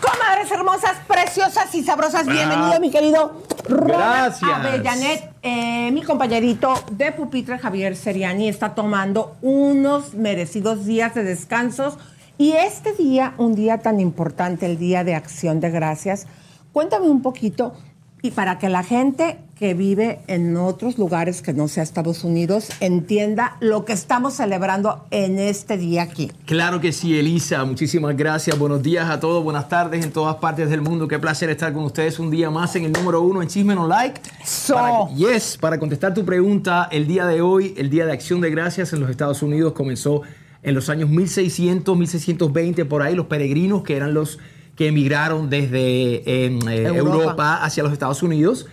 Comadres hermosas, preciosas y sabrosas, bienvenido mi querido Ronald Gracias. Avellanet. Eh, mi compañerito de pupitre Javier Seriani está tomando unos merecidos días de descansos y este día, un día tan importante, el Día de Acción de Gracias, cuéntame un poquito y para que la gente que vive en otros lugares que no sea Estados Unidos entienda lo que estamos celebrando en este día aquí. Claro que sí, Elisa. Muchísimas gracias. Buenos días a todos. Buenas tardes en todas partes del mundo. Qué placer estar con ustedes un día más en el número uno en Chisme No Like. So. Para, yes, para contestar tu pregunta, el día de hoy, el Día de Acción de Gracias en los Estados Unidos comenzó en los años 1600, 1620, por ahí los peregrinos que eran los que emigraron desde eh, Europa. Europa. hacia los Estados Unidos.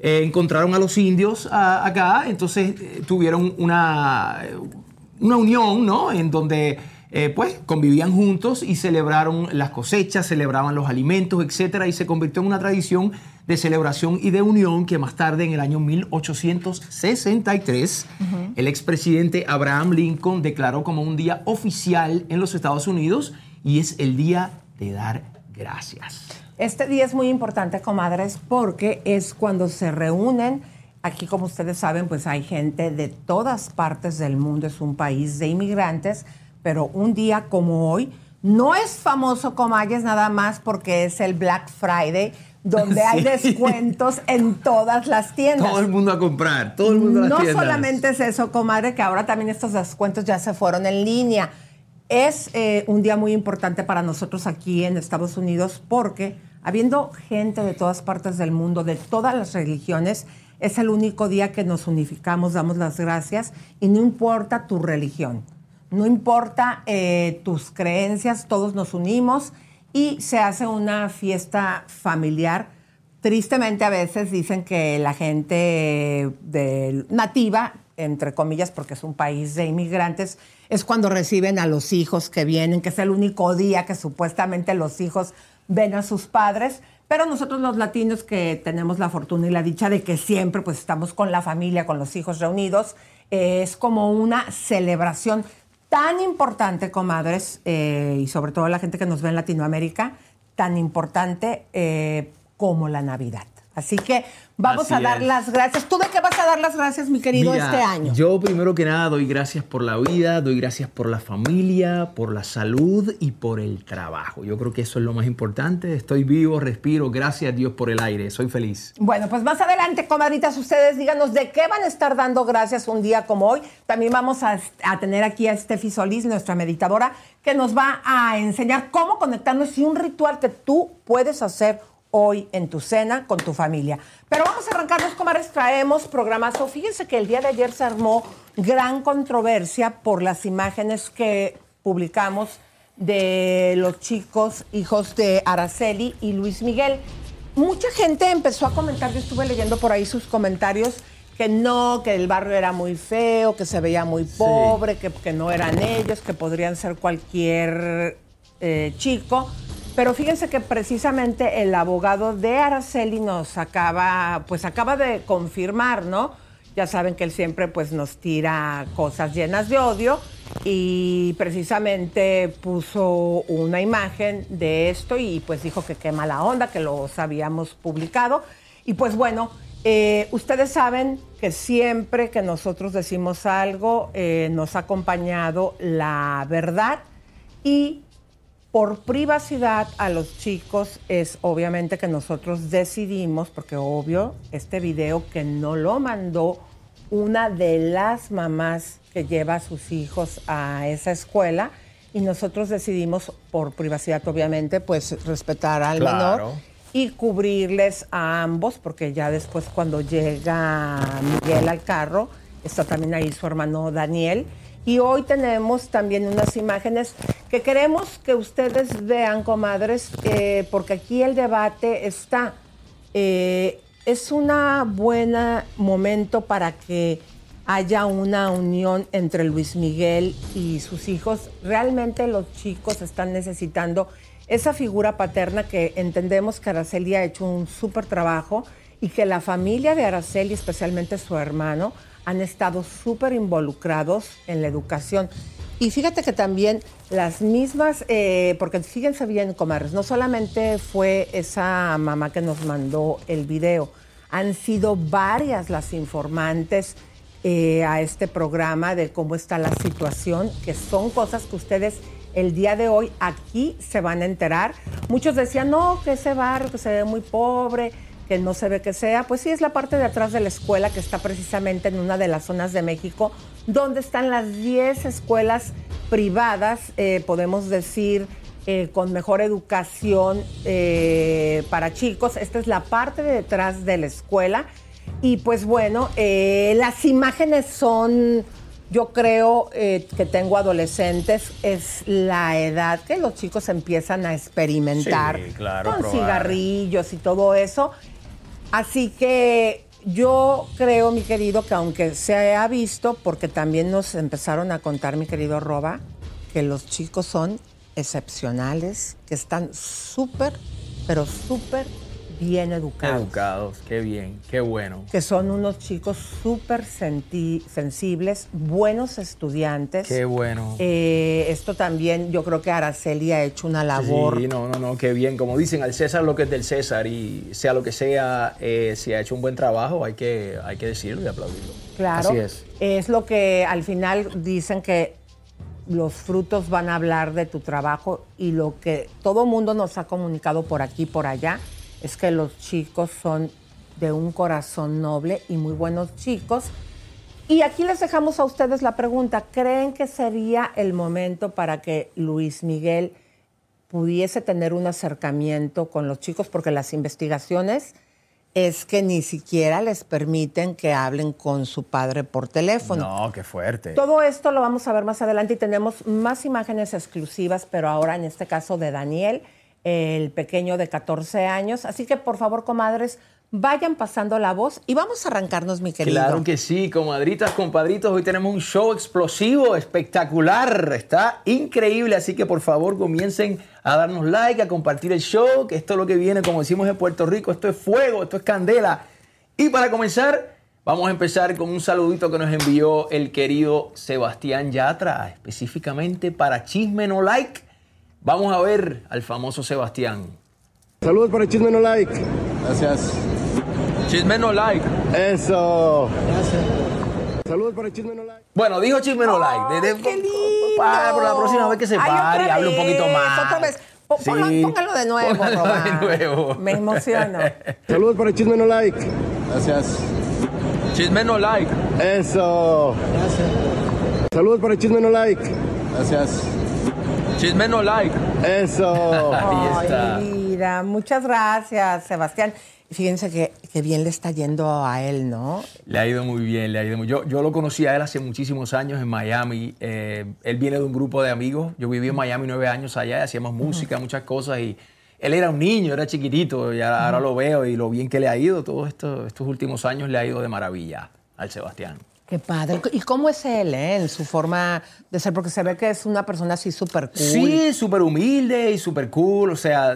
eh, encontraron a los indios acá, entonces eh, tuvieron una, una unión, ¿no? En donde eh, pues convivían juntos y celebraron las cosechas, celebraban los alimentos, etcétera, y se convirtió en una tradición de celebración y de unión que más tarde, en el año 1863, el expresidente Abraham Lincoln declaró como un día oficial en los Estados Unidos y es el día de dar gracias. Este día es muy importante, comadres, porque es cuando se reúnen. Aquí, como ustedes saben, pues hay gente de todas partes del mundo. Es un país de inmigrantes, pero un día como hoy no es famoso, comadres, nada más porque es el Black Friday, donde hay descuentos en todas las tiendas. Todo el mundo a comprar, todo el mundo a las No tiendas. solamente es eso, comadre, que ahora también estos descuentos ya se fueron en línea. Es eh, un día muy importante para nosotros aquí en Estados Unidos porque habiendo gente de todas partes del mundo, de todas las religiones, es el único día que nos unificamos, damos las gracias y no importa tu religión, no importa eh, tus creencias, todos nos unimos y se hace una fiesta familiar. Tristemente a veces dicen que la gente de nativa, entre comillas, porque es un país de inmigrantes, es cuando reciben a los hijos que vienen, que es el único día que supuestamente los hijos ven a sus padres. Pero nosotros los latinos que tenemos la fortuna y la dicha de que siempre pues estamos con la familia, con los hijos reunidos, eh, es como una celebración tan importante, comadres, eh, y sobre todo la gente que nos ve en Latinoamérica, tan importante eh, como la Navidad. Así que vamos Así a dar es. las gracias. ¿Tú de qué vas a dar las gracias, mi querido, Mira, este año? Yo primero que nada doy gracias por la vida, doy gracias por la familia, por la salud y por el trabajo. Yo creo que eso es lo más importante. Estoy vivo, respiro, gracias a Dios por el aire, soy feliz. Bueno, pues más adelante, comadritas, ustedes díganos de qué van a estar dando gracias un día como hoy. También vamos a, a tener aquí a Steffi Solís, nuestra meditadora, que nos va a enseñar cómo conectarnos y un ritual que tú puedes hacer hoy en tu cena con tu familia. Pero vamos a arrancarnos, comadres, traemos programazo. Fíjense que el día de ayer se armó gran controversia por las imágenes que publicamos de los chicos hijos de Araceli y Luis Miguel. Mucha gente empezó a comentar, yo estuve leyendo por ahí sus comentarios, que no, que el barrio era muy feo, que se veía muy pobre, que, que no eran ellos, que podrían ser cualquier eh, chico. Pero fíjense que precisamente el abogado de Araceli nos acaba, pues acaba de confirmar, ¿no? Ya saben que él siempre pues nos tira cosas llenas de odio y precisamente puso una imagen de esto y pues dijo que qué mala onda, que los habíamos publicado. Y pues bueno, eh, ustedes saben que siempre que nosotros decimos algo eh, nos ha acompañado la verdad y por privacidad a los chicos es obviamente que nosotros decidimos, porque obvio, este video que no lo mandó una de las mamás que lleva a sus hijos a esa escuela y nosotros decidimos, por privacidad obviamente, pues respetar al Claro. menor y cubrirles a ambos, porque ya después cuando llega Miguel al carro, está también ahí su hermano Daniel. Y hoy tenemos también unas imágenes que queremos que ustedes vean, comadres, eh, porque aquí el debate está. Eh, es un buen momento para que haya una unión entre Luis Miguel y sus hijos. Realmente los chicos están necesitando esa figura paterna que entendemos que Araceli ha hecho un súper trabajo y que la familia de Araceli, especialmente su hermano, han estado súper involucrados en la educación. Y fíjate que también las mismas, eh, porque fíjense bien, comadres, no solamente fue esa mamá que nos mandó el video, han sido varias las informantes eh, a este programa de cómo está la situación, que son cosas que ustedes el día de hoy aquí se van a enterar. Muchos decían, no, que ese barrio que se ve muy pobre, que no se ve que sea. Pues sí, es la parte de atrás de la escuela que está precisamente en una de las zonas de México, donde están las 10 escuelas privadas, eh, podemos decir, eh, con mejor educación eh, para chicos. Esta es la parte de detrás de la escuela. Y pues bueno, las imágenes son, yo creo que tengo adolescentes, es la edad que los chicos empiezan a experimentar Sí, claro, con probar. cigarrillos y todo eso. Así que yo creo, mi querido, que aunque se ha visto, porque también nos empezaron a contar, mi querido Roba, que los chicos son excepcionales, que están súper, pero súper bien educados. Educados, qué bien, qué bueno. Que son unos chicos súper sensibles, buenos estudiantes. Qué bueno. Eh, esto también, yo creo que Araceli ha hecho una labor. Sí, no, no, no, qué bien. Como dicen, al César lo que es del César y sea lo que sea, eh, si ha hecho un buen trabajo, hay que, hay que decirlo y aplaudirlo. Claro. Así es. Es lo que al final dicen que los frutos van a hablar de tu trabajo y lo que todo mundo nos ha comunicado por aquí y por allá es que los chicos son de un corazón noble y muy buenos chicos. Y aquí les dejamos a ustedes la pregunta, ¿creen que sería el momento para que Luis Miguel pudiese tener un acercamiento con los chicos? Porque las investigaciones es que ni siquiera les permiten que hablen con su padre por teléfono. No, qué fuerte. Todo esto lo vamos a ver más adelante y tenemos más imágenes exclusivas, pero ahora en este caso de Daniel, el pequeño de 14 años. Así que por favor, comadres, vayan pasando la voz y vamos a arrancarnos, mi querido. Claro que sí, comadritas, compadritos, hoy tenemos un show explosivo, espectacular, está increíble, así que por favor comiencen a darnos like, a compartir el show, que esto es lo que viene, como decimos en Puerto Rico, esto es fuego, esto es candela. Y para comenzar, vamos a empezar con un saludito que nos envió el querido Sebastián Yatra, específicamente para Chisme No Like. Vamos a ver al famoso Sebastián. Saludos para el Chisme No Like. Gracias. Chisme no like. Eso. Gracias. Saludos para el Chisme No Like. Bueno, dijo Chisme No Like. De- de- ¡Qué lindo! Para por la próxima vez que se pare hable un poquito más. Otra vez. Sí. Póngalo de nuevo, Póngalo Román. de nuevo. Me emociono. Saludos para el Chisme No Like. Gracias. Chisme no like. Eso. Gracias. Saludos para el Chisme No Like. Gracias. Chisme no like. Eso. Ahí está. Ay, mira, muchas gracias, Sebastián. Fíjense que, que bien le está yendo a él, ¿no? Le ha ido muy bien, le ha ido muy Yo, yo lo conocí a él hace muchísimos años en Miami. Eh, él viene de un grupo de amigos. Yo viví en Miami nueve años allá y hacíamos música, muchas cosas. Y él era un niño, era chiquitito. Y ahora, ahora lo veo y lo bien que le ha ido. Todos estos, estos últimos años le ha ido de maravilla al Sebastián. Qué padre. ¿Y cómo es él, eh, en su forma de ser? Porque se ve que es una persona así súper cool. Sí, súper humilde y súper cool. O sea,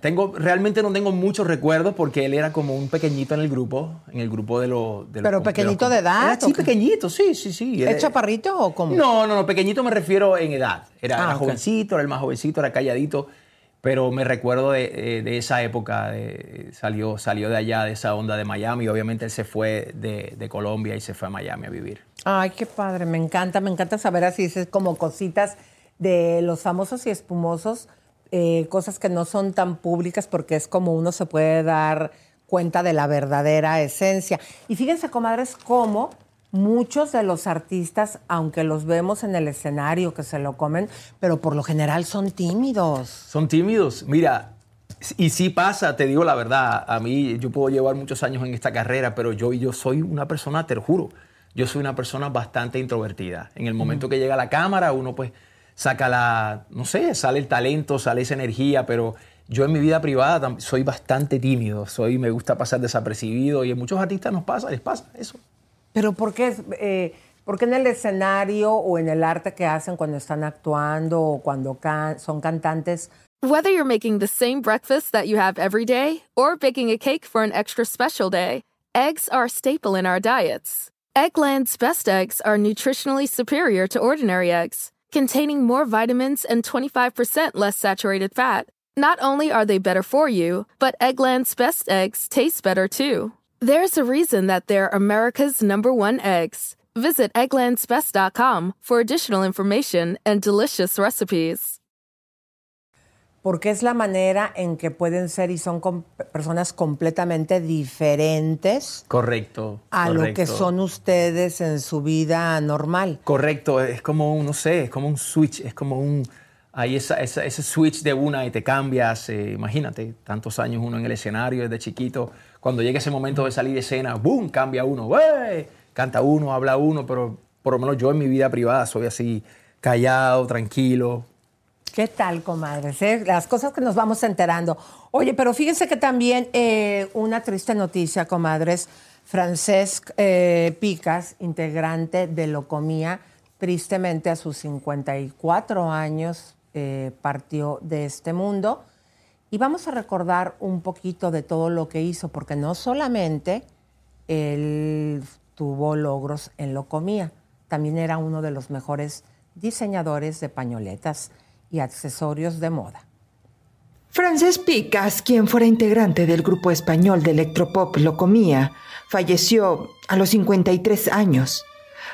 tengo, realmente no tengo muchos recuerdos porque él era como un pequeñito en el grupo, en el grupo de los... De los- ¿Pero de pequeñito los- de edad, Era, pequeñito, sí, sí, sí. ¿Es chaparrito o cómo? No, no, no, pequeñito me refiero en edad. Era, Ah, era jovencito, era el más jovencito, era calladito. Pero me recuerdo de, eh, de esa época, de- salió, salió de allá, de esa onda de Miami. Obviamente él se fue de, de Colombia y se fue a Miami a vivir. Ay, qué padre. Me encanta, me encanta saber así, es como cositas de los famosos y espumosos, eh, cosas que no son tan públicas porque es como uno se puede dar cuenta de la verdadera esencia. Y fíjense, comadres, cómo muchos de los artistas, aunque los vemos en el escenario que se lo comen, pero por lo general son tímidos. Son tímidos. Mira, y sí pasa, te digo la verdad. A mí, yo puedo llevar muchos años en esta carrera, pero yo, yo soy una persona, te lo juro, yo soy una persona bastante introvertida. En el momento que llega la cámara, uno pues saca la, no sé, sale el talento, sale esa energía, pero yo en mi vida privada soy bastante tímido, soy, me gusta pasar desapercibido y a muchos artistas nos pasa, les pasa eso. Pero ¿por qué, eh, por qué en el escenario o en el arte que hacen cuando están actuando o cuando can- son cantantes Whether you're making the same breakfast that you have every day or baking a cake for an extra special day, eggs are a staple in our diets. Eggland's best eggs are nutritionally superior to ordinary eggs, containing more vitamins and 25% less saturated fat. Not only are they better for you, but Eggland's best eggs taste better too. There's a reason that they're America's number one eggs. Visit egglandsbest.com for additional information and delicious recipes. porque es la manera en que pueden ser y son com- personas completamente diferentes Correcto. a lo que correcto. son ustedes en su vida normal. Correcto, es como un, no sé, es como un switch, es como un... Hay esa, esa- ese switch de una y te cambias, eh, imagínate, tantos años uno en el escenario desde chiquito, cuando llega ese momento de salir de escena, ¡boom!, cambia uno. Canta uno, habla uno, pero por lo menos yo en mi vida privada soy así, callado, tranquilo. ¿Qué tal, comadres? Las cosas que nos vamos enterando. Oye, pero fíjense que también eh, una triste noticia, comadres. Francesc eh, Picas, integrante de Locomía, tristemente a sus 54 años eh, partió de este mundo. Y vamos a recordar un poquito de todo lo que hizo, porque no solamente él tuvo logros en Locomía, también era uno de los mejores diseñadores de pañoletas y accesorios de moda. Frances Picas, quien fuera integrante del grupo español de electropop Locomía, falleció a los 53 años.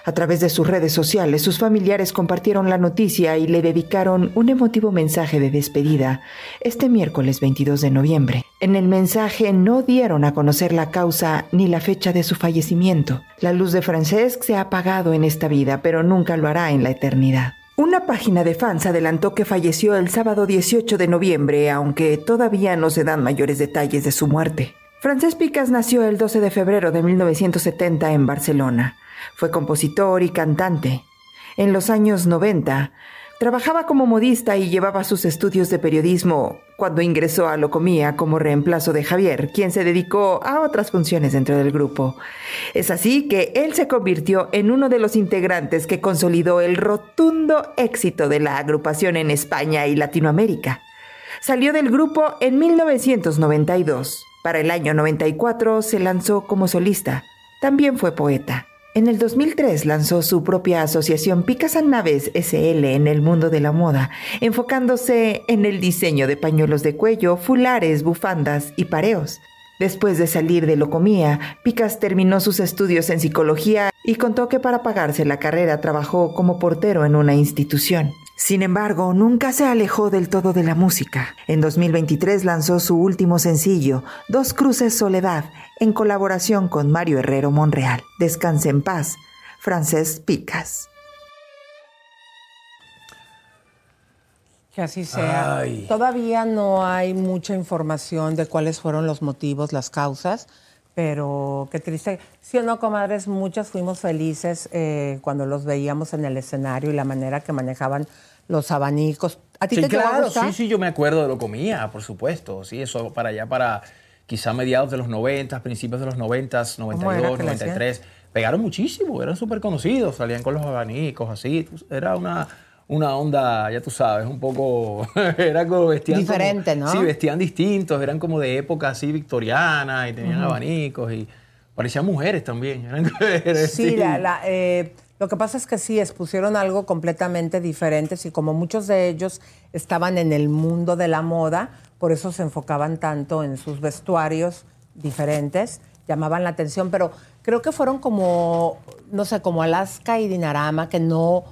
A través de sus redes sociales, sus familiares compartieron la noticia y le dedicaron un emotivo mensaje de despedida este miércoles 22 de noviembre. En el mensaje no dieron a conocer la causa ni la fecha de su fallecimiento. La luz de Francesc se ha apagado en esta vida, pero nunca lo hará en la eternidad. Una página de fans adelantó que falleció el sábado 18 de noviembre, aunque todavía no se dan mayores detalles de su muerte. Francesc Picas nació el 12 de febrero de 1970 en Barcelona. Fue compositor y cantante. En los años 90, trabajaba como modista y llevaba sus estudios de periodismo cuando ingresó a Locomía como reemplazo de Javier, quien se dedicó a otras funciones dentro del grupo. Es así que él se convirtió en uno de los integrantes que consolidó el rotundo éxito de la agrupación en España y Latinoamérica. Salió del grupo en 1992. Para el año 94 se lanzó como solista. También fue poeta. En el 2003 lanzó su propia asociación Picas and Naves SL en el mundo de la moda, enfocándose en el diseño de pañuelos de cuello, fulares, bufandas y pareos. Después de salir de Locomía, Picas terminó sus estudios en psicología y contó que para pagarse la carrera trabajó como portero en una institución. Sin embargo, nunca se alejó del todo de la música. En 2023 lanzó su último sencillo, Dos Cruces Soledad, en colaboración con Mario Herrero Monreal. Descanse en paz, Frances Picas. Que así sea. Ay. Todavía no hay mucha información de cuáles fueron los motivos, las causas, pero qué triste. Sí o no, comadres, muchas fuimos felices eh, cuando los veíamos en el escenario y la manera que manejaban los abanicos. ¿A ti Sí, te claro, sí, sí, yo me acuerdo de lo comía, por supuesto. Sí, eso para allá, para quizá mediados de los 90, principios de los 90, era 92, que le 93. pegaron muchísimo, eran súper conocidos, salían con los abanicos, así. Era una, una onda, ya tú sabes, un poco. era como vestían. como- Diferente, ¿no? Sí, vestían distintos, eran como de época así victoriana y tenían abanicos y parecían mujeres también. eran- Sí, la- la, eh, lo que pasa es que sí, expusieron algo completamente diferente y como muchos de ellos estaban en el mundo de la moda, por eso se enfocaban tanto en sus vestuarios diferentes, llamaban la atención, pero creo que fueron como, no sé, como Alaska y Dinarama, que no,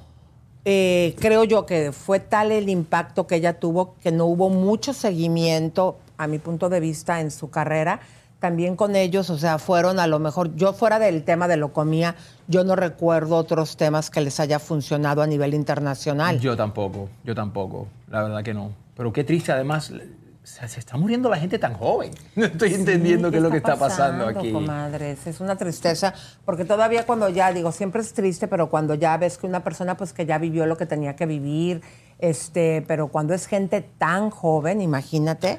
eh, creo yo que fue tal el impacto que ella tuvo que no hubo mucho seguimiento, a mi punto de vista, en su carrera. También con ellos, o sea, fueron a lo mejor, yo fuera del tema de lo comía, yo no recuerdo otros temas que les haya funcionado a nivel internacional. Yo tampoco, yo tampoco, la verdad que no. Pero qué triste, además, se, se está muriendo la gente tan joven. No estoy entendiendo qué es lo que está pasando, aquí. comadres? Es una tristeza, porque todavía cuando ya, digo, siempre es triste, pero cuando ya ves que una persona pues que ya vivió lo que tenía que vivir, este, pero cuando es gente tan joven, imagínate.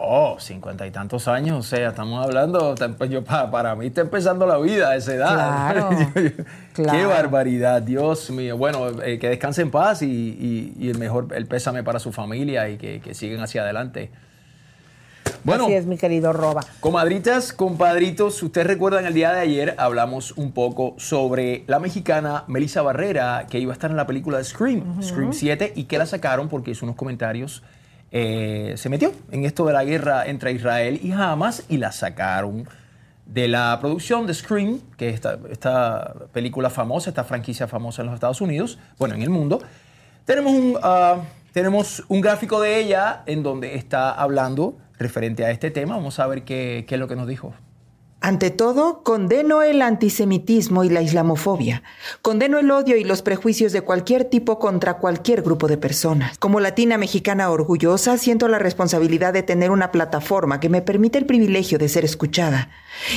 Oh, cincuenta y tantos años, o sea, estamos hablando, empe- yo, pa- para mí está empezando la vida a esa edad. Claro, Qué barbaridad, Dios mío. Bueno, eh, que descanse en paz y, y- y el mejor, el pésame para su familia y que, que sigan hacia adelante. Bueno, Así es, mi querido Roba. Comadritas, compadritos, ustedes recuerdan el día de ayer hablamos un poco sobre la mexicana Melissa Barrera, que iba a estar en la película de Scream, Scream 7, y que la sacaron porque hizo unos comentarios, eh, se metió en esto de la guerra entre Israel y Hamas y la sacaron de la producción de Scream, que es esta, esta película famosa, esta franquicia famosa en los Estados Unidos, bueno, en el mundo. Tenemos un, ah, tenemos un gráfico de ella en donde está hablando referente a este tema. Vamos a ver qué, qué es lo que nos dijo. Ante todo, condeno el antisemitismo y la islamofobia. Condeno el odio y los prejuicios de cualquier tipo contra cualquier grupo de personas. Como latina mexicana orgullosa, siento la responsabilidad de tener una plataforma que me permite el privilegio de ser escuchada.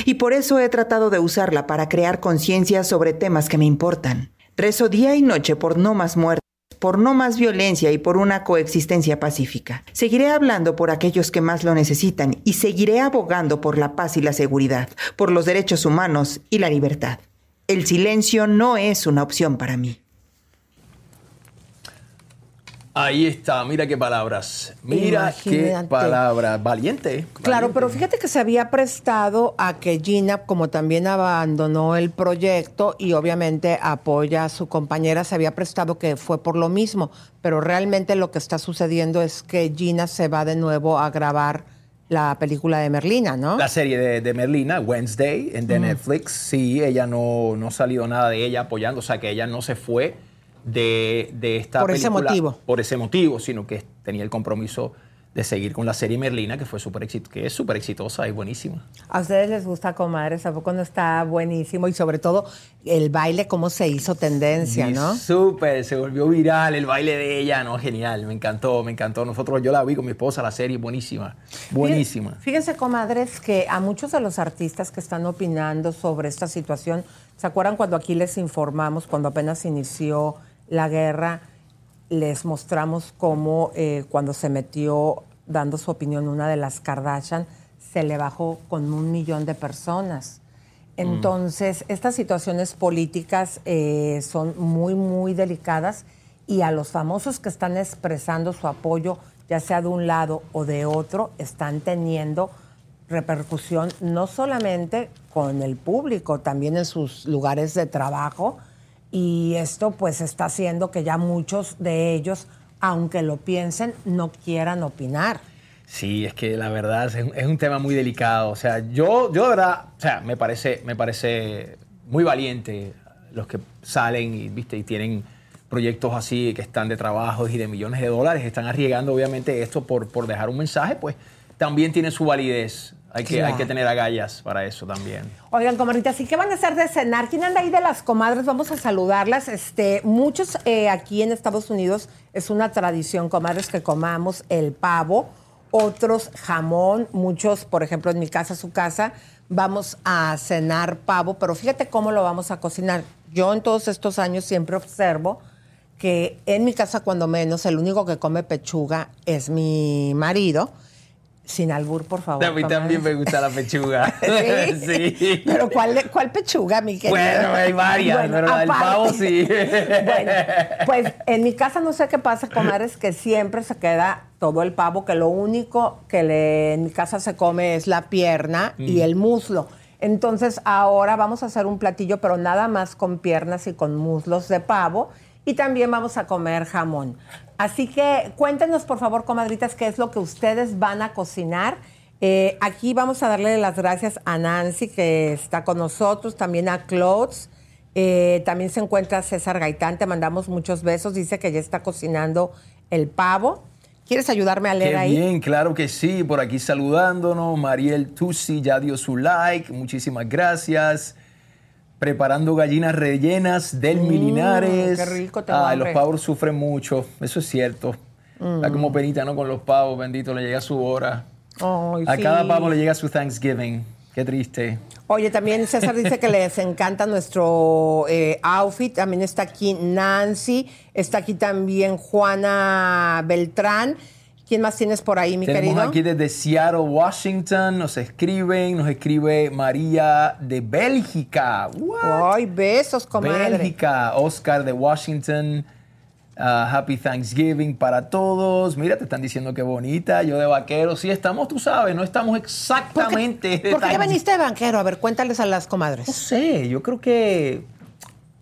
Y por eso he tratado de usarla para crear conciencia sobre temas que me importan. Rezo día y noche por no más muertes por no más violencia y por una coexistencia pacífica. Seguiré hablando por aquellos que más lo necesitan y seguiré abogando por la paz y la seguridad, por los derechos humanos y la libertad. El silencio no es una opción para mí. Ahí está, mira qué palabras. Mira qué palabras. Valiente. Claro, valiente. pero fíjate que se había prestado a que Gina, como también abandonó el proyecto y obviamente apoya a su compañera, se había prestado que fue por lo mismo, pero realmente lo que está sucediendo es que Gina se va de nuevo a grabar la película de Merlina, ¿no? La serie de, de Merlina, Wednesday, en de Netflix, sí, ella no, no ha salido nada de ella apoyando, o sea que ella no se fue de, de esta Por ese película motivo. Por ese motivo, sino que tenía el compromiso de seguir con la serie Merlina, que fue súper exit- que es súper exitosa y buenísima. A ustedes les gusta, comadres, ¿a poco no está buenísimo? Y sobre todo el baile, cómo se hizo tendencia, Y ¿no? Súper, se volvió viral el baile de ella, no, genial, me encantó, me encantó. Nosotros, yo la vi con mi esposa, la serie, buenísima, buenísima. Fíjense, comadres, que a muchos de los artistas que están opinando sobre esta situación, ¿se acuerdan cuando aquí les informamos, cuando apenas inició la guerra, les mostramos cómo eh, cuando se metió dando su opinión una de las Kardashian, se le bajó con un millón de personas? Entonces, estas situaciones políticas eh, son muy, muy delicadas y a los famosos que están expresando su apoyo, ya sea de un lado o de otro, están teniendo repercusión no solamente con el público, también en sus lugares de trabajo. Y esto pues está haciendo que ya muchos de ellos, aunque lo piensen, no quieran opinar. Sí, es que la verdad es un, es un tema muy delicado. O sea, yo, yo de verdad, o sea, me parece, me parece muy valiente los que salen y, ¿viste? y tienen proyectos así que están de trabajos y de millones de dólares, están arriesgando obviamente esto por, por dejar un mensaje, pues también tiene su validez. Hay que, hay que tener agallas para eso también. Oigan, comadritas, ¿y qué van a hacer de cenar? ¿Quién anda ahí de las comadres? Vamos a saludarlas. Este, muchos eh, aquí en Estados Unidos es una tradición, comadres, que comamos el pavo, otros jamón, muchos, por ejemplo, en mi casa, su casa, vamos a cenar pavo, pero fíjate cómo lo vamos a cocinar. Yo en todos estos años siempre observo que en mi casa, cuando menos, el único que come pechuga es mi marido Sin albur, por favor. A mí comadre. también me gusta la pechuga. ¿Sí? Sí. Pero ¿cuál, cuál pechuga, mi? Bueno, hay varias, pero la del aparte. pavo sí. Bueno, pues en mi casa no sé qué pasa, comadres, que siempre se queda todo el pavo, que lo único que le- en mi casa se come es la pierna y Mm. el muslo. Entonces ahora vamos a hacer un platillo, pero nada más con piernas y con muslos de pavo. Y también vamos a comer jamón. Así que cuéntenos, por favor, comadritas, qué es lo que ustedes van a cocinar. Eh, aquí vamos a darle las gracias a Nancy, que está con nosotros, también a Clothes. Eh, también se encuentra César Gaitán, te mandamos muchos besos. Dice que ya está cocinando el pavo. ¿Quieres ayudarme a leer Qué ahí? bien, claro que sí. Por aquí saludándonos. Mariel Tusi ya dio su like. Muchísimas gracias. Preparando gallinas rellenas del Milinares. Mm, qué rico, tengo Ay, los hambre. pavos sufren mucho. Eso es cierto. Está Mm. como penita, ¿no? Con los pavos, bendito, le llega su hora. Ay, A sí. cada pavo le llega su Thanksgiving. Qué triste. Oye, también César dice que les encanta nuestro eh, outfit. También está aquí Nancy. Está aquí también Juana Beltrán. ¿Quién más tienes por ahí, mi Tenemos querido? aquí desde Seattle, Washington. Nos escriben, nos escribe María de Bélgica. What? Ay, besos, comadre. Bélgica, Oscar de Washington. Ah, happy Thanksgiving para todos. Mira, te están diciendo que bonita. Yo de vaquero. Sí, estamos, tú sabes, no estamos exactamente. ¿Por qué ya Thanksgiving. veniste de banquero? A ver, cuéntales a las No comadres. sé, yo creo que.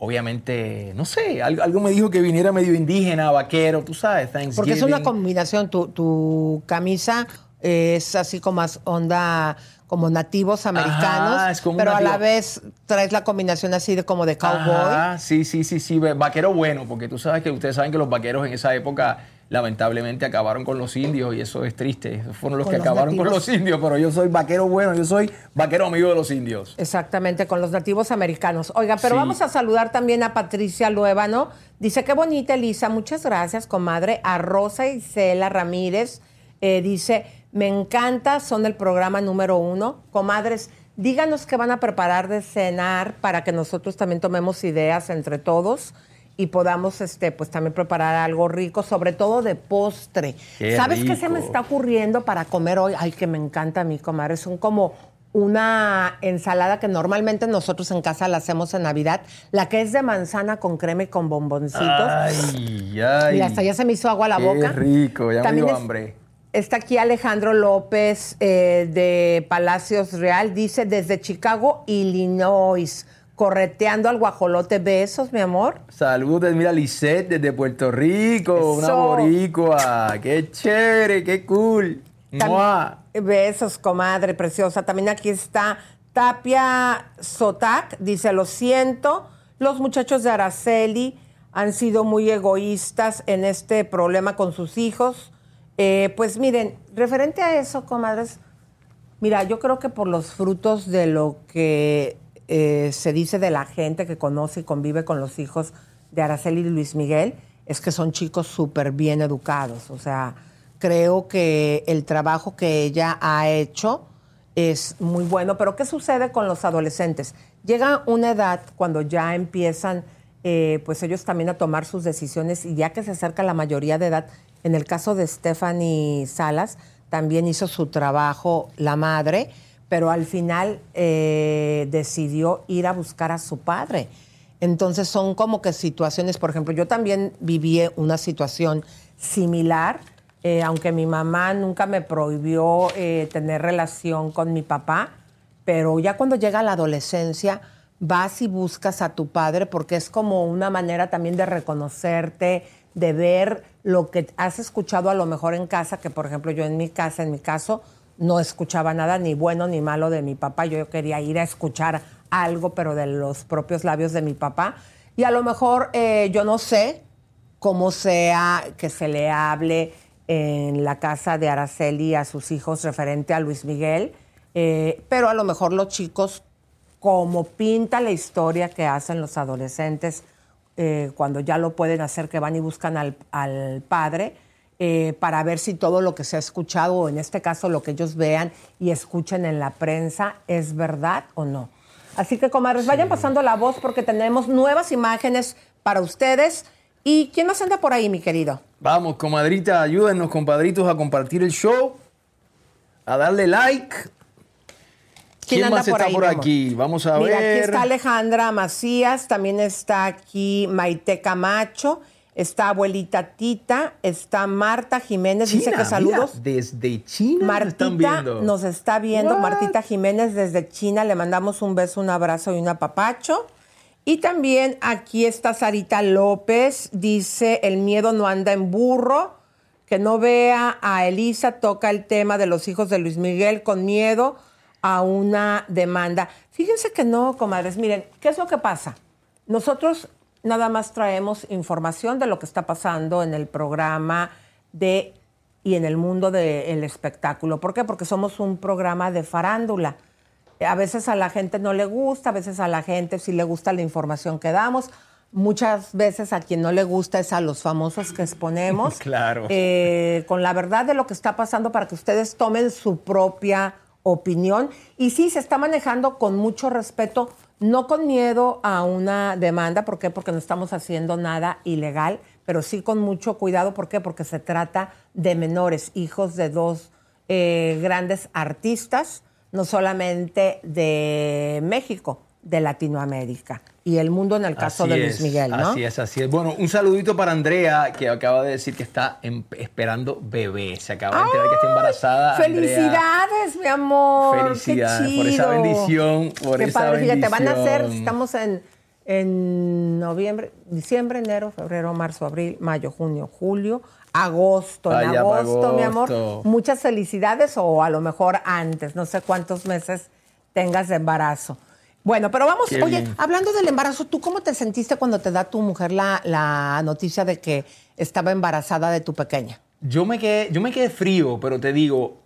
Obviamente, no sé, algo, algo me dijo que viniera medio indígena, vaquero, tú sabes, Thanksgiving. Porque es una combinación. Tu, tu camisa es así como más onda como nativos americanos, Ajá, es como pero a la vez traes la combinación así de como de cowboy. Ajá, sí, sí, sí, sí. Vaquero bueno, porque tú sabes que ustedes saben que los vaqueros en esa época lamentablemente acabaron con los indios y eso es triste. Esos fueron los Con que los acabaron con los indios, pero yo soy vaquero bueno, yo soy vaquero amigo de los indios. Exactamente, con los nativos americanos. Oiga, pero Sí. vamos a saludar también a Patricia Luébano. Dice, qué bonita, Elisa. Muchas gracias, comadre. A Rosa Isela Ramírez. eh, dice, me encanta, son el programa número uno. Comadres, díganos qué van a preparar de cenar para que nosotros también tomemos ideas entre todos y podamos este pues también preparar algo rico, sobre todo de postre. Qué ¿Sabes qué se me está ocurriendo para comer hoy? Ay, que me encanta a mí, comadre. Son como una ensalada que normalmente nosotros en casa la hacemos en Navidad, la que es de manzana con crema y con bomboncitos. Ay, ay. Mira, hasta ya se me hizo agua a la Qué boca. rico, ya me dio es- hambre. Está aquí Alejandro López eh, de Palacios Real, dice desde Chicago, Illinois, correteando al guajolote. Besos, mi amor. Saludos, mira, Lisette desde Puerto Rico, una Eso. boricua. Qué chévere, qué cool. Besos, comadre preciosa. También aquí está Tapia Sotac. Dice, lo siento, los muchachos de Araceli han sido muy egoístas en este problema con sus hijos. Eh, pues miren, referente a eso, comadres, mira, yo creo que por los frutos de lo que eh, se dice de la gente que conoce y convive con los hijos de Araceli y Luis Miguel, es que son chicos súper bien educados. O sea, creo que el trabajo que ella ha hecho es muy bueno. Pero ¿qué sucede con los adolescentes? Llega una edad cuando ya empiezan, eh, pues ellos también a tomar sus decisiones y ya que se acerca la mayoría de edad, en el caso de Stephanie Salas, también hizo su trabajo la madre, pero al final eh, decidió ir a buscar a su padre. Entonces son como que situaciones, por ejemplo, yo también viví una situación similar, eh, aunque mi mamá nunca me prohibió eh, tener relación con mi papá, pero ya cuando llega la adolescencia vas y buscas a tu padre porque es como una manera también de reconocerte, de ver lo que has escuchado a lo mejor en casa, que por ejemplo yo en mi casa, en mi caso, no escuchaba nada ni bueno ni malo de mi papá, yo quería ir a escuchar algo, pero de los propios labios de mi papá. Y a lo mejor eh, yo no sé cómo sea que se le hable en la casa de Araceli a sus hijos referente a Luis Miguel, eh, pero a lo mejor los chicos, como pinta la historia que hacen los adolescentes eh, cuando ya lo pueden hacer, que van y buscan al, al padre, eh, para ver si todo lo que se ha escuchado, o en este caso lo que ellos vean y escuchen en la prensa, es verdad o no. Así que, comadres, vayan pasando la voz porque tenemos nuevas imágenes para ustedes. ¿Y quién más anda por ahí, mi querido? Vamos, comadrita, ayúdennos, compadritos, a compartir el show. a darle like. ¿Quién, anda más está ahí, por aquí? Vamos a Mira, ver. aquí está Alejandra Macías, también está aquí Maite Camacho, está abuelita Tita, está Marta Jiménez, dice que saludos. mira, desde China nos están Martita viendo. nos está viendo, What? Martita Jiménez desde China, le mandamos un beso, un abrazo y un apapacho. Y también aquí está Sarita López, dice, el miedo no anda en burro, que no vea a Elisa, toca el tema de los hijos de Luis Miguel con miedo a una demanda. Fíjense que no, comadres, miren, ¿qué es lo que pasa? Nosotros nada más traemos información de lo que está pasando en el programa de y en el mundo del espectáculo. ¿Por qué? Porque somos un programa de farándula. A veces a la gente no le gusta, a veces a la gente sí le gusta la información que damos. Muchas veces a quien no le gusta es a los famosos que exponemos. Claro. Eh, con la verdad de lo que está pasando para que ustedes tomen su propia opinión. Y sí, se está manejando con mucho respeto, no con miedo a una demanda. ¿Por qué? Porque no estamos haciendo nada ilegal, pero sí con mucho cuidado. ¿Por qué? Porque se trata de menores, hijos de dos eh, grandes artistas, no solamente de México, de Latinoamérica y el mundo en el caso Así de Luis es, Miguel, ¿no? Así es, así es. Bueno, un saludito para Andrea, que acaba de decir que está em- esperando bebé. Se acaba de enterar que está embarazada. Andrea. Felicidades, mi amor. Felicidades Qué por esa bendición, por Qué esa padre. Fíjate, van a ser, bendición. estamos en, en noviembre, diciembre, enero, febrero, marzo, abril, mayo, junio, julio, agosto. En Vaya pa' agosto, mi amor. agosto. Muchas felicidades o a lo mejor antes, no sé cuántos meses tengas de embarazo. Bueno, pero vamos, Qué oye, bien. hablando del embarazo, ¿tú cómo te sentiste cuando te da tu mujer la, la noticia de que estaba embarazada de tu pequeña? Yo me, quedé, yo me quedé frío, pero te digo,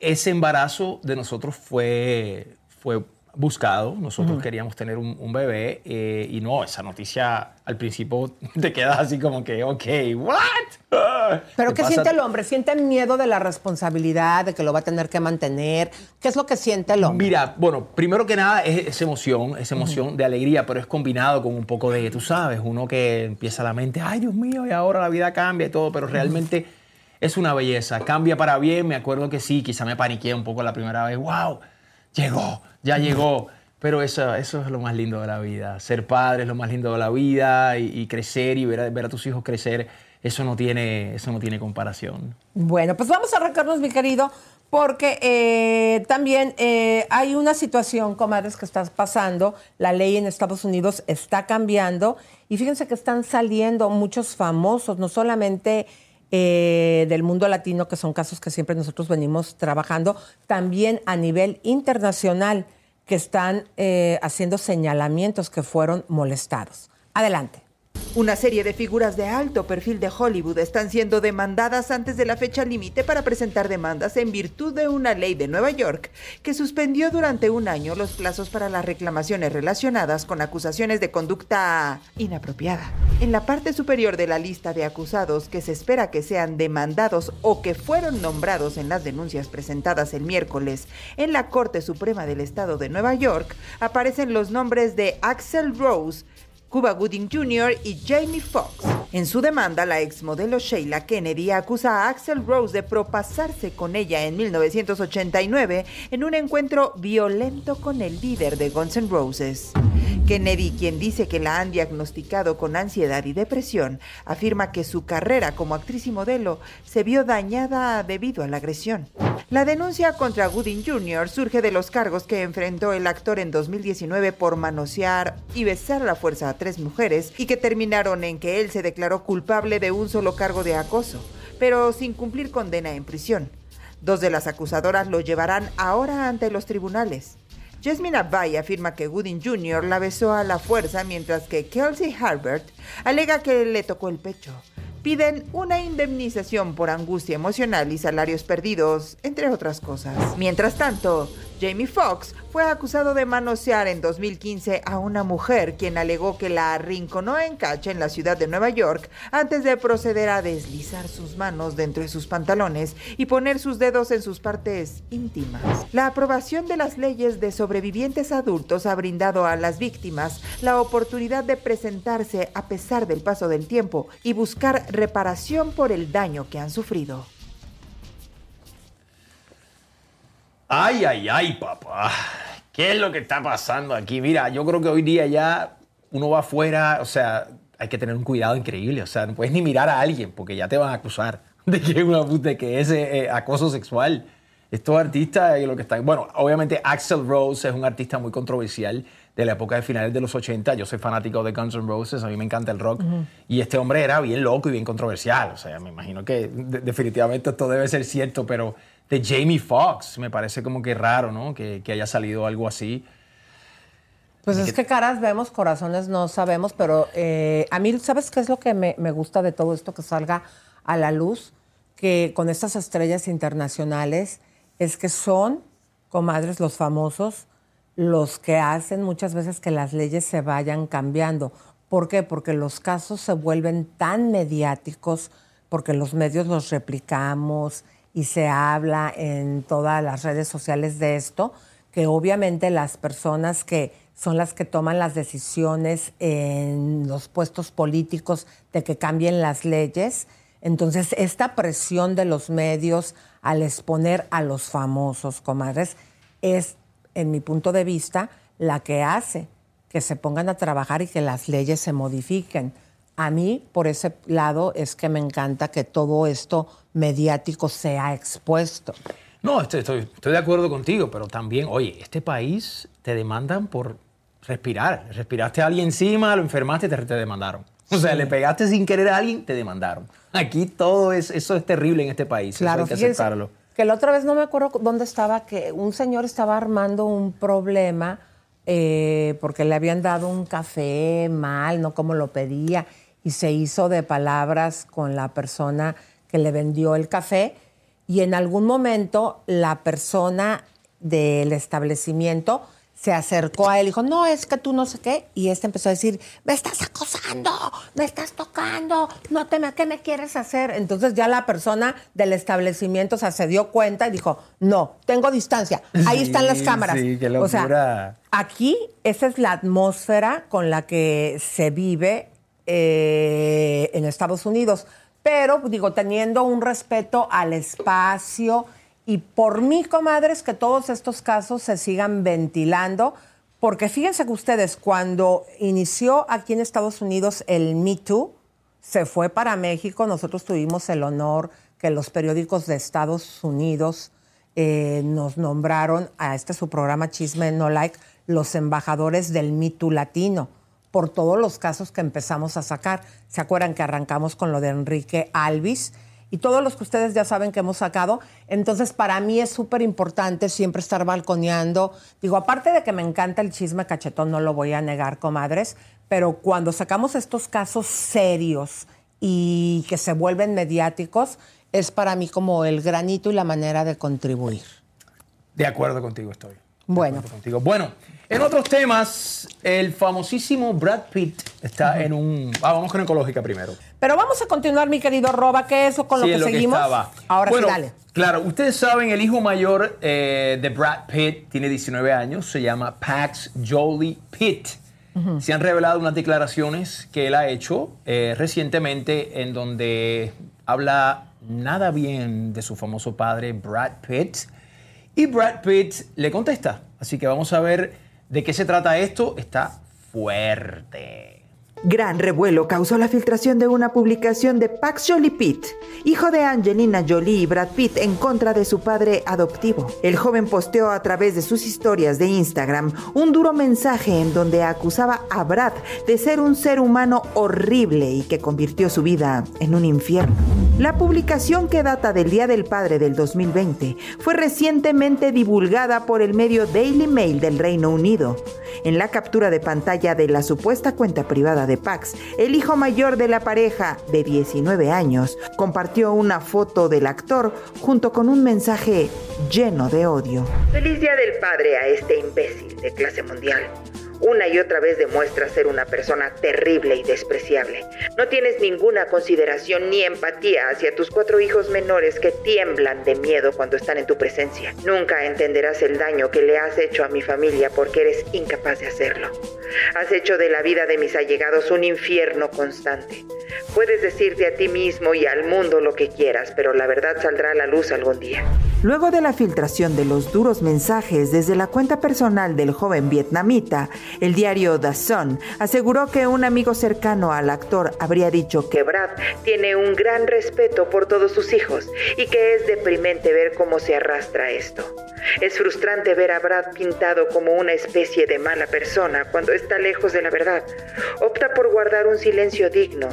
ese embarazo de nosotros fue, fue buscado. Nosotros queríamos tener un, un bebé eh, y no, esa noticia al principio te quedas así como que, ok, ¿what? Ah, ¿Pero qué siente el hombre? ¿Siente miedo de la responsabilidad, de que lo va a tener que mantener? ¿Qué es lo que siente el hombre? Mira, bueno, primero que nada es esa emoción, esa emoción de alegría, pero es combinado con un poco de, tú sabes, uno que empieza la mente, ay Dios mío, y ahora la vida cambia y todo, pero realmente es una belleza, cambia para bien, me acuerdo que sí, quizá me paniqué un poco la primera vez, wow, llegó, ya llegó, pero eso, eso es lo más lindo de la vida, ser padre es lo más lindo de la vida y, crecer y ver a, ver a tus hijos crecer, eso no tiene, eso no tiene comparación. Bueno, pues vamos a arrancarnos, mi querido, porque eh, también eh, hay una situación, comadres, que está pasando. La ley en Estados Unidos está cambiando y fíjense que están saliendo muchos famosos, no solamente eh, del mundo latino, que son casos que siempre nosotros venimos trabajando, también a nivel internacional, que están eh, haciendo señalamientos que fueron molestados. Adelante. Una serie de figuras de alto perfil de Hollywood están siendo demandadas antes de la fecha límite para presentar demandas en virtud de una ley de Nueva York que suspendió durante un año los plazos para las reclamaciones relacionadas con acusaciones de conducta inapropiada. En la parte superior de la lista de acusados que se espera que sean demandados o que fueron nombrados en las denuncias presentadas el miércoles en la Corte Suprema del Estado de Nueva York, aparecen los nombres de Axel Rose, Cuba Gooding Jr. y Jamie Foxx. En su demanda, la exmodelo Sheila Kennedy acusa a Axel Rose de propasarse con ella en 1989 en un encuentro violento con el líder de Guns N' Roses. Kennedy, quien dice que la han diagnosticado con ansiedad y depresión, afirma que su carrera como actriz y modelo se vio dañada debido a la agresión. La denuncia contra Gooding Jr. surge de los cargos que enfrentó el actor en 2019 por manosear y besar la fuerza a tres mujeres y que terminaron en que él se declaró culpable de un solo cargo de acoso, pero sin cumplir condena en prisión. Dos de las acusadoras lo llevarán ahora ante los tribunales. Jasmine Abai afirma que Gooding Jr. la besó a la fuerza, mientras que Kelsey Harbert alega que le tocó el pecho. Piden una indemnización por angustia emocional y salarios perdidos, entre otras cosas. Mientras tanto, Jamie Foxx fue acusado de manosear en 2015 a una mujer quien alegó que la arrinconó en cacha en la ciudad de Nueva York antes de proceder a deslizar sus manos dentro de sus pantalones y poner sus dedos en sus partes íntimas. La aprobación de las leyes de sobrevivientes adultos ha brindado a las víctimas la oportunidad de presentarse a pesar del paso del tiempo y buscar reparación por el daño que han sufrido. Ay, ay, ay, papá. ¿Qué es lo que está pasando aquí? Mira, yo creo que hoy día ya uno va afuera, o sea, hay que tener un cuidado increíble. O sea, no puedes ni mirar a alguien porque ya te van a acusar de que, una, de que es eh, acoso sexual. Estos artistas, eh, lo que están. Bueno, obviamente Axel Rose es un artista muy controversial de la época de finales de los 80. Yo soy fanático de Guns N' Roses, a mí me encanta el rock. Y este hombre era bien loco y bien controversial. O sea, me imagino que de- definitivamente esto debe ser cierto, pero de Jamie Foxx me parece como que raro, ¿no? Que, que haya salido algo así. Pues es que caras vemos, corazones no sabemos, pero eh, a mí, ¿sabes qué es lo que me, me gusta de todo esto que salga a la luz? Que con estas estrellas internacionales es que son, comadres, los famosos, los que hacen muchas veces que las leyes se vayan cambiando. ¿Por qué? Porque los casos se vuelven tan mediáticos, porque los medios los replicamos y se habla en todas las redes sociales de esto, que obviamente las personas que son las que toman las decisiones en los puestos políticos de que cambien las leyes, entonces esta presión de los medios al exponer a los famosos, comadres, es, en mi punto de vista, la que hace que se pongan a trabajar y que las leyes se modifiquen. A mí, por ese lado, es que me encanta que todo esto mediático sea expuesto. No, estoy, estoy, estoy de acuerdo contigo, pero también, oye, este país te demandan por respirar. Respiraste a alguien encima, lo enfermaste, te, te demandaron. O sea, le pegaste sin querer a alguien, te demandaron. Aquí todo es, eso es terrible en este país. eso Claro, hay que aceptarlo. que la otra vez no me acuerdo dónde estaba, que un señor estaba armando un problema eh, porque le habían dado un café mal, no como lo pedía, y se hizo de palabras con la persona que le vendió el café. Y en algún momento la persona del establecimiento se acercó a él y dijo, no, es que tú no sé qué. Y este empezó a decir, me estás acosando, me estás tocando, no te me, ¿qué me quieres hacer? Entonces ya la persona del establecimiento o sea, se dio cuenta y dijo, no, tengo distancia, ahí Sí, están las cámaras. sí, qué O sea, locura. aquí esa es la atmósfera con la que se vive eh, en Estados Unidos. Pero, digo, teniendo un respeto al espacio y por mí, comadres, que todos estos casos se sigan ventilando, porque fíjense que ustedes, cuando inició aquí en Estados Unidos el Me Too, se fue para México, nosotros tuvimos el honor que los periódicos de Estados Unidos eh, nos nombraron a este su programa Chisme No Like los embajadores del Me Too latino por todos los casos que empezamos a sacar. ¿Se acuerdan que arrancamos con lo de Enrique Alvis? Y todos los que ustedes ya saben que hemos sacado. Entonces, para mí es súper importante siempre estar balconeando. Digo, aparte de que me encanta el chisme cachetón, no lo voy a negar, comadres, pero cuando sacamos estos casos serios y que se vuelven mediáticos, es para mí como el granito y la manera de contribuir. De acuerdo contigo estoy. Bueno. contigo. Bueno, en otros temas, el famosísimo Brad Pitt está en un... Ah, vamos con ecológica primero. Pero vamos a continuar, mi querido Roba, que eso con Sí, lo que seguimos. estaba. Ahora Bueno, sí, dale. Claro, ustedes saben, el hijo mayor eh, de Brad Pitt tiene 19 años, se llama Pax Jolie Pitt. Se han revelado unas declaraciones que él ha hecho eh, recientemente en donde habla nada bien de su famoso padre Brad Pitt. Y Brad Pitt le contesta. Así que vamos a ver de qué se trata esto. Está fuerte. Gran revuelo causó la filtración de una publicación de Pax Jolie Pitt, hijo de Angelina Jolie y Brad Pitt, en contra de su padre adoptivo. El joven posteó a través de sus historias de Instagram un duro mensaje en donde acusaba a Brad de ser un ser humano horrible y que convirtió su vida en un infierno. La publicación que data del Día del Padre del 2020 fue recientemente divulgada por el medio Daily Mail del Reino Unido. En la captura de pantalla de la supuesta cuenta privada de Pax, el hijo mayor de la pareja, de 19 años, compartió una foto del actor junto con un mensaje lleno de odio. Feliz Día del Padre a este imbécil de clase mundial. Una y otra vez demuestra ser una persona terrible y despreciable. No tienes ninguna consideración ni empatía hacia tus cuatro hijos menores que tiemblan de miedo cuando están en tu presencia. Nunca entenderás el daño que le has hecho a mi familia porque eres incapaz de hacerlo. Has hecho de la vida de mis allegados un infierno constante. Puedes decirte a ti mismo y al mundo lo que quieras, pero la verdad saldrá a la luz algún día. Luego de la filtración de los duros mensajes desde la cuenta personal del joven vietnamita, el diario Sun aseguró que un amigo cercano al actor habría dicho que Brad tiene un gran respeto por todos sus hijos y que es deprimente ver cómo se arrastra esto. Es frustrante ver a Brad pintado como una especie de mala persona cuando está lejos de la verdad. Opta por guardar un silencio digno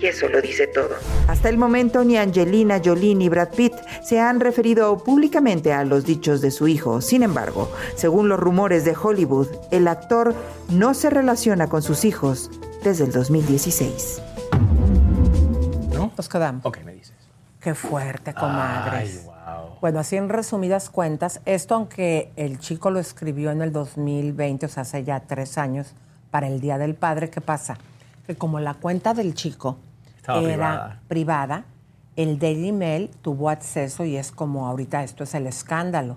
y eso lo dice todo. Hasta el momento ni Angelina Jolie ni Brad Pitt se han referido públicamente a los dichos de su hijo. Sin embargo, según los rumores de Hollywood, el actor no se relaciona con sus hijos desde el 2016. ¿No? Nos quedamos. Ok, me dices. Qué fuerte, comadres. Ay, wow. Bueno, así en resumidas cuentas, esto aunque el chico lo escribió en el 2020, o sea, hace ya tres años, para el Día del Padre, ¿qué pasa? Que como la cuenta del chico Estaba era privada. privada, el Daily Mail tuvo acceso y es como ahorita esto es el escándalo.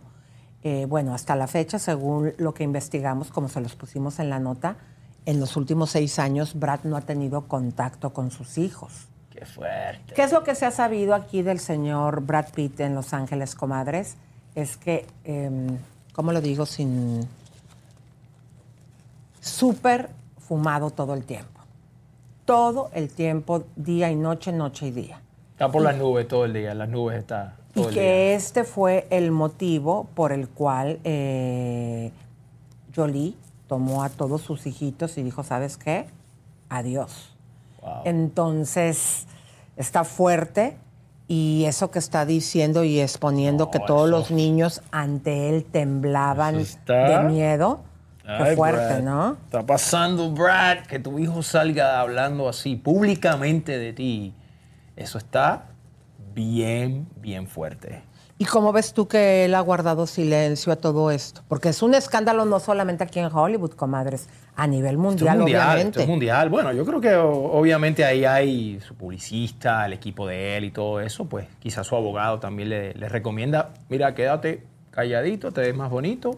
Eh, bueno, hasta la fecha, según lo que investigamos, como se los pusimos en la nota, en los últimos seis años Brad no ha tenido contacto con sus hijos. Qué fuerte. ¿Qué es lo que se ha sabido aquí del señor Brad Pitt en Los Ángeles, comadres? Es que, em, ¿cómo lo digo? Sin. súper fumado todo el tiempo. Todo el tiempo, día y noche, noche y día. Está por las nubes todo el día. Las nubes está Y todo el que día. este fue el motivo por el cual eh, Jolie tomó a todos sus hijitos y dijo, ¿sabes qué? Adiós. Wow. Entonces, está fuerte y eso que está diciendo y exponiendo que todos eso- los niños ante él temblaban de miedo. Qué Ay, fuerte, Brad. ¿no? Está pasando, Brad, que tu hijo salga hablando así públicamente de ti. Eso está bien, bien fuerte. ¿Y cómo ves tú que él ha guardado silencio a todo esto? Porque es un escándalo no solamente aquí en Hollywood, comadres, a nivel Esto mundial, es mundial, obviamente. esto es mundial. Bueno, yo creo que obviamente ahí hay su publicista, el equipo de él y todo eso, pues quizás su abogado también le, le recomienda, mira, quédate calladito, te ves más bonito,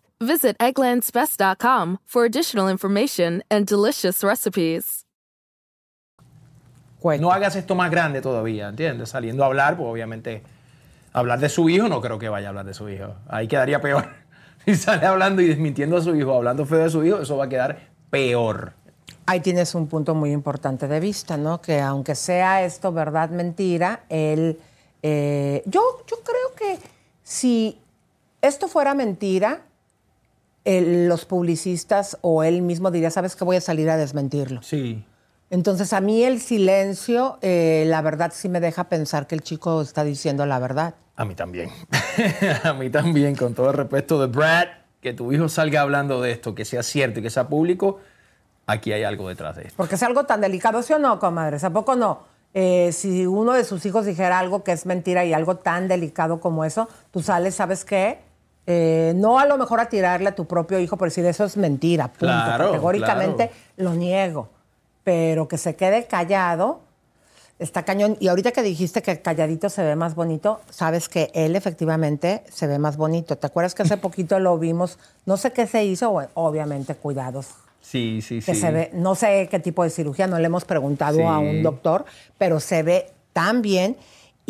Visit egglandsbest.com for additional information and delicious recipes. No hagas esto más grande todavía, ¿entiendes? Saliendo a hablar, pues obviamente hablar de su hijo, no creo que vaya a hablar de su hijo. Ahí quedaría peor. Si sale hablando y desmintiendo a su hijo, hablando feo de su hijo, eso va a quedar peor. Ahí tienes un punto muy importante de vista, ¿no? Que aunque sea esto verdad, mentira, él... eh, yo, yo creo que si esto fuera mentira, el- los publicistas o él mismo diría, ¿sabes qué? Voy a salir a desmentirlo. Sí. Entonces, a mí el silencio, eh, la verdad sí me deja pensar que el chico está diciendo la verdad. A mí también. a mí también, con todo el respeto de Brad, que tu hijo salga hablando de esto, que sea cierto y que sea público, aquí hay algo detrás de esto. Porque es algo tan delicado, ¿sí o no, comadres? ¿A poco no? Eh, si uno de sus hijos dijera algo que es mentira y algo tan delicado como eso, tú sales, ¿sabes qué? Eh, no a lo mejor a tirarle a tu propio hijo por decir eso es mentira, punto. Claro, Categóricamente lo niego. Pero que se quede callado está cañón. Y ahorita que dijiste que calladito se ve más bonito, sabes que él efectivamente se ve más bonito. ¿Te acuerdas que hace poquito lo vimos? No sé qué se hizo, obviamente cuidados Sí, sí, que sí. se ve, no sé qué tipo de cirugía, no le hemos preguntado Sí. a un doctor, pero se ve tan bien.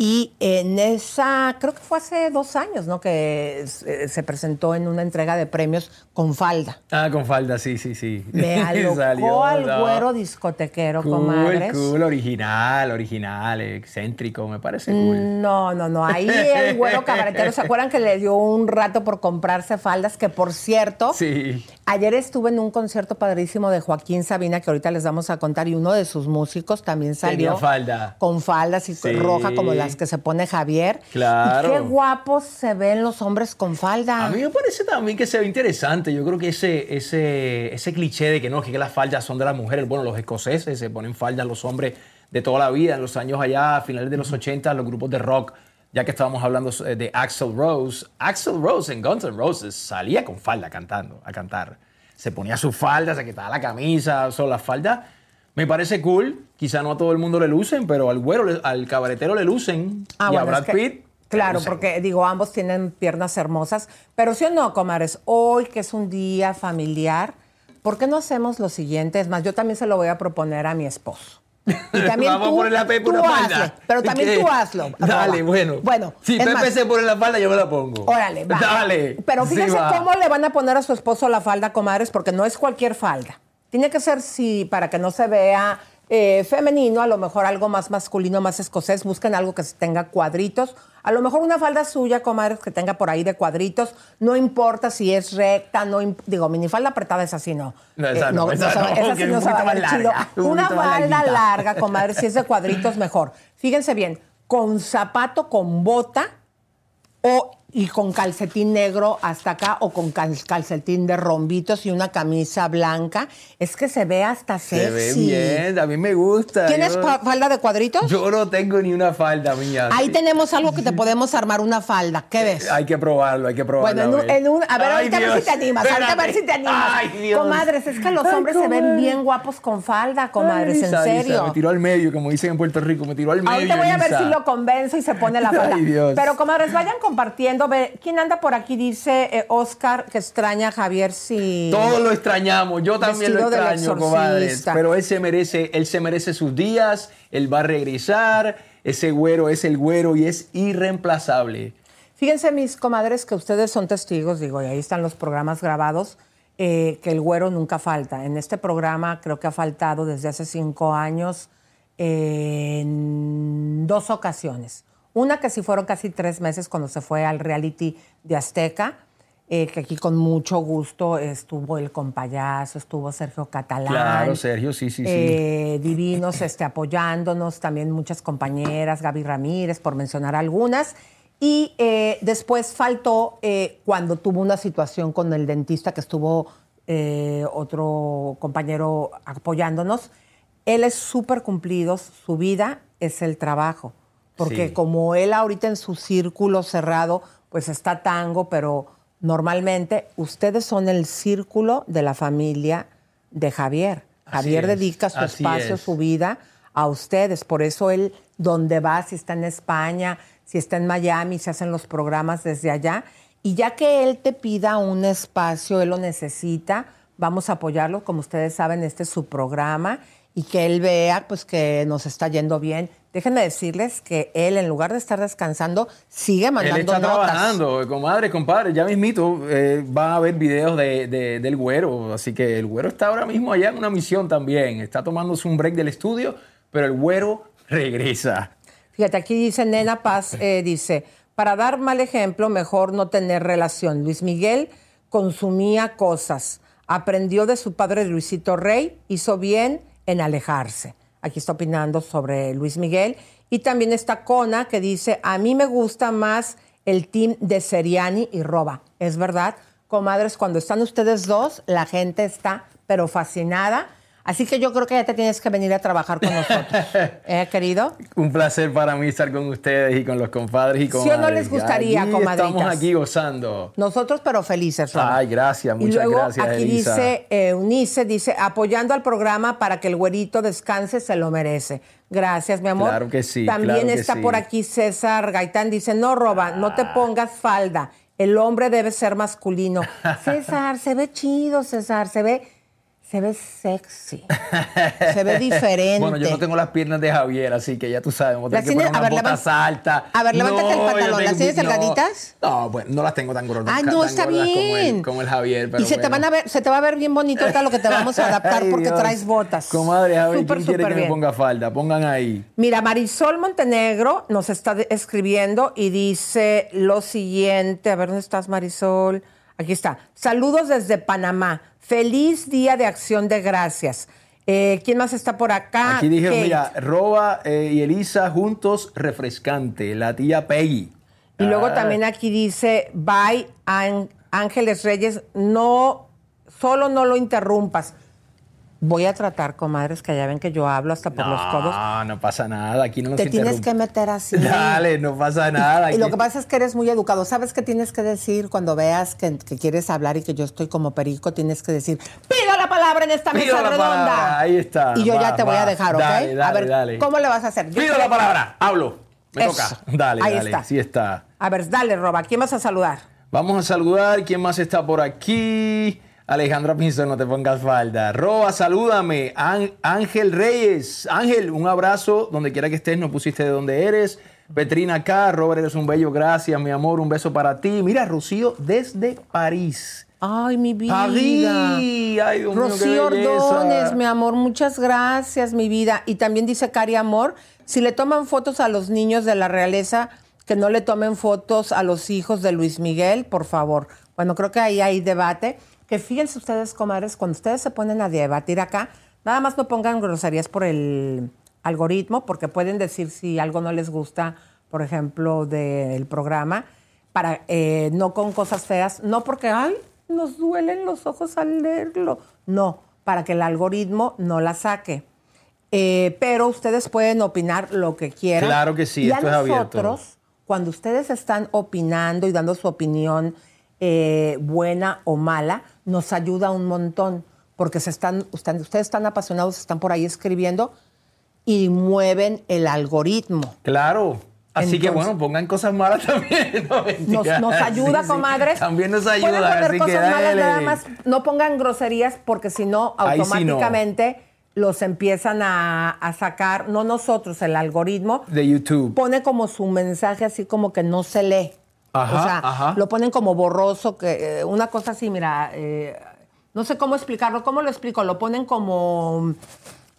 Y en esa, creo que fue hace dos años, ¿no? Que se, se presentó en una entrega de premios con falda. Ah, con falda, sí, sí, sí. Me alocó Salió, al no. güero discotequero, Cool, comadres. cool, original, original, excéntrico, me parece Mm. cool. No, no, no. Ahí el güero cabaretero, ¿se acuerdan que le dio un rato por comprarse faldas? Que por cierto, Sí. Ayer estuve en un concierto padrísimo de Joaquín Sabina, que ahorita les vamos a contar, y uno de sus músicos también salió. Tenía falda. Con faldas y Sí. roja como las que se pone Javier. Claro. Y qué guapos se ven los hombres con falda. A mí me parece también que se ve interesante. Yo creo que ese, ese, ese cliché de que no, que las faldas son de las mujeres. Bueno, los escoceses se ponen faldas los hombres de toda la vida. En los años allá, a finales de los 80, los grupos de rock ya que estábamos hablando eh, de Axel Rose, Axel Rose en Guns N' Roses salía con falda cantando, a cantar. Se ponía su falda, se quitaba la camisa, son las faldas. Me parece cool, quizá no a todo el mundo le lucen, pero al güero, al cabaretero le lucen. Ah, y a Brad es que- Pitt. Claro, porque digo, ambos tienen piernas hermosas. Pero sí o no, comares, hoy que es un día familiar, ¿por qué no hacemos lo siguiente? Es más, yo también se lo voy a proponer a mi esposo. Y también Vamos tú, a ponerle a Pepe tú una falda. hazle, pero también ¿Qué? tú hazlo. Dale, bueno. Bueno, Si Pepe más, se pone la falda, yo me la pongo. Órale, va. Dale. Pero fíjense cómo le van a poner a su esposo la falda, comadres, porque no es cualquier falda. Tiene que ser, sí, para que no se vea eh, femenino, a lo mejor algo más masculino, más escocés. Busquen algo que tenga cuadritos. A lo mejor una falda suya, comadres, que tenga por ahí de cuadritos. No importa si es recta, no digo, minifalda apretada es así, no. No, esa Eh, no, esa va- no, esa sí no se va a ver chido. un Una falda larga, comadre, si es de cuadritos, mejor. Fíjense bien, con zapato, con bota o y con calcetín negro hasta acá o con cal- calcetín de rombitos y una camisa blanca. Es que se ve hasta sexy. Se ve bien, a mí me gusta. ¿Tienes Yo- falda de cuadritos? Yo no tengo ni una falda mía. Ahí Sí. tenemos algo que te podemos armar una falda. ¿Qué ves? Hay que probarlo, hay que probarlo. Bueno, en un, en un- a ver, Ay, ahorita a ver si te animas, ahorita a ver si te animas. Ay, Dios. Comadres, es que los Ay, hombres se ven bien guapos con falda, comadres, Ay, en Isa, Isa, serio. me tiró al medio, como dicen en Puerto Rico, me tiró al medio. Ahorita voy a ver Isa. si lo convenzo y se pone la falda. Ay, Dios. Pero, comadres, vayan compartiendo. ¿Quién anda por aquí? Dice eh, Oscar que extraña a Javier si... Todos lo extrañamos, yo también lo extraño, comadres. Pero él se merece, él se merece sus días, él va a regresar, ese güero es el güero y es irreemplazable. Fíjense, mis comadres, que ustedes son testigos, digo, y ahí están los programas grabados, eh, que el güero nunca falta. En este programa creo que ha faltado desde hace cinco años eh, en dos ocasiones. Una que sí fueron casi tres meses cuando se fue al reality de Azteca, eh, que aquí con mucho gusto estuvo el compayazo, estuvo Sergio Catalán. Claro, Sergio, sí, sí, sí. eh, divinos este, apoyándonos, también muchas compañeras, Gaby Ramírez, por mencionar algunas. Y eh, después faltó cuando tuvo una situación con el dentista que estuvo otro compañero apoyándonos. Él es súper cumplido, su vida es el trabajo. Porque Sí. como él ahorita en su círculo cerrado, pues está tango, pero normalmente ustedes son el círculo de la familia de Javier. Así Javier es, dedica su así espacio, es. su vida a ustedes. Por eso él, donde va, si está en España, si está en Miami, se hacen los programas desde allá. Y ya que él te pida un espacio, él lo necesita, vamos a apoyarlo. Como ustedes saben, este es su programa y que él vea pues que nos está yendo bien. Déjenme decirles que él, en lugar de estar descansando, sigue mandando Él está notas. trabajando, comadre, compadre, ya mismito eh, va a haber videos de, de- del güero, así que el güero está ahora mismo allá en una misión también, está tomándose un break del estudio, pero el güero regresa. Fíjate, aquí dice Nena Paz, eh, dice, para dar mal ejemplo, mejor no tener relación. Luis Miguel consumía cosas, aprendió de su padre Luisito Rey, hizo bien en alejarse. Aquí está opinando sobre Luis Miguel. Y también está Cona, que dice, a mí me gusta más el team de Seriani y Roba. Es verdad, comadres, cuando están ustedes dos, la gente está, pero fascinada. Así que yo creo que ya te tienes que venir a trabajar con nosotros. ¿Eh, querido? Un placer para mí estar con ustedes y con los compadres y ¿Sí o comadres. no les gustaría, comadritas? Estamos aquí gozando. Nosotros, pero felices, Roba. Ay, gracias, Y muchas luego gracias, aquí Elisa. dice eh, Eunice, dice, apoyando al programa para que el güerito descanse, se lo merece. Gracias, mi amor. Claro que sí, También claro está sí. por aquí César Gaitán, dice, no, Roba, no te pongas falda. El hombre debe ser masculino. César, se ve chido, César, se ve, se ve sexy. Se ve diferente. Bueno, yo no tengo las piernas de Javier, así que ya tú sabes, vamos a ¿Las tener que poner A ver, unas botas altas. a ver, levántate el pantalón, ¿las tienes delgaditas? No, bueno, no las tengo tan gordas. Tan no, está Como bien. el, como el Javier, pero y se te bueno. van a ver, se te va a ver bien bonito ahorita lo que te vamos a adaptar Ay, porque Dios. traes botas. Comadre, Súper, ¿quién quiere que me ponga falda? Pongan ahí. Mira, Marisol Montenegro nos está escribiendo y dice lo siguiente. A ver, ¿dónde estás, Marisol? Aquí está. Saludos desde Panamá. Feliz Día de Acción de Gracias. Eh, ¿Quién más está por acá? Aquí dije, Kate. mira, Roba eh, y Elisa juntos, refrescante. La tía Peggy. Y luego Ah, también aquí dice, bye, Án- Ángeles Reyes, no, solo no lo interrumpas. Voy a tratar, comadres, que ya ven que yo hablo hasta por los codos. No, no pasa nada. Aquí no nos Te tienes que meter así. Dale, no pasa nada. Y lo que pasa es que eres muy educado. ¿Sabes qué tienes que decir cuando veas que, que quieres hablar y que yo estoy como perico? Tienes que decir, pido la palabra en esta mesa redonda. palabra, ahí está, Y yo ya va, te voy a dejar, ¿ok? Dale, a dale, ver, dale. ¿cómo le vas a hacer? Yo Pido la palabra. Hablo. Me Eso. toca. Dale, Ahí dale. está. Sí está. A ver, dale, Roba. ¿Quién vas a saludar? Vamos a saludar. ¿Quién más está por aquí? Alejandra Pinzón, no te pongas falda. Roba, salúdame. Án- Ángel Reyes. Ángel, un abrazo. Donde quiera que estés, no pusiste de dónde eres. Petrina acá. Robert, eres un bello. Gracias, mi amor. Un beso para ti. Mira, Rocío, desde París. Ay, mi vida. París. Ay, Dios mío, qué Rocío belleza. Ordones, mi amor, muchas gracias, mi vida. Y también dice Cari Amor, si le toman fotos a los niños de la realeza, que no le tomen fotos a los hijos de Luis Miguel, por favor. Bueno, creo que ahí hay debate. Que fíjense ustedes, comadres, cuando ustedes se ponen a debatir acá, nada más no pongan groserías por el algoritmo, porque pueden decir si algo no les gusta, por ejemplo, del programa, para eh, no con cosas feas, no porque, ay, nos duelen los ojos al leerlo. No, para que el algoritmo no la saque. Eh, pero ustedes pueden opinar lo que quieran. Claro que sí, Y esto es a abierto. nosotros, cuando ustedes están opinando y dando su opinión eh, buena o mala, nos ayuda un montón. Porque se están, usted- ustedes están apasionados, están por ahí escribiendo y mueven el algoritmo. Claro. Así que bueno, pongan cosas malas también. No, Nos, ayuda, Sí, sí. comadres. También nos Pueden ayuda. poner así que cosas malas, dale. nada más. No pongan groserías porque si no, Ahí sí no. automáticamente los empiezan a, a sacar, no nosotros, el algoritmo. De YouTube. Pone como su mensaje así como que no se lee. Ajá, o sea, ajá. lo ponen como borroso, que eh, una cosa así, mira, eh, no sé cómo explicarlo, ¿cómo lo explico? Lo ponen como,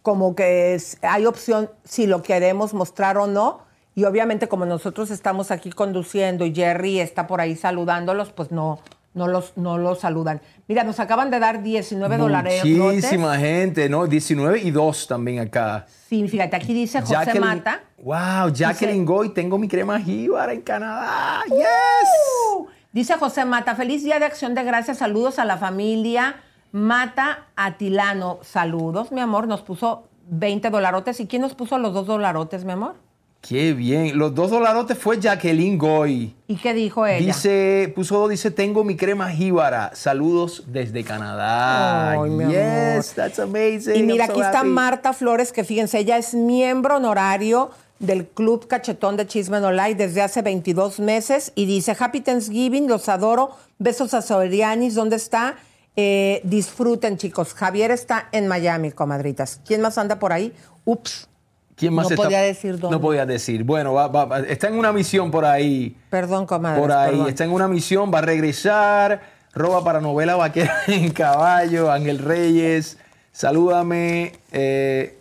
como que es- hay opción si lo queremos mostrar o no. Y obviamente como nosotros estamos aquí conduciendo y Jerry está por ahí saludándolos, pues no, no, los, no los saludan. Mira, nos acaban de dar 19 dólares. Muchísima gente, ¿no? 19 y 2 también acá. Sí, fíjate, aquí dice José Mata. Wow, Jacqueline Goy, tengo mi crema jíbara en Canadá. Yes. Uh, Dice José Mata, feliz día de acción de gracias, saludos a la familia Mata Atilano, saludos, mi amor, nos puso 20 dolarotes. ¿Y quién nos puso los dos dolarotes, mi amor? Qué bien. Los dos dolarotes fue Jacqueline Goy. ¿Y qué dijo ella? Dice, puso, dice, tengo mi crema jíbara. Saludos desde Canadá. Ay, mi yes, that's amazing. Y mira, so aquí está. Marta Flores, que fíjense, ella es miembro honorario del Club Cachetón de Chisme No Like desde hace 22 meses y dice, Happy Thanksgiving, los adoro, besos a Sorianis, ¿dónde está? Eh, disfruten, chicos. Javier está en Miami, comadritas. ¿Quién más anda por ahí? Ups. ¿Quién más No está- podía decir dónde. No podía decir. Bueno, va- va- está en una misión por ahí. Perdón, comadre. Por ahí. perdón. Está en una misión, va a regresar. Roba para novela vaquera en caballo. Ángel Reyes. Salúdame. eh,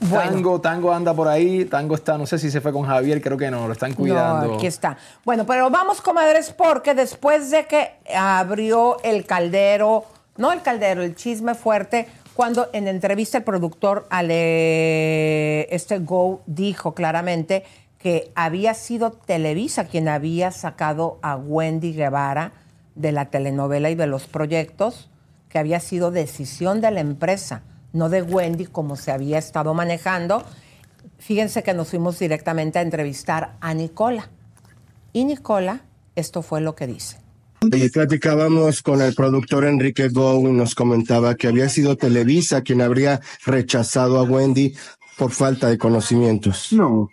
Bueno. Tango, Tango anda por ahí. Tango está, no sé si se fue con Javier, creo que no, lo están cuidando. No, aquí está. Bueno, pero vamos, comadres, porque después de que abrió el caldero, no el caldero, el chisme fuerte, cuando en entrevista el productor Ale, este Go dijo claramente que había sido Televisa quien había sacado a Wendy Guevara de la telenovela y de los proyectos, que había sido decisión de la empresa, no de Wendy como se había estado manejando. Fíjense que nos fuimos directamente a entrevistar a Nicola. Y Nicola, esto fue lo que dice. Y platicábamos con el productor Enrique Go y nos comentaba que había sido Televisa quien habría rechazado a Wendy por falta de conocimientos. No,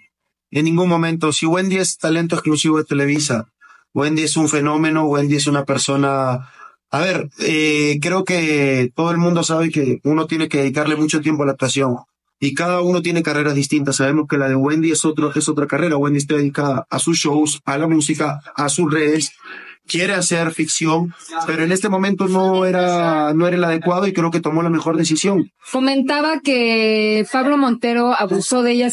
en ningún momento. Si Wendy es talento exclusivo de Televisa, Wendy es un fenómeno, Wendy es una persona... A ver, eh, creo que todo el mundo sabe que uno tiene que dedicarle mucho tiempo a la actuación y cada uno tiene carreras distintas. Sabemos que la de Wendy es, otro, es otra carrera. Wendy está dedicada a sus shows, a la música, a sus redes. Quiere hacer ficción, pero en este momento no era, no era el adecuado y creo que tomó la mejor decisión. Comentaba que Pablo Montero abusó de ella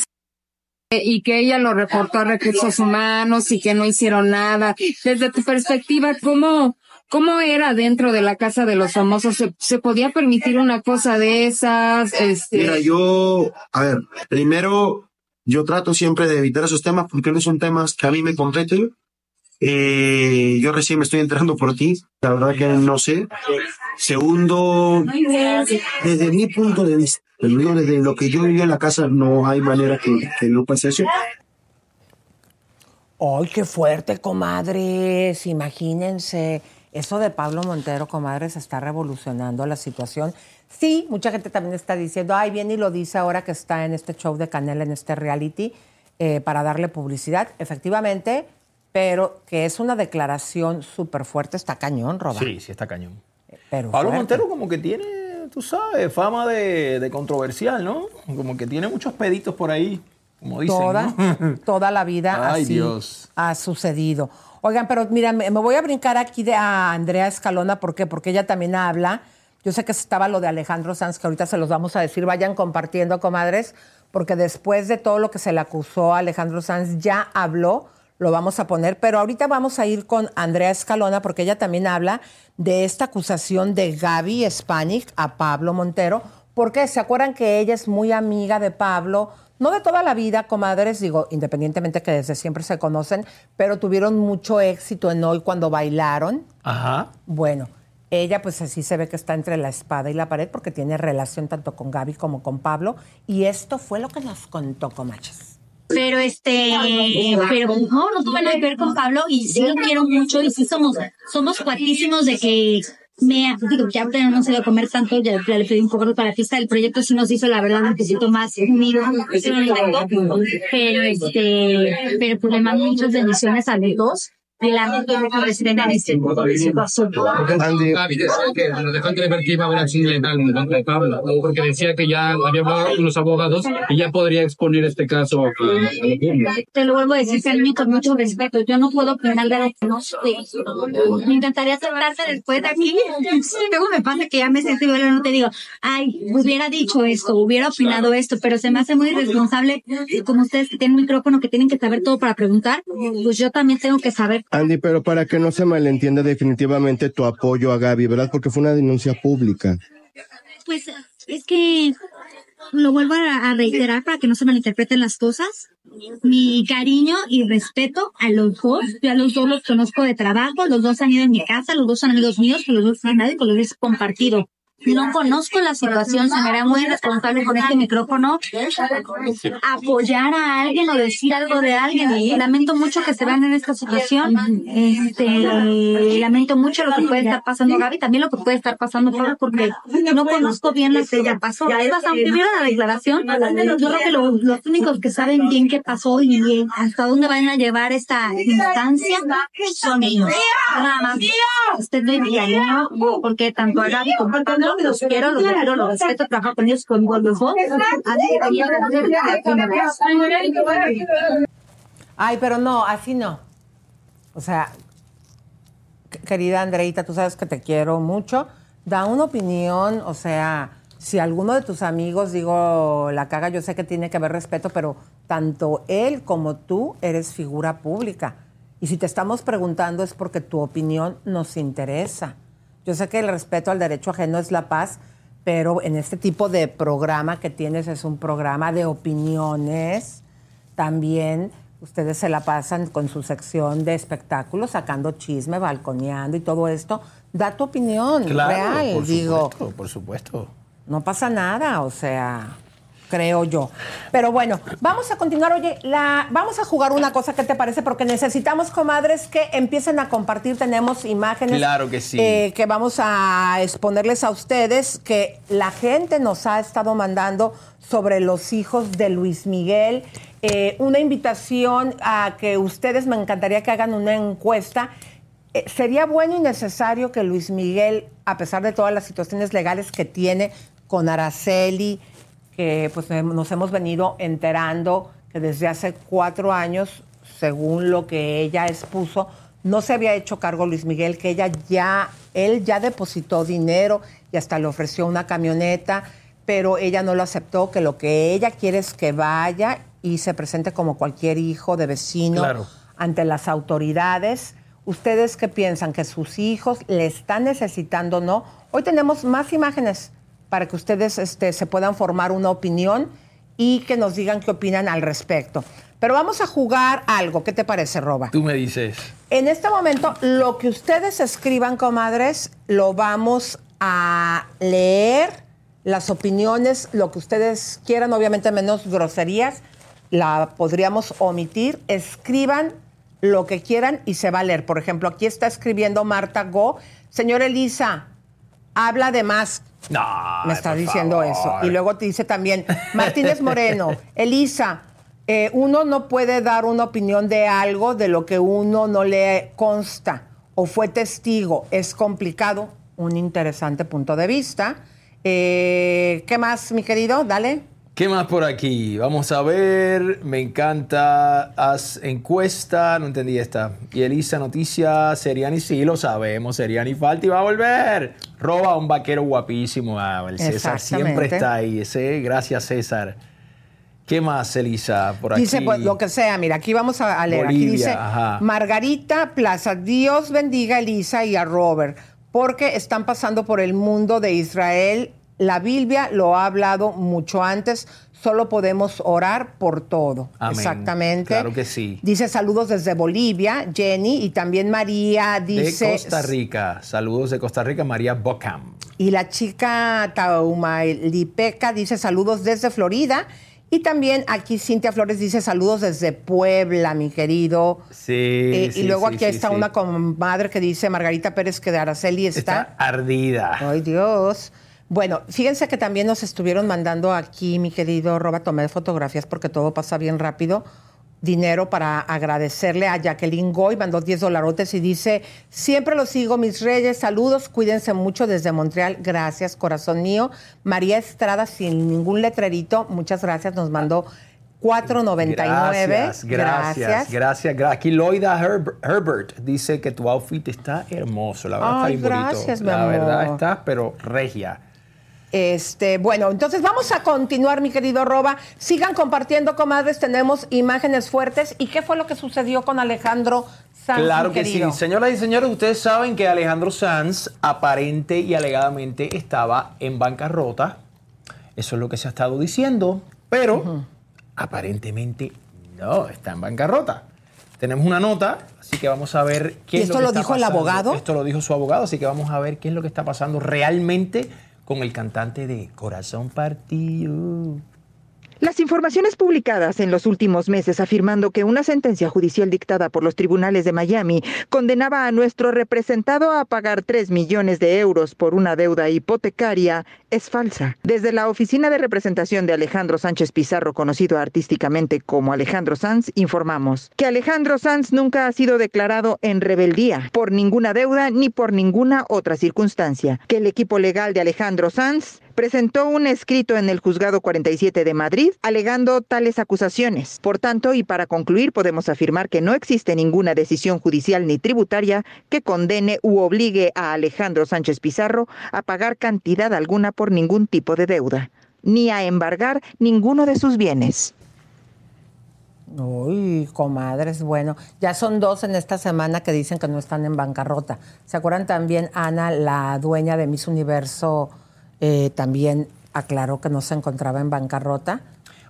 y que ella lo reportó a recursos humanos y que no hicieron nada. Desde tu perspectiva, ¿cómo, cómo era dentro de la casa de los famosos? ¿Se, se podía permitir una cosa de esas? Este, Mira, yo, a ver, primero, yo trato siempre de evitar esos temas porque no son temas que a mí me competen. Eh, yo recién me estoy enterando por ti, la verdad que no sé. Segundo, desde mi punto de vista, desde lo que yo viví en la casa, no hay manera que, que no pase eso. ¡Ay, qué fuerte, comadres! Imagínense. Eso de Pablo Montero, comadres, está revolucionando la situación. Sí, mucha gente también está diciendo, ay, bien y lo dice ahora que está en este show de Canela, en este reality, eh, para darle publicidad. Efectivamente, pero que es una declaración súper fuerte, está cañón, Roda. Sí, sí está cañón. Pero Pablo fuerte. Montero como que tiene, tú sabes, fama de, de controversial, ¿no? Como que tiene muchos peditos por ahí, como dicen, toda, ¿no? toda la vida Ay, así Dios. ha sucedido. Oigan, pero mira, me, me voy a brincar aquí de a Andrea Escalona, ¿por qué? Porque ella también habla. Yo sé que estaba lo de Alejandro Sanz, que ahorita se los vamos a decir, vayan compartiendo, comadres, porque después de todo lo que se le acusó a Alejandro Sanz, ya habló, lo vamos a poner, pero ahorita vamos a ir con Andrea Escalona, porque ella también habla de esta acusación de Gaby Spanik a Pablo Montero, porque se acuerdan que ella es muy amiga de Pablo, no de toda la vida, comadres, digo, independientemente que desde siempre se conocen, pero tuvieron mucho éxito en hoy cuando bailaron. Ajá. Bueno, ella pues así se ve que está entre la espada y la pared porque tiene relación tanto con Gaby como con Pablo. Y esto fue lo que nos contó Comachas. Pero este, pero no, no tuve nada que ver con Pablo y sí lo quiero mucho y sí somos, somos cuatísimos de que me, digo, ya no ido a comer tanto, ya, le pedí un poco para la fiesta del proyecto, sí nos hizo la verdad un poquito más unido, pero este, pero pues le mando muchas bendiciones a los dos. Y mucho que nos dejó entrever que iba a haber acción legal en contra de Pablo, porque decía que ya había hablado con los abogados y ya podría exponer este caso la. Te lo vuelvo a decir, Carmen, con mucho respeto. Yo no puedo opinar de lo que no sé. Me encantaría aceptarte después de aquí. Luego me pasa que ya me siento igual, no te digo, ay, hubiera dicho esto, hubiera opinado esto, pero se me hace muy irresponsable. Como ustedes que tienen un micrófono que tienen que saber todo para preguntar, pues yo también tengo que saber. Andy, pero para que no se malentienda definitivamente tu apoyo a Gaby, ¿verdad? Porque fue una denuncia pública. Pues es que lo vuelvo a, reiterar para que no se malinterpreten las cosas. Mi cariño y respeto a los dos. Yo a los dos los conozco de trabajo, los dos han ido en mi casa, los dos son amigos míos, los dos han nadie, con los dos he compartido. No conozco la situación, se me hará muy responsable con este micrófono apoyar a alguien o decir algo de alguien. Lamento mucho que se vean en esta situación. Este, lamento mucho lo que puede estar pasando Gaby, también lo que puede estar pasando Pablo, porque no conozco bien lo que ya pasó. Es aunque viera la declaración, yo creo que lo- los únicos que saben bien qué pasó y hasta dónde van a llevar esta instancia son ellos. Nada más. Usted engañó porque tanto a Gaby como a los quiero, los quiero, los respeto, trabajo con ellos con dos. Ay, pero no, así no. O sea, qu- querida Andreita, tú sabes que te quiero mucho. Da una opinión, o sea, si alguno de tus amigos, digo, la caga, yo sé que tiene que haber respeto, pero tanto él como tú eres figura pública. Y si te estamos preguntando es porque tu opinión nos interesa. Yo sé que el respeto al derecho ajeno es la paz, pero en este tipo de programa que tienes es un programa de opiniones. También ustedes se la pasan con su sección de espectáculos, sacando chisme, balconeando y todo esto. Da tu opinión real, por digo. supuesto, por supuesto. No pasa nada, o sea, creo yo. Pero bueno, vamos a continuar. Oye, la, vamos a jugar una cosa, ¿qué te parece? Porque necesitamos, comadres, que empiecen a compartir. Tenemos imágenes. Claro que sí. eh, que vamos a exponerles a ustedes, que la gente nos ha estado mandando sobre los hijos de Luis Miguel. Eh, una invitación a que ustedes, me encantaría que hagan una encuesta. Eh, sería bueno y necesario que Luis Miguel, a pesar de todas las situaciones legales que tiene con Araceli, que pues hem- nos hemos venido enterando que desde hace cuatro años, según lo que ella expuso, no se había hecho cargo Luis Miguel, que ella ya, él ya depositó dinero y hasta le ofreció una camioneta, pero ella no lo aceptó, que lo que ella quiere es que vaya y se presente como cualquier hijo de vecino Claro. ante las autoridades. ¿Ustedes qué piensan? ¿Que sus hijos le están necesitando o no? Hoy tenemos más imágenes para que ustedes este, se puedan formar una opinión y que nos digan qué opinan al respecto. Pero vamos a jugar algo. ¿Qué te parece, Roba? Tú me dices. En este momento, lo que ustedes escriban, comadres, lo vamos a leer, las opiniones, lo que ustedes quieran, obviamente menos groserías, la podríamos omitir. Escriban lo que quieran y se va a leer. Por ejemplo, aquí está escribiendo Marta Go. Señor Elisa, habla de más. No, Me está por diciendo favor. eso. Y luego te dice también Martínez Moreno, Elisa, eh, uno no puede dar una opinión de algo de lo que uno no le consta o fue testigo. Es complicado, un interesante punto de vista. Eh, ¿Qué más, mi querido? Dale. ¿Qué más por aquí? Vamos a ver. Me encanta. Haz encuesta. No entendí esta. Y Elisa, noticia. Seriani, sí, lo sabemos. Seriani falta y va a volver. Roba a un vaquero guapísimo. Ah, el César siempre está ahí. Ese, gracias, César. ¿Qué más, Elisa? Por aquí. Dice pues, lo que sea, mira, aquí vamos a, a leer. aquí dice ajá. Margarita Plaza, Dios bendiga a Elisa y a Robert, porque están pasando por el mundo de Israel. La Biblia lo ha hablado mucho antes, solo podemos orar por todo. Amén. Exactamente. Claro que sí. Dice saludos desde Bolivia, Jenny, y también María dice... de Costa Rica. Saludos de Costa Rica, María Bockham. Y la chica Taumalipeca dice saludos desde Florida. Y también aquí Cintia Flores dice saludos desde Puebla, mi querido. Sí. Eh, sí, y luego sí, aquí sí, está una comadre que dice Margarita Pérez que de Araceli está. Está ardida. Ay, Dios. Bueno, fíjense que también nos estuvieron mandando aquí, mi querido Roba, tomé fotografías porque todo pasa bien rápido. Dinero para agradecerle a Jacqueline Goy, mandó 10 dolarotes y dice: Siempre los sigo, mis reyes, saludos, cuídense mucho desde Montreal, gracias, corazón mío. María Estrada, sin ningún letrerito, muchas gracias, nos mandó 4.99. Gracias, gracias, gracias, gra- Aquí Loida Herb- Herbert dice que tu outfit está hermoso, la verdad Ay, está bien gracias, bonito. mi La verdad está, pero regia. Este, bueno, entonces vamos a continuar, mi querido Roba. Sigan compartiendo, comadres. Tenemos imágenes fuertes. ¿Y qué fue lo que sucedió con Alejandro Sanz? Claro que querido? sí. Señoras y señores, ustedes saben que Alejandro Sanz aparente y alegadamente estaba en bancarrota. Eso es lo que se ha estado diciendo, pero aparentemente no está en bancarrota. Tenemos una nota, así que vamos a ver qué ¿Y es lo esto que lo está dijo el abogado? Esto lo dijo su abogado, así que vamos a ver qué es lo que está pasando realmente con el cantante de Corazón Partido. Las informaciones publicadas en los últimos meses afirmando que una sentencia judicial dictada por los tribunales de Miami condenaba a nuestro representado a pagar 3 millones de euros por una deuda hipotecaria es falsa. Desde la oficina de representación de Alejandro Sánchez Pizarro, conocido artísticamente como Alejandro Sanz, informamos que Alejandro Sanz nunca ha sido declarado en rebeldía por ninguna deuda ni por ninguna otra circunstancia, que el equipo legal de Alejandro Sanz presentó un escrito en el Juzgado 47 de Madrid alegando tales acusaciones. Por tanto, y para concluir, podemos afirmar que no existe ninguna decisión judicial ni tributaria que condene u obligue a Alejandro Sánchez Pizarro a pagar cantidad alguna por ningún tipo de deuda, ni a embargar ninguno de sus bienes. Uy, comadres, bueno, ya son dos en esta semana que dicen que no están en bancarrota. ¿Se acuerdan también, Ana, la dueña de Miss Universo, eh, también aclaró que no se encontraba en bancarrota?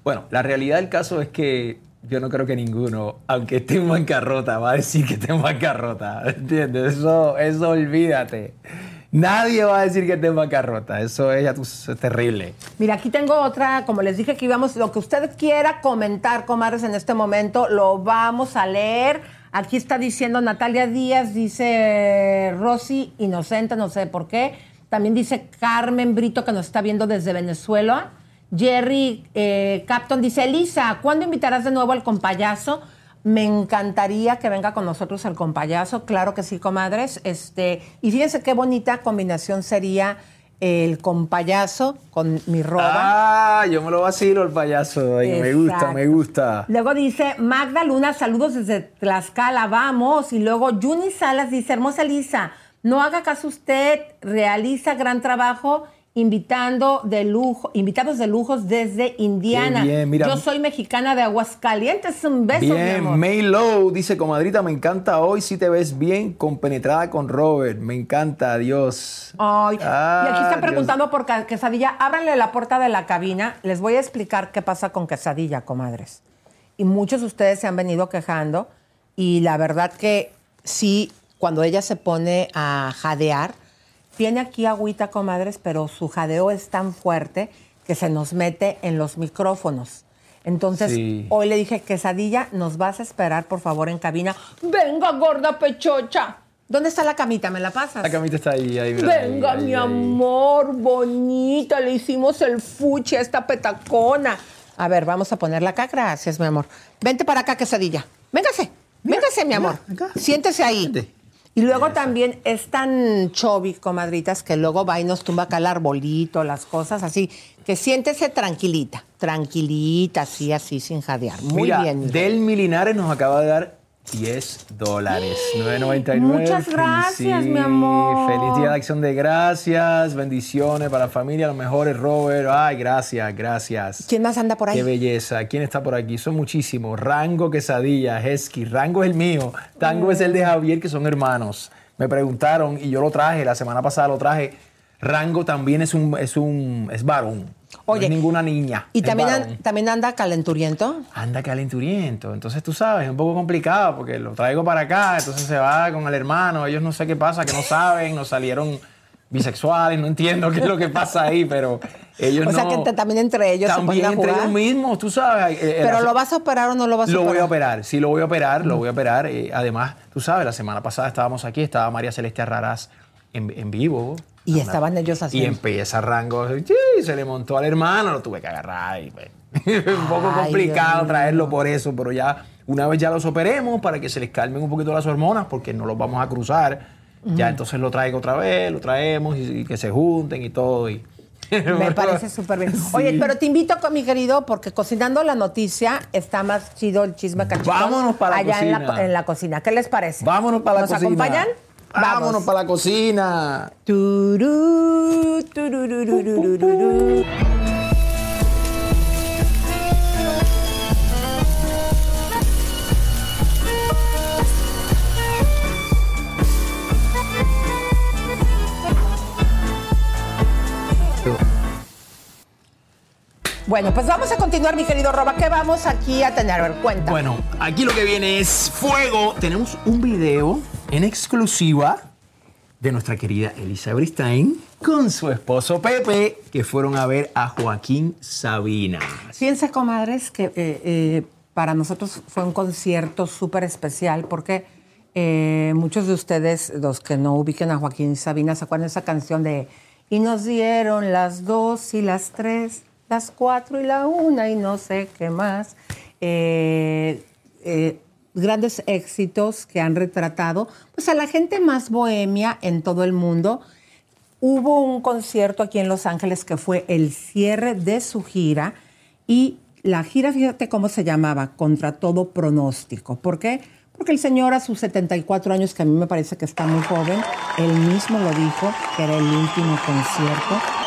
Bueno, la realidad del caso es que yo no creo que ninguno, aunque esté en bancarrota, va a decir que esté en bancarrota. ¿Entiendes? Eso, eso olvídate. Nadie va a decir que esté en bancarrota. Eso es, ya tú- es terrible. Mira, aquí tengo otra, como les dije que íbamos, lo que usted quiera comentar, comadres, en este momento, lo vamos a leer. Aquí está diciendo Natalia Díaz, dice Rosy Inocente, no sé por qué. También dice Carmen Brito, que nos está viendo desde Venezuela. Jerry eh, Capton dice, Elisa, ¿cuándo invitarás de nuevo al compayazo? Me encantaría que venga con nosotros el compayazo, claro que sí, comadres. Este, y fíjense qué bonita combinación sería el compayazo con mi roba. Ah, yo me lo vacilo el payaso. Ay, me gusta, me gusta. Luego dice Magda Luna, saludos desde Tlaxcala, vamos. Y luego Juni Salas dice, hermosa Lisa, no haga caso usted, realiza gran trabajo invitando de lujo, invitados de lujos desde Indiana. Bien, mira. Yo soy mexicana de Aguascalientes, un beso, mi Bien, amor. May Low dice, comadrita, me encanta hoy, si te ves bien, compenetrada con Robert. Me encanta, Dios. Ay, y aquí Ah, están Dios. preguntando por quesadilla. Ábranle la puerta de la cabina. Les voy a explicar qué pasa con quesadilla, comadres. y muchos de ustedes se han venido quejando y la verdad que sí, cuando ella se pone a jadear, tiene aquí agüita, comadres, pero su jadeo es tan fuerte que se nos mete en los micrófonos. Entonces, Sí. hoy le dije, quesadilla, nos vas a esperar, por favor, en cabina. Venga, gorda pechocha. ¿Dónde está la camita? ¿Me la pasas? La camita está ahí, ahí. mira, Venga, ahí, ahí, mi ahí. amor, bonita, le hicimos el fuchi a esta petacona. A ver, vamos a ponerla acá. Gracias, mi amor. Vente para acá, quesadilla. Véngase, véngase, mi amor. Siéntese ahí. Y luego también es tan chovi, comadritas, que luego va y nos tumba acá el arbolito, las cosas así. Que siéntese tranquilita, tranquilita, así, así, sin jadear. Muy Mira, bien. Del Milinares nos acaba de dar 10 dólares. 9.99. Muchas gracias, mi amor. Feliz día de acción de gracias. Bendiciones para la familia, los mejores, Robert. Ay, gracias, gracias. ¿Quién más anda por ahí? Qué belleza. ¿Quién está por aquí? Son muchísimos. Rango Quesadilla, Hesky. Rango es el mío. Tango es el de Javier, que son hermanos. Me preguntaron y yo lo traje, la semana pasada lo traje. Rango también es un, es un, es varón. Oye, no es ninguna niña. ¿Y también, an- también anda calenturiento? Anda calenturiento. Entonces tú sabes, es un poco complicado porque lo traigo para acá, entonces se va con el hermano. Ellos no sé qué pasa, que no saben, no salieron bisexuales, no entiendo qué es lo que pasa ahí, pero ellos o no. sea que también entre ellos se también a entre jugar. ellos mismos, tú sabes. eh, ¿Pero la- lo vas a operar o no lo vas a lo operar? voy a operar, sí lo voy a operar, lo voy a operar. Eh, además, tú sabes, la semana pasada estábamos aquí, estaba María Celeste Arraraz en, en vivo. Y estaban ellos Y haciendo. empieza Rango, sí, se le montó al hermano, lo tuve que agarrar. Y, un poco Ay, complicado Dios traerlo por eso, pero ya una vez ya los operemos para que se les calmen un poquito las hormonas, porque no los vamos a cruzar. Ya entonces lo traigo otra vez, lo traemos y, y que se junten y todo. Y, Me parece súper bien. Oye, pero te invito con mi querido, porque cocinando la noticia está más chido el chisme cachito. Vámonos para la allá la, cocina. co- en la cocina. ¿Qué les parece? Vámonos para la ¿Nos cocina. acompañan? Vámonos para la cocina. Turú. Bueno, pues vamos a continuar, mi querido Roba. ¿Qué vamos aquí a tener? A ver, cuenta. Bueno, aquí lo que viene es fuego. Tenemos un video en exclusiva de nuestra querida Elisa Bristain con su esposo Pepe, que fueron a ver a Joaquín Sabina. Fíjense, comadres, que eh, eh, para nosotros fue un concierto súper especial porque eh, muchos de ustedes, los que no ubiquen a Joaquín Sabina, ¿se acuerdan de esa canción de Y nos dieron las dos y las tres, las cuatro y la una y no sé qué más? Eh, grandes éxitos que han retratado pues, a la gente más bohemia en todo el mundo. Hubo un concierto aquí en Los Ángeles que fue el cierre de su gira y la gira, fíjate cómo se llamaba, contra todo pronóstico. ¿Por qué? Porque el señor a sus 74 años, que a mí me parece que está muy joven, él mismo lo dijo, que era el último concierto,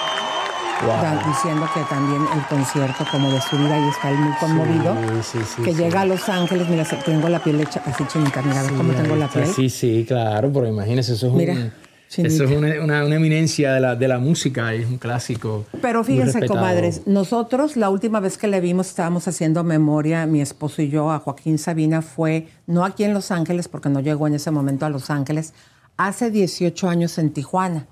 diciendo que también el concierto como de su vida y está él muy conmovido, Sí, sí, sí, que llega a Los Ángeles, mira, tengo la piel hecha así chinita, mira, cómo tengo la piel. Sí, sí, claro, pero imagínese, eso es, Mira, un- chinita. eso es una, una- una eminencia de la, de la música, es un clásico. Pero fíjense, comadres, nosotros la última vez que le vimos, estábamos haciendo memoria, mi esposo y yo, a Joaquín Sabina, fue no aquí en Los Ángeles, porque no llegó en ese momento a Los Ángeles, hace 18 años en Tijuana.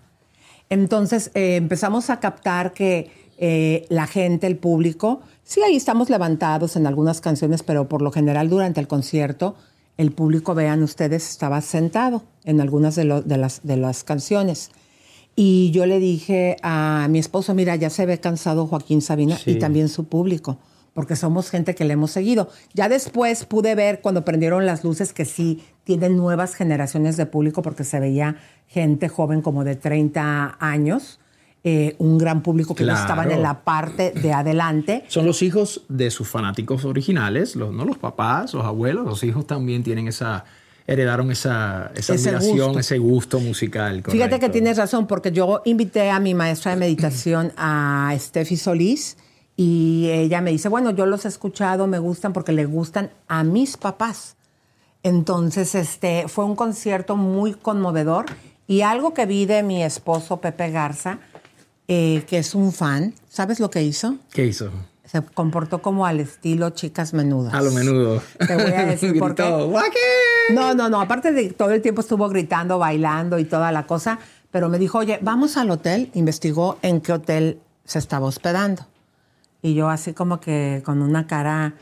Entonces eh, empezamos a captar que eh, la gente, el público, sí, ahí estamos levantados en algunas canciones, pero por lo general durante el concierto, el público, vean ustedes, estaba sentado en algunas de, lo- de las, de las canciones. Y yo le dije a mi esposo, mira, ya se ve cansado Joaquín Sabina Sí. y también su público, porque somos gente que le hemos seguido. Ya después pude ver cuando prendieron las luces que sí tienen nuevas generaciones de público, porque se veía gente joven como de 30 años, eh, un gran público que Claro. estaban en la parte de adelante. Son los hijos de sus fanáticos originales, los, no los papás, los abuelos, los hijos también tienen esa, heredaron esa, esa Ese admiración, gusto. ese gusto musical. Fíjate que tienes razón, porque yo invité a mi maestra de meditación, a Steffi Solís, y ella me dice, bueno, yo los he escuchado, me gustan porque le gustan a mis papás. Entonces, este, fue un concierto muy conmovedor y algo que vi de mi esposo Pepe Garza, eh, que es un fan, ¿sabes lo que hizo? ¿Qué hizo? Se comportó como al estilo chicas menudas. A lo menudo. Te voy a decir por qué. No, no, no. Aparte de todo el tiempo estuvo gritando, bailando y toda la cosa, pero me dijo, oye, vamos al hotel. Investigó en qué hotel se estaba hospedando. Y yo así como que con una cara,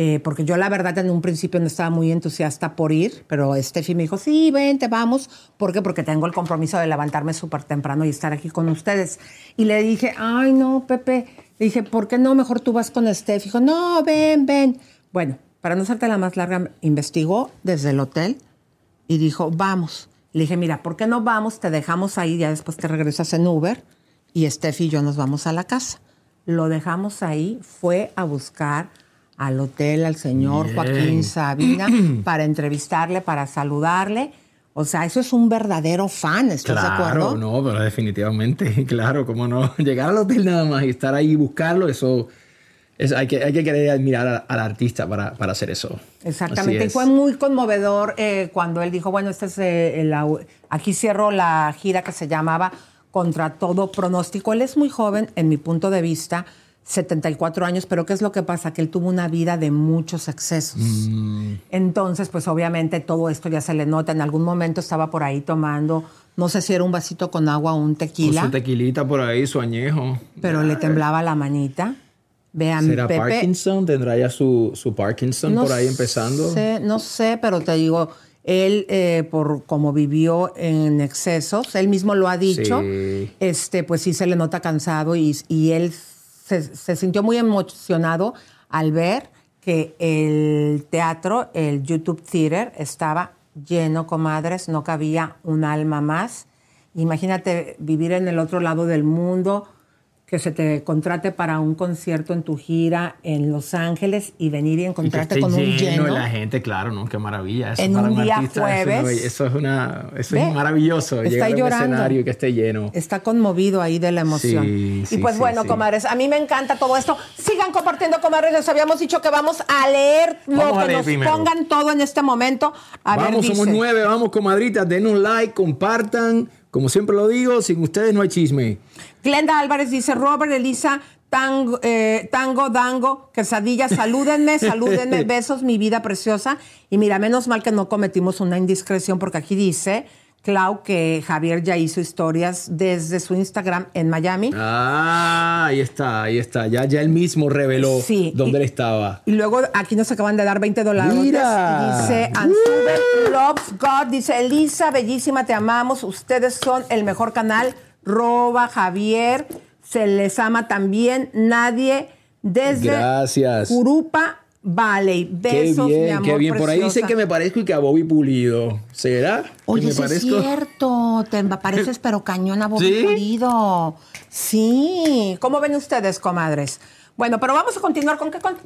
eh, porque yo la verdad en un principio no estaba muy entusiasta por ir, pero Steffi me dijo, sí, vente, vamos. ¿Por qué? Porque tengo el compromiso de levantarme súper temprano y estar aquí con ustedes. Y le dije, ay, no, Pepe. Le dije, ¿por qué no? Mejor tú vas con Steffi. Dijo, no, ven, ven. Bueno, para no hacerte la más larga, investigó desde el hotel y dijo, vamos. Le dije, mira, ¿por qué no vamos? Te dejamos ahí, ya después te regresas en Uber y Steffi y yo nos vamos a la casa. Lo dejamos ahí, fue a buscar al hotel al señor Bien. Joaquín Sabina para entrevistarle, para saludarle. O sea, eso es un verdadero fan, ¿estás de Claro, acuerdo? no, pero definitivamente, claro, cómo no. Llegar al hotel nada más y estar ahí y buscarlo, eso, es, hay, que, hay que querer admirar al artista para, para hacer eso. Exactamente. Y fue muy conmovedor eh, cuando él dijo, bueno, este es eh, el au- aquí cierro la gira que se llamaba Contra todo pronóstico. Él es muy joven, en mi punto de vista, 74 años, pero ¿qué es lo que pasa? Que él tuvo una vida de muchos excesos. Mm. Entonces, pues obviamente todo esto ya se le nota. En algún momento estaba por ahí tomando, no sé si era un vasito con agua o un tequila, su tequilita por ahí, su añejo. pero le temblaba la manita. Vean, ¿Será Pepe, Parkinson? ¿Tendrá ya su, su Parkinson por ahí empezando? Sé, no sé, pero te digo, él, eh, por como vivió en excesos, él mismo lo ha dicho, Sí. este, pues sí se le nota cansado y, y él se, se sintió muy emocionado al ver que el teatro, el YouTube Theater, estaba lleno, comadres, no cabía un alma más. Imagínate vivir en el otro lado del mundo, que se te contrate para un concierto en tu gira en Los Ángeles y venir y encontrarte con un lleno lleno. la gente, claro, ¿no? Qué maravilla. Eso En para un día artista, jueves. Eso es, una, eso Ve, es maravilloso. está Llegar a un llorando. escenario que esté lleno. Está conmovido ahí de la emoción. Sí, y pues sí, bueno, comadres, a mí me encanta todo esto. Sigan compartiendo, comadres. Les habíamos dicho que vamos a leer lo Vamos que leer nos primero. pongan todo en este momento. A vamos, ver, somos nueve, vamos, comadritas, den un like, compartan. Como siempre lo digo, sin ustedes no hay chisme. Glenda Álvarez dice, Robert, Elisa, tango, eh, tango dango, quesadilla, salúdenme, salúdenme, besos, mi vida preciosa. Y mira, menos mal que no cometimos una indiscreción porque aquí dice, Clau, que Javier ya hizo historias desde su Instagram en Miami. Ah, ahí está, ahí está. Ya, ya él mismo reveló Sí, dónde y- él estaba. Y luego aquí nos acaban de dar 20 dólares. Mira. Dice Ansuber Loves God. Dice Elisa, bellísima, te amamos. Ustedes son el mejor canal. Roba, Javier. Se les ama también. Nadie desde Gracias. Curupa Valley. Besos, qué bien, mi amor qué bien. Por ahí dicen que me parezco y que a Bobby Pulido. ¿Será? Que Oye, me sí es cierto. Te pareces pero cañón a Bobby ¿Sí? Pulido. Sí. ¿Cómo ven ustedes, comadres? Bueno, pero vamos a continuar con qué... con-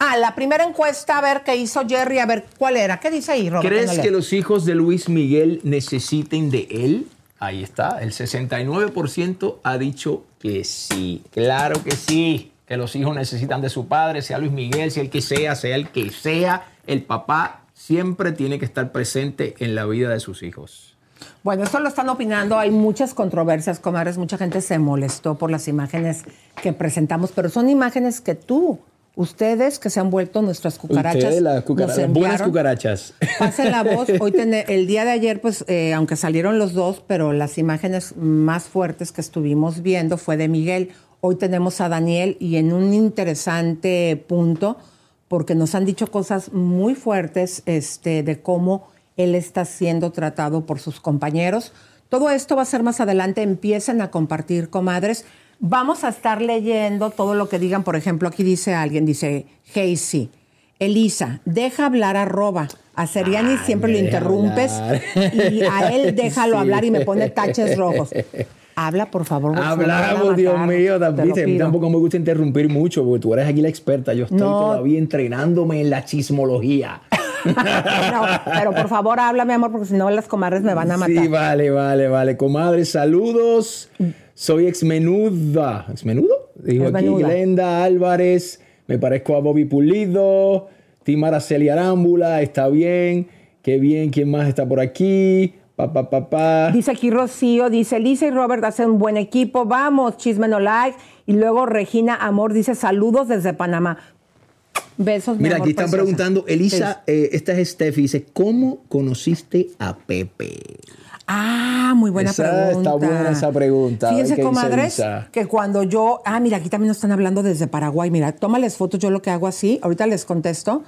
Ah, la primera encuesta, a ver qué hizo Jerry, a ver cuál era. ¿Qué dice ahí, Robert? ¿Crees que los hijos de Luis Miguel necesiten de él? Ahí está, el 69% ha dicho que sí. Claro que sí, que los hijos necesitan de su padre, sea Luis Miguel, sea el que sea, sea el que sea, el papá siempre tiene que estar presente en la vida de sus hijos. Bueno, esto lo están opinando, hay muchas controversias, comadres, mucha gente se molestó por las imágenes que presentamos, pero son imágenes que tú, ustedes que se han vuelto nuestras cucarachas, Ustedes, las, cucara- nos las buenas cucarachas. Pasen la voz. Hoy el día de ayer, pues, eh, aunque salieron los dos, pero las imágenes más fuertes que estuvimos viendo fue de Miguel. Hoy tenemos a Daniel y en un interesante punto, porque nos han dicho cosas muy fuertes este, de cómo él está siendo tratado por sus compañeros. Todo esto va a ser más adelante. Empiecen a compartir, comadres. Vamos a estar leyendo todo lo que digan. Por ejemplo, aquí dice alguien, dice, Casey. Elisa, deja hablar a Roba. A Seriani Ay, siempre lo interrumpes hablar. y a él déjalo Sí. hablar y me pone taches rojos. Habla, por favor. Hablamos, Dios mío, viste, a mí tampoco me gusta interrumpir mucho porque tú eres aquí la experta. Yo estoy No. todavía entrenándome en la chismología. No, pero por favor, habla, mi amor, porque si no las comadres me van a matar. Sí, vale, vale, vale. Comadre, saludos. Soy exmenuda. ¿Exmenudo? Dijo aquí. Glenda Álvarez. Me parezco a Bobby Pulido. Tim Araceli Arámbula. Está bien. Qué bien. ¿Quién más está por aquí? Pa, pa, pa, pa. Dice aquí Rocío, dice Lisa y Robert hacen un buen equipo, vamos, chisme no like. Y luego Regina Amor dice saludos desde Panamá. Besos, mi Mira, amor aquí están preciosa. preguntando, Elisa, eh, esta es Steffi, dice, ¿cómo conociste a Pepe? Ah, muy buena Esa pregunta. está buena esa pregunta. Fíjense, comadres, que cuando yo. Ah, mira, aquí también nos están hablando desde Paraguay. Mira, tómales fotos. Yo lo que hago así, ahorita les contesto.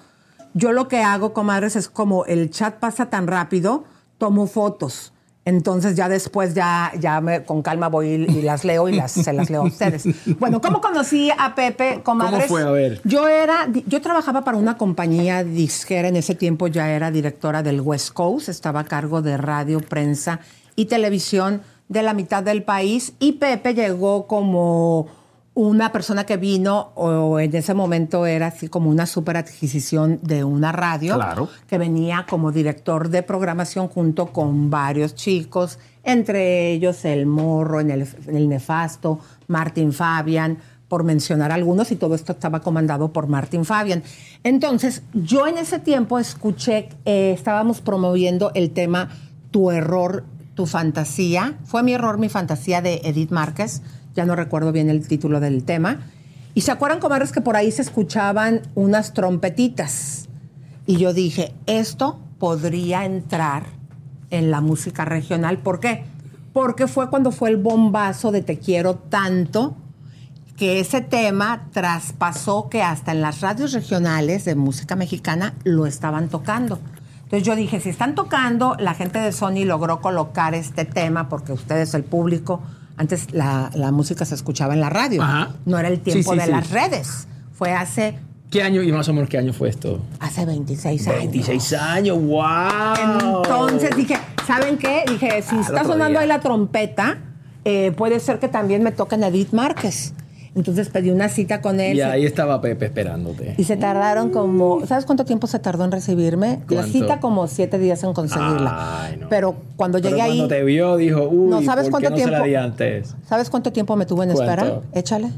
Yo lo que hago, comadres, es como el chat pasa tan rápido, tomo fotos. Entonces ya después ya, ya me, con calma voy y, las leo y las, se las leo a ustedes. Bueno, ¿cómo conocí a Pepe, comadres? fue? A ver. Yo era, yo trabajaba para una compañía disquera, en ese tiempo ya era directora del West Coast, estaba a cargo de radio, prensa y televisión de la mitad del país y Pepe llegó como una persona que vino, o en ese momento era así como una super adquisición de una radio, Claro. que venía como director de programación junto con varios chicos, entre ellos El Morro, en el, Nefasto, Martín Fabian, por mencionar algunos, y todo esto estaba comandado por Martín Fabian. Entonces, yo en ese tiempo escuché, eh, estábamos promoviendo el tema Tu error, tu fantasía. Fue mi error, mi fantasía de Edith Márquez. Ya no recuerdo bien el título del tema. Y se acuerdan, comadres, que por ahí se escuchaban unas trompetitas. Y yo dije, esto podría entrar en la música regional. ¿Por qué? Porque fue cuando fue el bombazo de Te quiero tanto que ese tema traspasó que hasta en las radios regionales de música mexicana lo estaban tocando. Entonces yo dije, si están tocando, la gente de Sony logró colocar este tema, porque ustedes, el público, antes la, la música se escuchaba en la radio, Ajá. no era el tiempo Sí, sí, de sí. las redes. Fue hace, ¿Qué año y más o menos qué año fue esto? hace 26 años. 26 años, wow. Entonces dije, ¿saben qué? Dije, si Ah, está sonando día. ahí la trompeta, eh, puede ser que también me toquen Edith Márquez. Entonces pedí una cita con él. Y ahí estaba Pepe esperándote. y se tardaron como, ¿sabes cuánto tiempo se tardó en recibirme? La ¿Cuánto? cita como siete días en conseguirla. Ay, no. Pero cuando Pero llegué cuando ahí, te vio, dijo, uy, No, ¿sabes ¿por qué cuánto no se la tiempo? di antes? ¿sabes cuánto tiempo me tuve en ¿Cuánto? espera? Échale.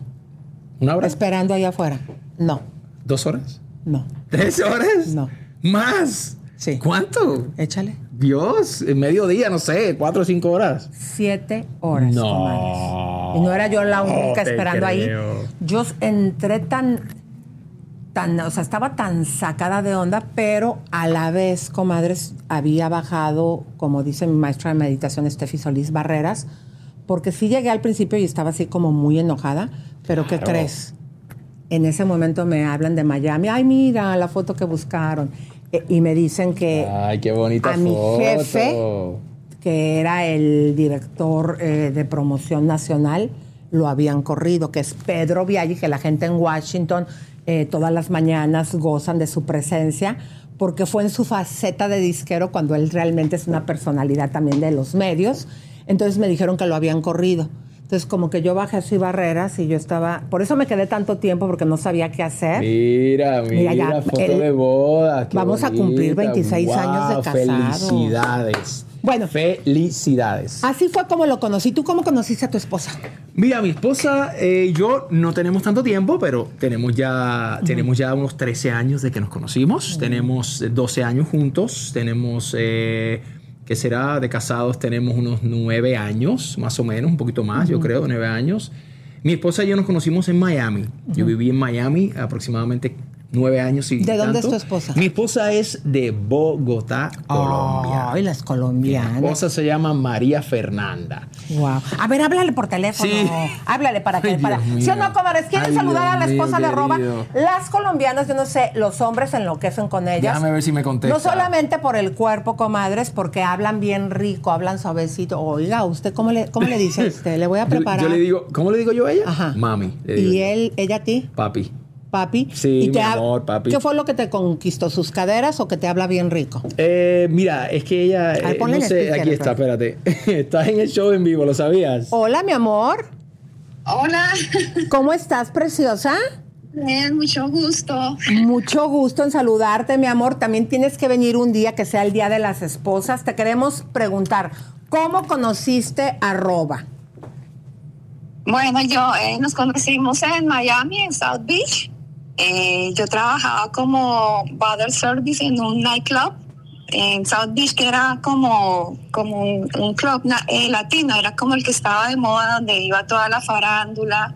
¿Una hora? Esperando ahí afuera. No, ¿Dos horas? no, ¿Tres horas? no. ¿Más? Sí. ¿Cuánto? Échale. Dios, en mediodía, no sé, cuatro o cinco horas. Siete horas. No. comadres. Y no era yo la única No esperando ahí. Yo entré tan, tan, o sea, estaba tan sacada de onda, pero a la vez, comadres, había bajado, como dice mi maestra de meditación, Steffi Solís Barreras, porque sí llegué al principio y estaba así como muy enojada, pero ¿qué Claro. crees? En ese momento me hablan de Miami. Ay, mira la foto que buscaron. Eh, Y me dicen que Ay, qué bonita a mi jefe, que era el director eh, de promoción nacional, lo habían corrido, que es Pedro Viaggi, que la gente en Washington eh, todas las mañanas gozan de su presencia, porque fue en su faceta de disquero cuando él realmente es una personalidad también de los medios. Entonces me dijeron que lo habían corrido. Entonces como que yo bajé así barreras y yo estaba, por eso me quedé tanto tiempo porque no sabía qué hacer. Mira, mira, Mira, ya, foto de boda. vamos a cumplir bonita. 26 años de casados. Felicidades. Bueno. Felicidades. Así fue como lo conocí. ¿Tú cómo conociste a tu esposa? Mira, mi esposa eh, y yo no tenemos tanto tiempo, pero tenemos ya, tenemos ya unos 13 años de que nos conocimos. Tenemos eh, 12 años juntos. Tenemos, eh, ¿qué será? De casados tenemos unos 9 años, más o menos, un poquito más, yo creo, 9 años. Mi esposa y yo nos conocimos en Miami. Yo viví en Miami aproximadamente 9 años y ¿De dónde es tu esposa? Mi esposa es de Bogotá, Colombia. Ay, las Mi colombianas. esposa se llama María Fernanda. Wow. A ver, háblale por teléfono. Sí. Háblale para que. Ay, para... Dios mío. ¿Sí o no, comadres? ¿Quieren Ay, saludar a la mío, esposa de querido. Las colombianas, yo no sé, los hombres enloquecen con ellas. Déjame ver si me contesta. No solamente por el cuerpo, comadres, porque hablan bien rico, hablan suavecito. Oiga, ¿usted cómo le, cómo le dice a usted? Le voy a preparar. Yo, le digo, ¿cómo le digo yo a ella? Ajá. Mami. le digo ¿Y él, ella a ti? Papi. Papi. Sí, ¿Y te mi amor, papi. ¿Qué fue lo que te conquistó? ¿Sus caderas o que te habla bien rico? Eh, mira, es que ella. Ay, eh, no sé, speaker, aquí está, espérate. espérate. Estás en el show en vivo, ¿lo sabías? Hola, mi amor. Hola, ¿Cómo estás, preciosa? bien, mucho gusto. Mucho gusto en saludarte, mi amor. También tienes que venir un día que sea el Día de las Esposas. Te queremos preguntar, ¿cómo conociste a Roba? Bueno, yo eh, nos conocimos en Miami, en South Beach. Eh, yo trabajaba como bottle service en un nightclub en South Beach, que era como, como un, club eh, latino, era como el que estaba de moda, donde iba toda la farándula.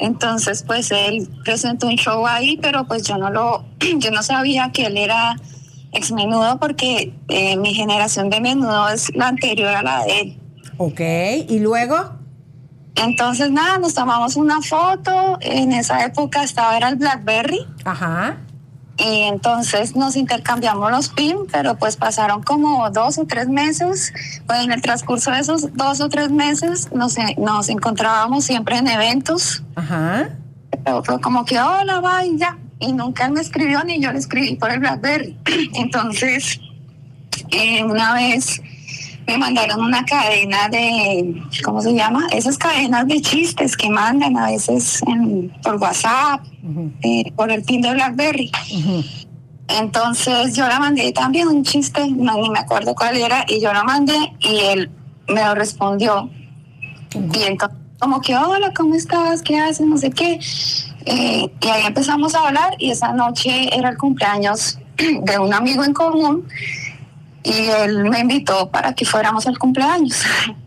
Entonces, pues él presentó un show ahí, pero pues yo no lo, yo no sabía que él era ex menudo porque eh, mi generación de menudo es la anterior a la de él. Ok, ¿y luego? Entonces, nada, nos tomamos una foto. En esa época estaba, era el Blackberry. Ajá. Y entonces nos intercambiamos los PIN, pero pues pasaron como dos o tres meses. Pues en el transcurso de esos dos o tres meses nos, nos encontrábamos siempre en eventos. Ajá. Pero fue como que, hola, va y ya. Y nunca él me escribió ni yo le escribí por el Blackberry. Entonces, eh, una vez me mandaron una cadena de, ¿cómo se llama? Esas cadenas de chistes que mandan a veces en- por WhatsApp, eh, por el pin de BlackBerry. Entonces yo la mandé también un chiste, no, ni me acuerdo cuál era, y yo lo mandé y él me lo respondió. Y entonces como que, hola, ¿cómo estás? ¿Qué haces? No sé qué. Eh, y ahí empezamos a hablar y esa noche era el cumpleaños de un amigo en común y él me invitó para que fuéramos al cumpleaños.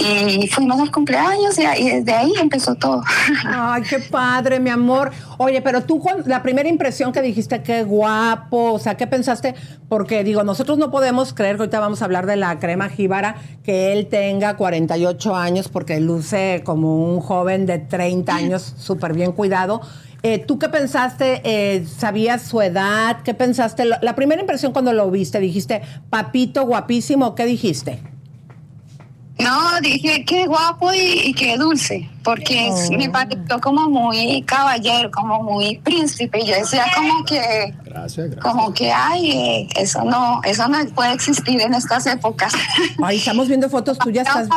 Y fuimos al cumpleaños y, ahí- desde ahí empezó todo. Ay, qué padre, mi amor. Oye, pero tú, la primera impresión que dijiste, qué guapo, o sea, ¿qué pensaste? Porque digo, nosotros no podemos creer que ahorita vamos a hablar de la crema jíbara, que él tenga 48 años, porque luce como un joven de 30 años, súper bien cuidado. Eh, ¿Tú qué pensaste? Eh, ¿Sabías su edad? ¿Qué pensaste? La la primera impresión cuando lo viste, dijiste, papito, guapísimo, ¿qué dijiste? No, dije qué guapo y, y qué dulce, porque es- me pareció como muy caballero, como muy príncipe. Y yo decía como que, Gracias, como que, ay, eh, eso no, eso no puede existir en estas épocas. Ay, estamos viendo fotos tuyas. Estás,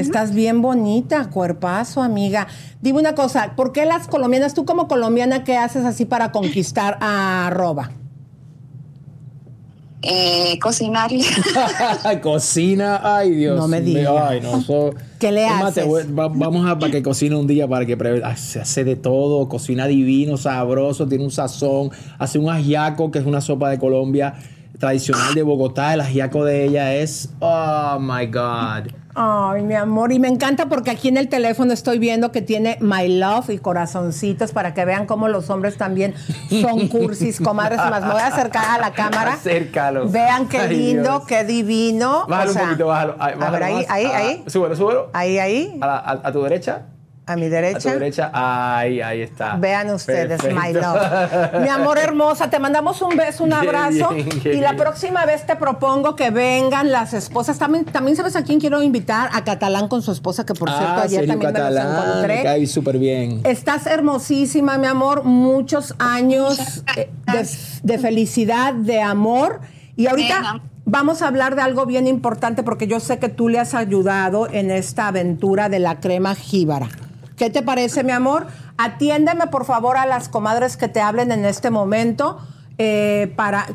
estás bien bonita, cuerpazo, amiga. Dime una cosa, ¿por qué las colombianas, tú como colombiana, qué haces así para conquistar a arroba? Eh, cocinar Cocina, ay Dios. No me digas. Ay, no, eso- ¿Qué le haces? va- vamos a para que cocine un día para que pre- ay, se hace de todo, cocina divino, sabroso, tiene un sazón, hace un ajiaco que es una sopa de Colombia tradicional de Bogotá, el ajiaco de ella es oh my god. Ay, mi amor, y me encanta porque aquí en el teléfono estoy viendo que tiene My Love y corazoncitos para que vean cómo los hombres también son cursis, comadres. Más me voy a acercar a la cámara. Acércalo. Vean qué Ay, lindo, Dios. qué divino. Bájalo O sea, un poquito, bájalo. Ay, a bájalo ver, ahí, más. ahí, Ah, ahí. Súbelo, súbelo. Ahí, ahí. A, la- a- a tu derecha. A mi A tu derecha. derecha. Ahí, ahí está. Vean ustedes, Perfecto. my love. Mi amor hermosa, te mandamos un beso, un abrazo. y la próxima vez te propongo que vengan las esposas. También, también sabes a quién quiero invitar, a Catalán con su esposa, que por cierto ah, ayer Sergio también me los Catalán, me encontré. cae súper bien. Estás hermosísima, mi amor. Muchos años eh, de, de felicidad, de amor. Y ahorita vamos a hablar de algo bien importante porque yo sé que tú le has ayudado en esta aventura de la crema jíbara. ¿Qué te parece, mi amor? Atiéndeme, por favor, a las comadres que te hablen en este momento. Eh, para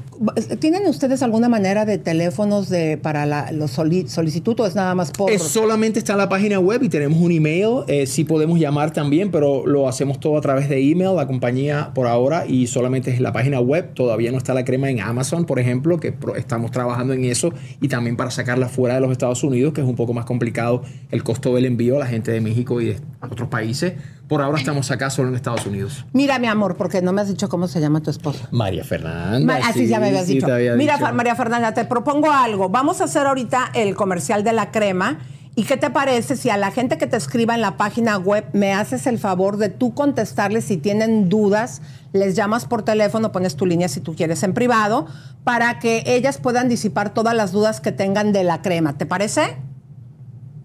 ¿Tienen ustedes alguna manera de teléfonos de para la, los soli- solicitud o es nada más Eh, solamente está en la página web y tenemos un email. Eh, sí podemos llamar también, pero lo hacemos todo a través de email, la compañía por ahora, y solamente es la página web. Todavía no está la crema en Amazon, por ejemplo, que estamos trabajando en eso, y también para sacarla fuera de los Estados Unidos, que es un poco más complicado el costo del envío a la gente de México y de otros países. Por ahora estamos acá solo en Estados Unidos. Mira, mi amor, porque no me has dicho cómo se llama tu esposa. María Fernanda. Ma- así sí, ya me habías sí, dicho. Mira, dicho. María Fernanda, te propongo algo. Vamos a hacer ahorita el comercial de la crema. ¿Y qué te parece si a la gente que te escriba en la página web me haces el favor de tú contestarles si tienen dudas? Les llamas por teléfono, pones tu línea si tú quieres en privado, para que ellas puedan disipar todas las dudas que tengan de la crema. ¿Te parece?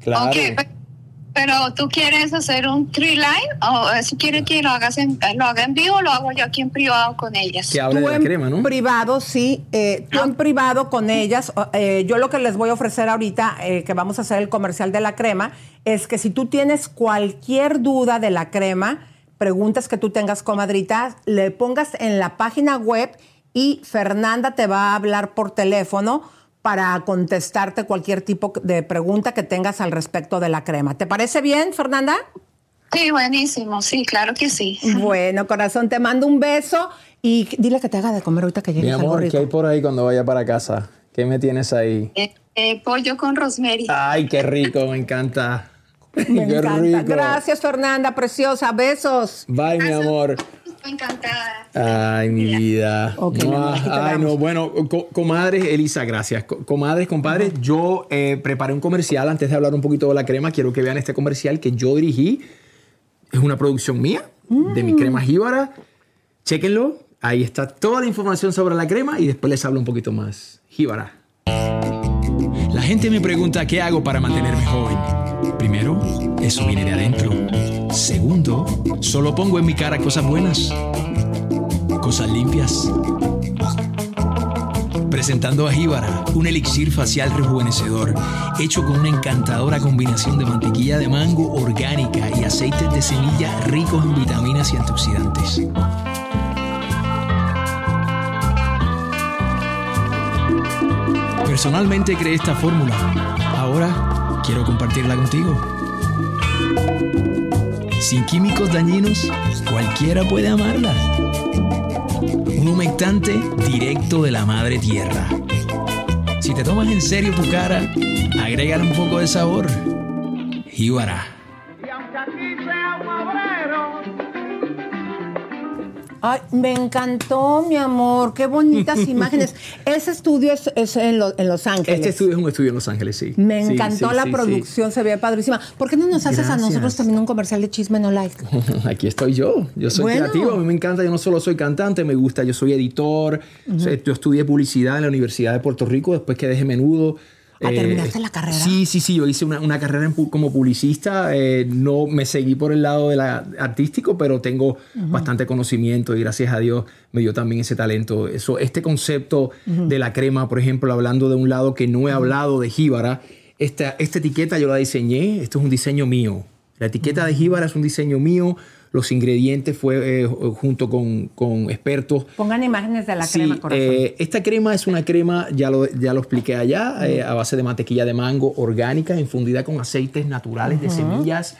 Claro. Ok, pe- pero tú quieres hacer un tree line o si quieres que lo hagas en, lo haga en vivo, lo hago yo aquí en privado con ellas. Que hable Tú de la en crema, ¿no? privado, sí. eh, tú en privado con ellas. eh, yo lo que les voy a ofrecer ahorita, eh, que vamos a hacer el comercial de la crema, es que si tú tienes cualquier duda de la crema, preguntas que tú tengas, comadrita, le pongas en la página web y Fernanda te va a hablar por teléfono para contestarte cualquier tipo de pregunta que tengas al respecto de la crema. ¿Te parece bien, Fernanda? Sí, buenísimo, sí, claro que sí. Bueno, corazón, te mando un beso y dile que te haga de comer ahorita que Mi llegues algo amor. ¿qué hay por ahí cuando vaya para casa? ¿Qué me tienes ahí? Eh, eh, pollo con rosemary. Ay, qué rico, me encanta. Me qué encanta. rico. Gracias, Fernanda, preciosa. Besos. Bye, mi amor. Encantada. Ay, mi vida. Ay, no, bueno, co- comadres, Elisa, gracias. Co- comadres, compadres, yo eh, preparé un comercial antes de hablar un poquito de la crema. Quiero que vean este comercial que yo dirigí. Es una producción mía, de Mm. mi crema jíbara. Chéquenlo. Ahí está toda la información sobre la crema y después les hablo un poquito más. Jíbara. La gente me pregunta qué hago para mantenerme joven. Primero, eso viene de adentro. Segundo, solo pongo en mi cara cosas buenas, cosas limpias. Presentando a Jíbara, un elixir facial rejuvenecedor, hecho con una encantadora combinación de mantequilla de mango orgánica y aceites de semilla ricos en vitaminas y antioxidantes. Personalmente creé esta fórmula. Ahora quiero compartirla contigo. Sin químicos dañinos, cualquiera puede amarla. Un humectante directo de la madre tierra. Si te tomas en serio tu cara, agrégale un poco de sabor. Jíbara. Ay, me encantó, mi amor. Qué bonitas imágenes. Ese estudio es, es en, Lo- en Los Ángeles. Este estudio es un estudio en Los Ángeles, sí. Me encantó sí, la sí, producción, se ve padrísima. ¿Por qué no nos haces a nosotros también un comercial de chisme no like? Aquí estoy yo. Yo soy Bueno. creativo. A mí me encanta. Yo no solo soy cantante, me gusta. Yo soy editor. Yo estudié publicidad en la Universidad de Puerto Rico después que dejé menudo. Ah, Eh, ¿terminaste la carrera? Sí, sí, sí. Yo hice una, una carrera en como publicista. eh, no me seguí por el lado de la, artístico, pero tengo bastante conocimiento y gracias a Dios me dio también ese talento. Eso, este concepto Ujú. de la crema, por ejemplo, hablando de un lado que no he hablado de jíbara, esta, esta etiqueta yo la diseñé. Esto es un diseño mío. La etiqueta de jíbara es un diseño mío. Los ingredientes fue eh, junto con, con expertos Pongan imágenes de la Sí, crema, corazón. eh, esta crema es una crema, ya lo, ya lo expliqué allá, eh, a base de mantequilla de mango orgánica, infundida con aceites naturales de Ujú. semillas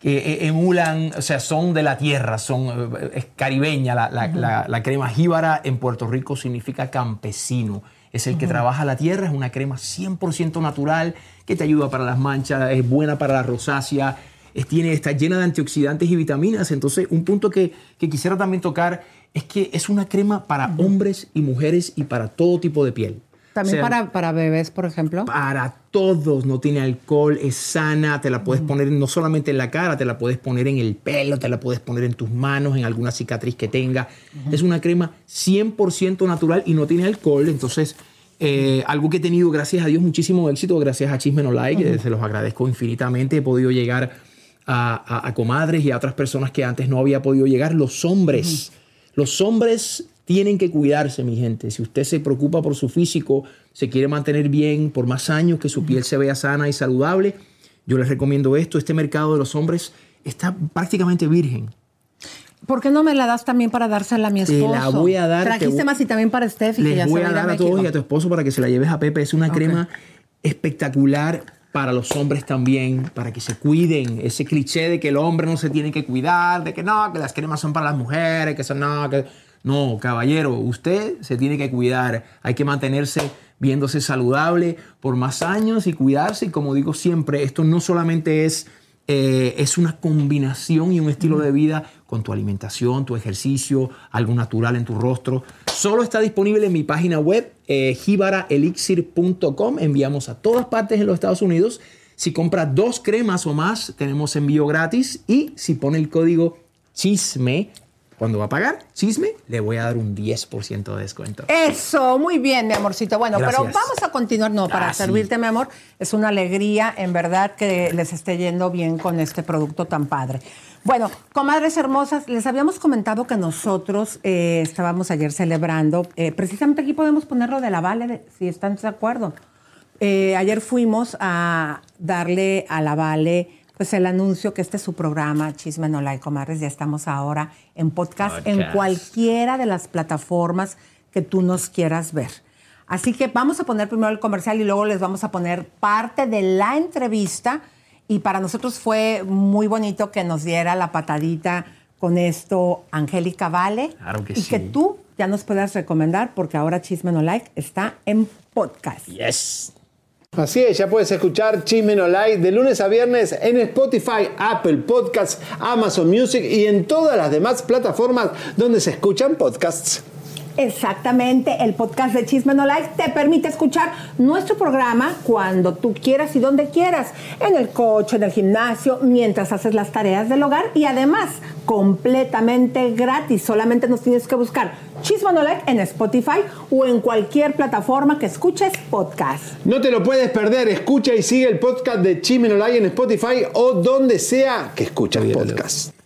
que eh, emulan, o sea, son de la tierra, son eh, es caribeña. La, la- Ujú. la- la crema jíbara en Puerto Rico significa campesino. Es el que Ujú. trabaja la tierra, es una crema 100% natural que te ayuda para las manchas, es buena para la rosácea, es- tiene, está llena de antioxidantes y vitaminas. Entonces, un punto que, que quisiera también tocar es que es una crema para hombres y mujeres y para todo tipo de piel. También O sea, para, para bebés, por ejemplo. para todos, no tiene alcohol, es sana, te la puedes poner no solamente en la cara, te la puedes poner en el pelo, te la puedes poner en tus manos, en alguna cicatriz que tenga. Es una crema 100% natural y no tiene alcohol, entonces eh, algo que he tenido, gracias a Dios, muchísimo éxito, gracias a Chisme No Like, Ujú. eh, se los agradezco infinitamente, he podido llegar a, a- a comadres y a otras personas que antes no había podido llegar, los hombres. Los hombres tienen que cuidarse, mi gente. Si usted se preocupa por su físico, se quiere mantener bien por más años, que su piel se vea sana y saludable, yo les recomiendo esto. Este mercado de los hombres está prácticamente virgen. ¿Por qué no me la das también para dársela a mi Te esposo? la voy a dar, te Trajiste más y también para Steffi, que ya Les voy se a dar a todos y a tu esposo para que se la lleves a Pepe. Es una crema espectacular para los hombres también, para que se cuiden. Ese cliché de que el hombre no se tiene que cuidar, de que no, que las cremas son para las mujeres, que son no, que... No, caballero, usted se tiene que cuidar. Hay que mantenerse viéndose saludable por más años y cuidarse. Y como digo siempre, esto no solamente es, eh, es una combinación y un estilo de vida con tu alimentación, tu ejercicio, algo natural en tu rostro. Solo está disponible en mi página web, eh, jibaraelixir.com. Enviamos a todas partes en los Estados Unidos. Si compra dos cremas o más, tenemos envío gratis. Y si pone el código chisme, cuando va a pagar chisme, le voy a dar un 10% de descuento. Eso, muy bien, mi amorcito. Bueno, pero vamos a continuar. No, para Ah, sí. servirte, mi amor, es una alegría, en verdad, que les esté yendo bien con este producto tan padre. Bueno, comadres hermosas, les habíamos comentado que nosotros eh, estábamos ayer celebrando, eh, precisamente aquí podemos ponerlo de la Vale, de- si están de acuerdo. Eh, ayer fuimos a darle a la Vale pues el anuncio que este es su programa, Chisme No Like Comadres. Ya estamos ahora en podcast, en cualquiera de las plataformas que tú nos quieras ver. Así que vamos a poner primero el comercial y luego les vamos a poner parte de la entrevista Y para nosotros fue muy bonito que nos diera la patadita con esto Angélica Vale. Claro que y sí. que tú ya nos puedas recomendar porque ahora Chisme No Like está en podcast. Yes. Así es, ya puedes escuchar Chisme No Like de lunes a viernes en Spotify, Apple Podcasts, Amazon Music y en todas las demás plataformas donde se escuchan podcasts. Exactamente, el podcast de Chisme No Like te permite escuchar nuestro programa cuando tú quieras y donde quieras, en el coche, en el gimnasio, mientras haces las tareas del hogar y además completamente gratis. Solamente nos tienes que buscar Chisme No Like en Spotify o en cualquier plataforma que escuches podcast. No te lo puedes perder, escucha y sigue el podcast de Chisme No Like en Spotify o donde sea que escuchas podcast.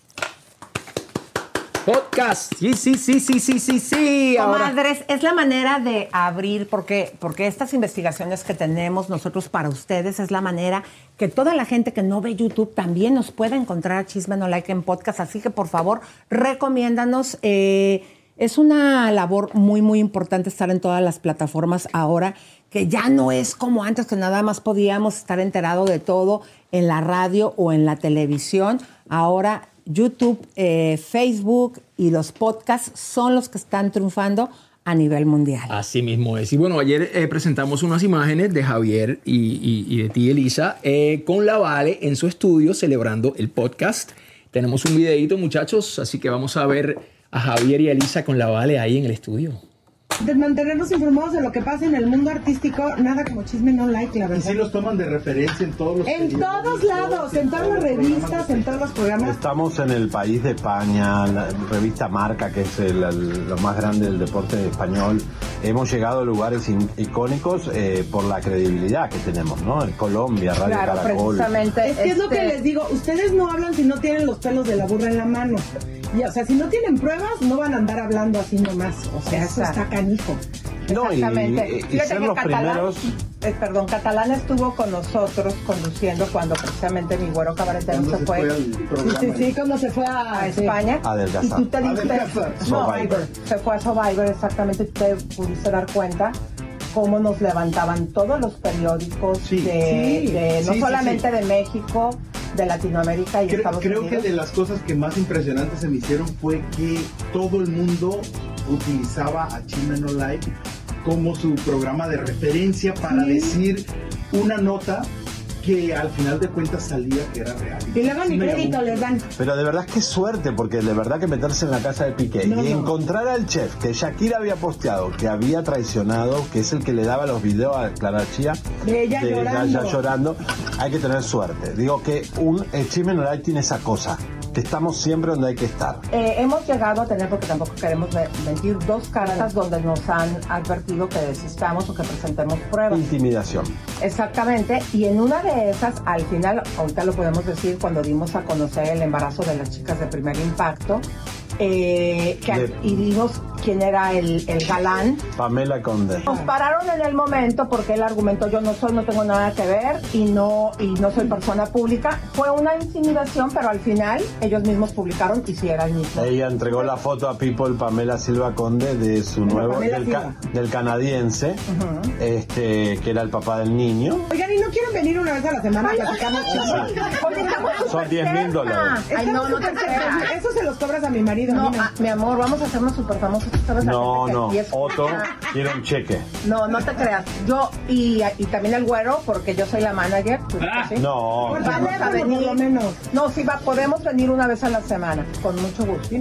Podcast. Sí, sí, sí, sí, sí, sí, sí. Comadres, es la manera de abrir, porque, porque estas investigaciones que tenemos nosotros para ustedes es la manera que toda la gente que no ve YouTube también nos pueda encontrar Chisme No Like en podcast. Así que, por favor, recomiéndanos. eh, es una labor muy, muy importante estar en todas las plataformas ahora, que ya no es como antes, que nada más podíamos estar enterado de todo en la radio o en la televisión. Ahora YouTube, eh, Facebook y los podcasts son los que están triunfando a nivel mundial. Así mismo es. Y bueno, ayer eh, presentamos unas imágenes de Javier y, de ti, Elisa, eh, con la Vale en su estudio celebrando el podcast. Tenemos un videito, muchachos, así que vamos a ver a Javier y a Elisa con la Vale ahí en el estudio. De mantenernos informados de lo que pasa en el mundo artístico, nada como chisme no like, la Y verdad. sí los toman de referencia en todos los En todos lados, en todas las revistas, en todos los programas. Estamos en el país de España, la revista Marca, que es el- el- lo más grande del deporte español. Hemos llegado a lugares in- icónicos eh, por la credibilidad que tenemos, ¿no? En Colombia, Radio Caracol. Es que es lo que este- les digo, ustedes no hablan si no tienen los pelos de la burra en la mano. Y, o sea, si no tienen pruebas, no van a andar hablando así nomás. O sea, eso Exacto. está canijo. No, y- Exactamente. y- y Fíjate ser que los Catalán, primeros- eh, perdón, Catalán estuvo con nosotros conduciendo cuando precisamente mi güero cabaretero se fue. Sí, sí, sí, cuando se fue a, a España. Adelgazar. Y tú te diste. Survivor. se fue a Survivor, exactamente. Y te pudiste dar cuenta cómo nos levantaban todos los periódicos de, Sí, de- no sí, sí, solamente sí. de México, de Latinoamérica y Creo, Estados creo Unidos. que de las cosas que más impresionantes se me hicieron fue que todo el mundo utilizaba a Chisme No Like como su programa de referencia para Sí. decir una nota que al final de cuentas salía que era real. Y luego ni crédito les dan. Pero de verdad que suerte, porque de verdad que meterse en la casa de Piqué No, y no. encontrar al chef que Shakira había posteado, que había traicionado, que es el que le daba los videos a Clara Chía, De ella llorando. llorando, hay que tener suerte. Digo que un el chisme no tiene esa cosa, que estamos siempre donde hay que estar. Eh, hemos llegado a tener, porque tampoco queremos mentir, dos cartas donde nos han advertido que desistamos o que presentemos pruebas. Intimidación. Exactamente, y en una de esas, al final, ahorita lo podemos decir, cuando dimos a conocer el embarazo de las chicas de primer impacto, eh, que- De- y dimos quién era el, el galán. Pamela Conde. Nos pararon en el momento porque él argumentó yo no soy, no tengo nada que ver y no, y no soy persona pública. Fue una intimidación, pero al final ellos mismos publicaron y si era el mismo. Ella entregó la foto a People Pamela Silva Conde de su nuevo del, ca- del canadiense, este que era el papá del niño. Oigan, ¿y no quieren venir una vez a la semana a estamos Son súper 10 mil dólares. Ay, no, no te. Eso se los cobras a mi marido. No, a mi amor, vamos a hacernos súper famosos. La No, no. es- Otto quiere un cheque. No, no te creas. Yo y, y también el güero, porque yo soy la manager. dices, ¿sí? No. Vamos a teléfono, por venir. lo menos. No, sí, va, podemos venir una vez a la semana, con mucho gusto.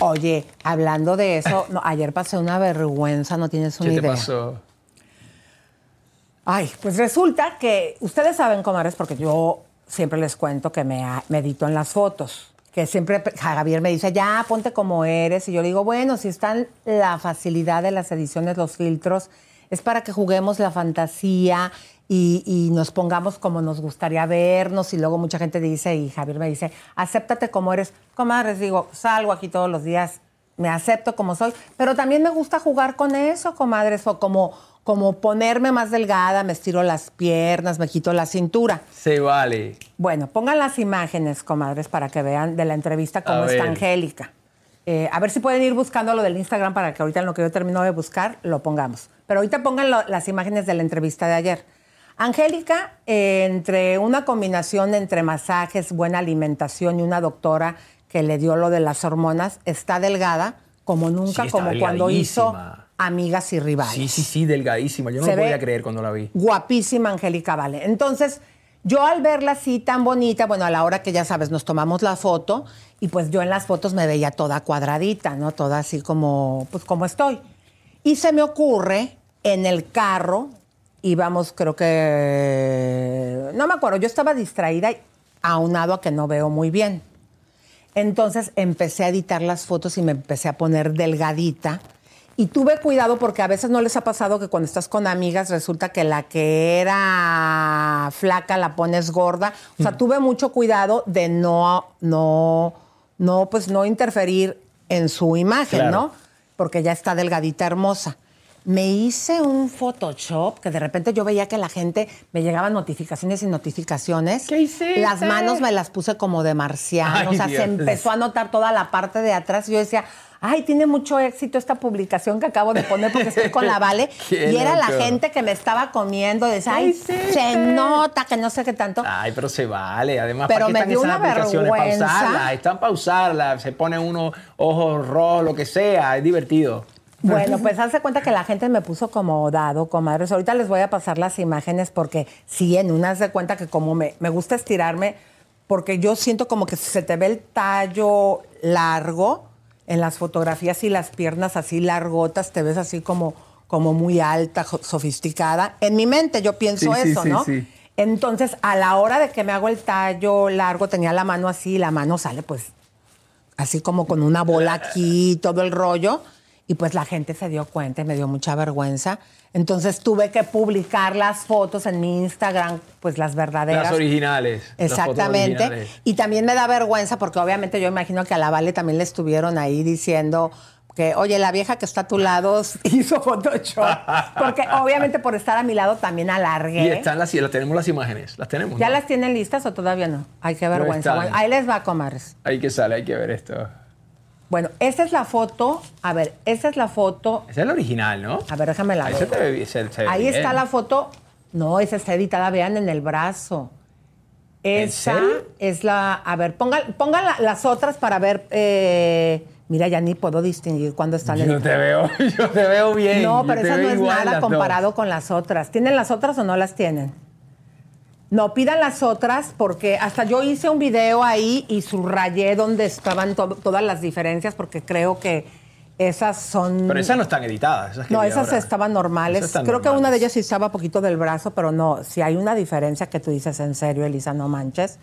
Oye, hablando de eso, no, ayer pasé una vergüenza, no tienes una ¿Qué te idea. pasó? Ay, pues resulta que ustedes saben, comadres, porque yo siempre les cuento que me a- medito en las fotos. Que siempre Javier me dice, ya, ponte como eres. Y yo le digo, bueno, si están la facilidad de las ediciones, los filtros, es para que juguemos la fantasía y, y nos pongamos como nos gustaría vernos. Y luego mucha gente dice, y Javier me dice, acéptate como eres. Comadres, digo, salgo aquí todos los días, me acepto como soy, pero también me gusta jugar con eso, comadres, o como, como ponerme más delgada, me estiro las piernas, me quito la cintura. Se vale. Bueno, pongan las imágenes, comadres, para que vean de la entrevista cómo A está ver. Angélica. Eh, a ver si pueden ir buscando lo del Instagram para que ahorita en lo que yo termino de buscar lo pongamos. Pero ahorita pongan lo- las imágenes de la entrevista de ayer. Angélica, eh, entre una combinación entre masajes, buena alimentación y una doctora que le dio lo de las hormonas, está delgada como nunca, Sí, como cuando hizo amigas y rivales. Sí, sí, sí, delgadísima. Yo no Se lo podía creer cuando la vi. Guapísima Angélica Vale. Entonces, yo al verla así tan bonita, bueno, a la hora que ya sabes, nos tomamos la foto y pues yo en las fotos me veía toda cuadradita, ¿no? Toda así como, pues como estoy. Y se me ocurre en el carro, íbamos, creo que, no me acuerdo, yo estaba distraída aunado a que no veo muy bien. Entonces empecé a editar las fotos y me empecé a poner delgadita. Y tuve cuidado porque a veces no les ha pasado que cuando estás con amigas resulta que la que era flaca la pones gorda. O sea, tuve mucho cuidado de no, no, no, pues no interferir en su imagen, Claro. ¿no? Porque ya está delgadita, hermosa. Me hice un Photoshop que de repente yo veía que la gente me llegaban notificaciones y notificaciones. ¿Qué hiciste? Las manos me las puse como de marciano. Ay, o sea, Dios. se empezó a notar toda la parte de atrás. Y yo decía, ay, tiene mucho éxito esta publicación que acabo de poner porque estoy con la Vale. Y era la gente que me estaba comiendo. Decía, ¿Qué ay, se nota que no sé qué tanto. Ay, pero se vale. Además, Pero ¿para qué me están dio esas una aplicaciones? Vergüenza. usarlas. Están para usarlas. Se pone uno ojos rojos, lo que sea. Es divertido. Bueno, pues hace cuenta que la gente me puso como dado, comadres. Ahorita les voy a pasar las imágenes porque sí, en una se cuenta que como me, me gusta estirarme, porque yo siento como que se te ve el tallo largo en las fotografías y las piernas así largotas, te ves así como, como muy alta, sofisticada. En mi mente yo pienso sí, eso, sí, ¿no? sí. Entonces, a la hora de que me hago el tallo largo, tenía la mano así, la mano sale pues así como con una bola aquí, todo el rollo. Y pues la gente se dio cuenta y me dio mucha vergüenza. Entonces tuve que publicar las fotos en mi Instagram, pues las verdaderas. Las originales. las Exactamente. originales. Y también me da vergüenza porque obviamente yo imagino que a la Vale también le estuvieron ahí diciendo que, oye, la vieja que está a tu lado hizo Photoshop. Porque obviamente por estar a mi lado también alargué. Y están las, las tenemos las imágenes. Las tenemos. ¿Ya ¿no? las tienen listas o todavía no? Ay, qué vergüenza. Bueno, ahí les va, comadres. Ahí que sale, hay que ver esto. Bueno, esta es la foto. A ver, esta es la foto. Esa es la original, ¿no? A ver, déjame la Ahí ver. se te ve bien, se- se ve Ahí está la foto. No, esa está editada, vean, en el brazo. Esa es la. A ver, pongan, pongan la- las otras para ver. eh, mira, ya ni puedo distinguir cuándo están Yo te veo, yo te veo bien. No, pero esa no es nada dos. comparado con las otras. ¿Tienen las otras o no las tienen? No, pidan las otras porque hasta yo hice un video ahí y subrayé donde estaban to- todas las diferencias porque creo que esas son... Pero esas no están editadas. Esas que No, esas ahora. estaban normales. Esas Creo que una de ellas sí estaba poquito del brazo, pero no, si hay una diferencia que tú dices en serio, Elisa, no manches.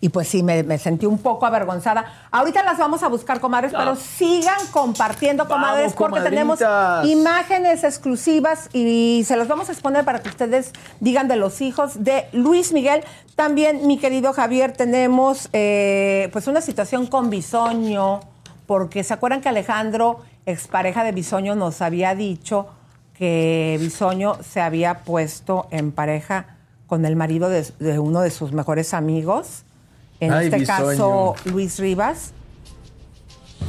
Y pues sí, me, me sentí un poco avergonzada. Ahorita las vamos a buscar, comadres, No. pero sigan compartiendo, comadres, porque tenemos imágenes exclusivas y se las vamos a exponer para que ustedes digan de los hijos de Luis Miguel. También, mi querido Javier, tenemos eh, pues una situación con Bisoño, porque se acuerdan que Alejandro, expareja de Bisoño, nos había dicho que Bisoño se había puesto en pareja con el marido de, de uno de sus mejores amigos. En Ay, este Bisoño. caso, Luis Rivas.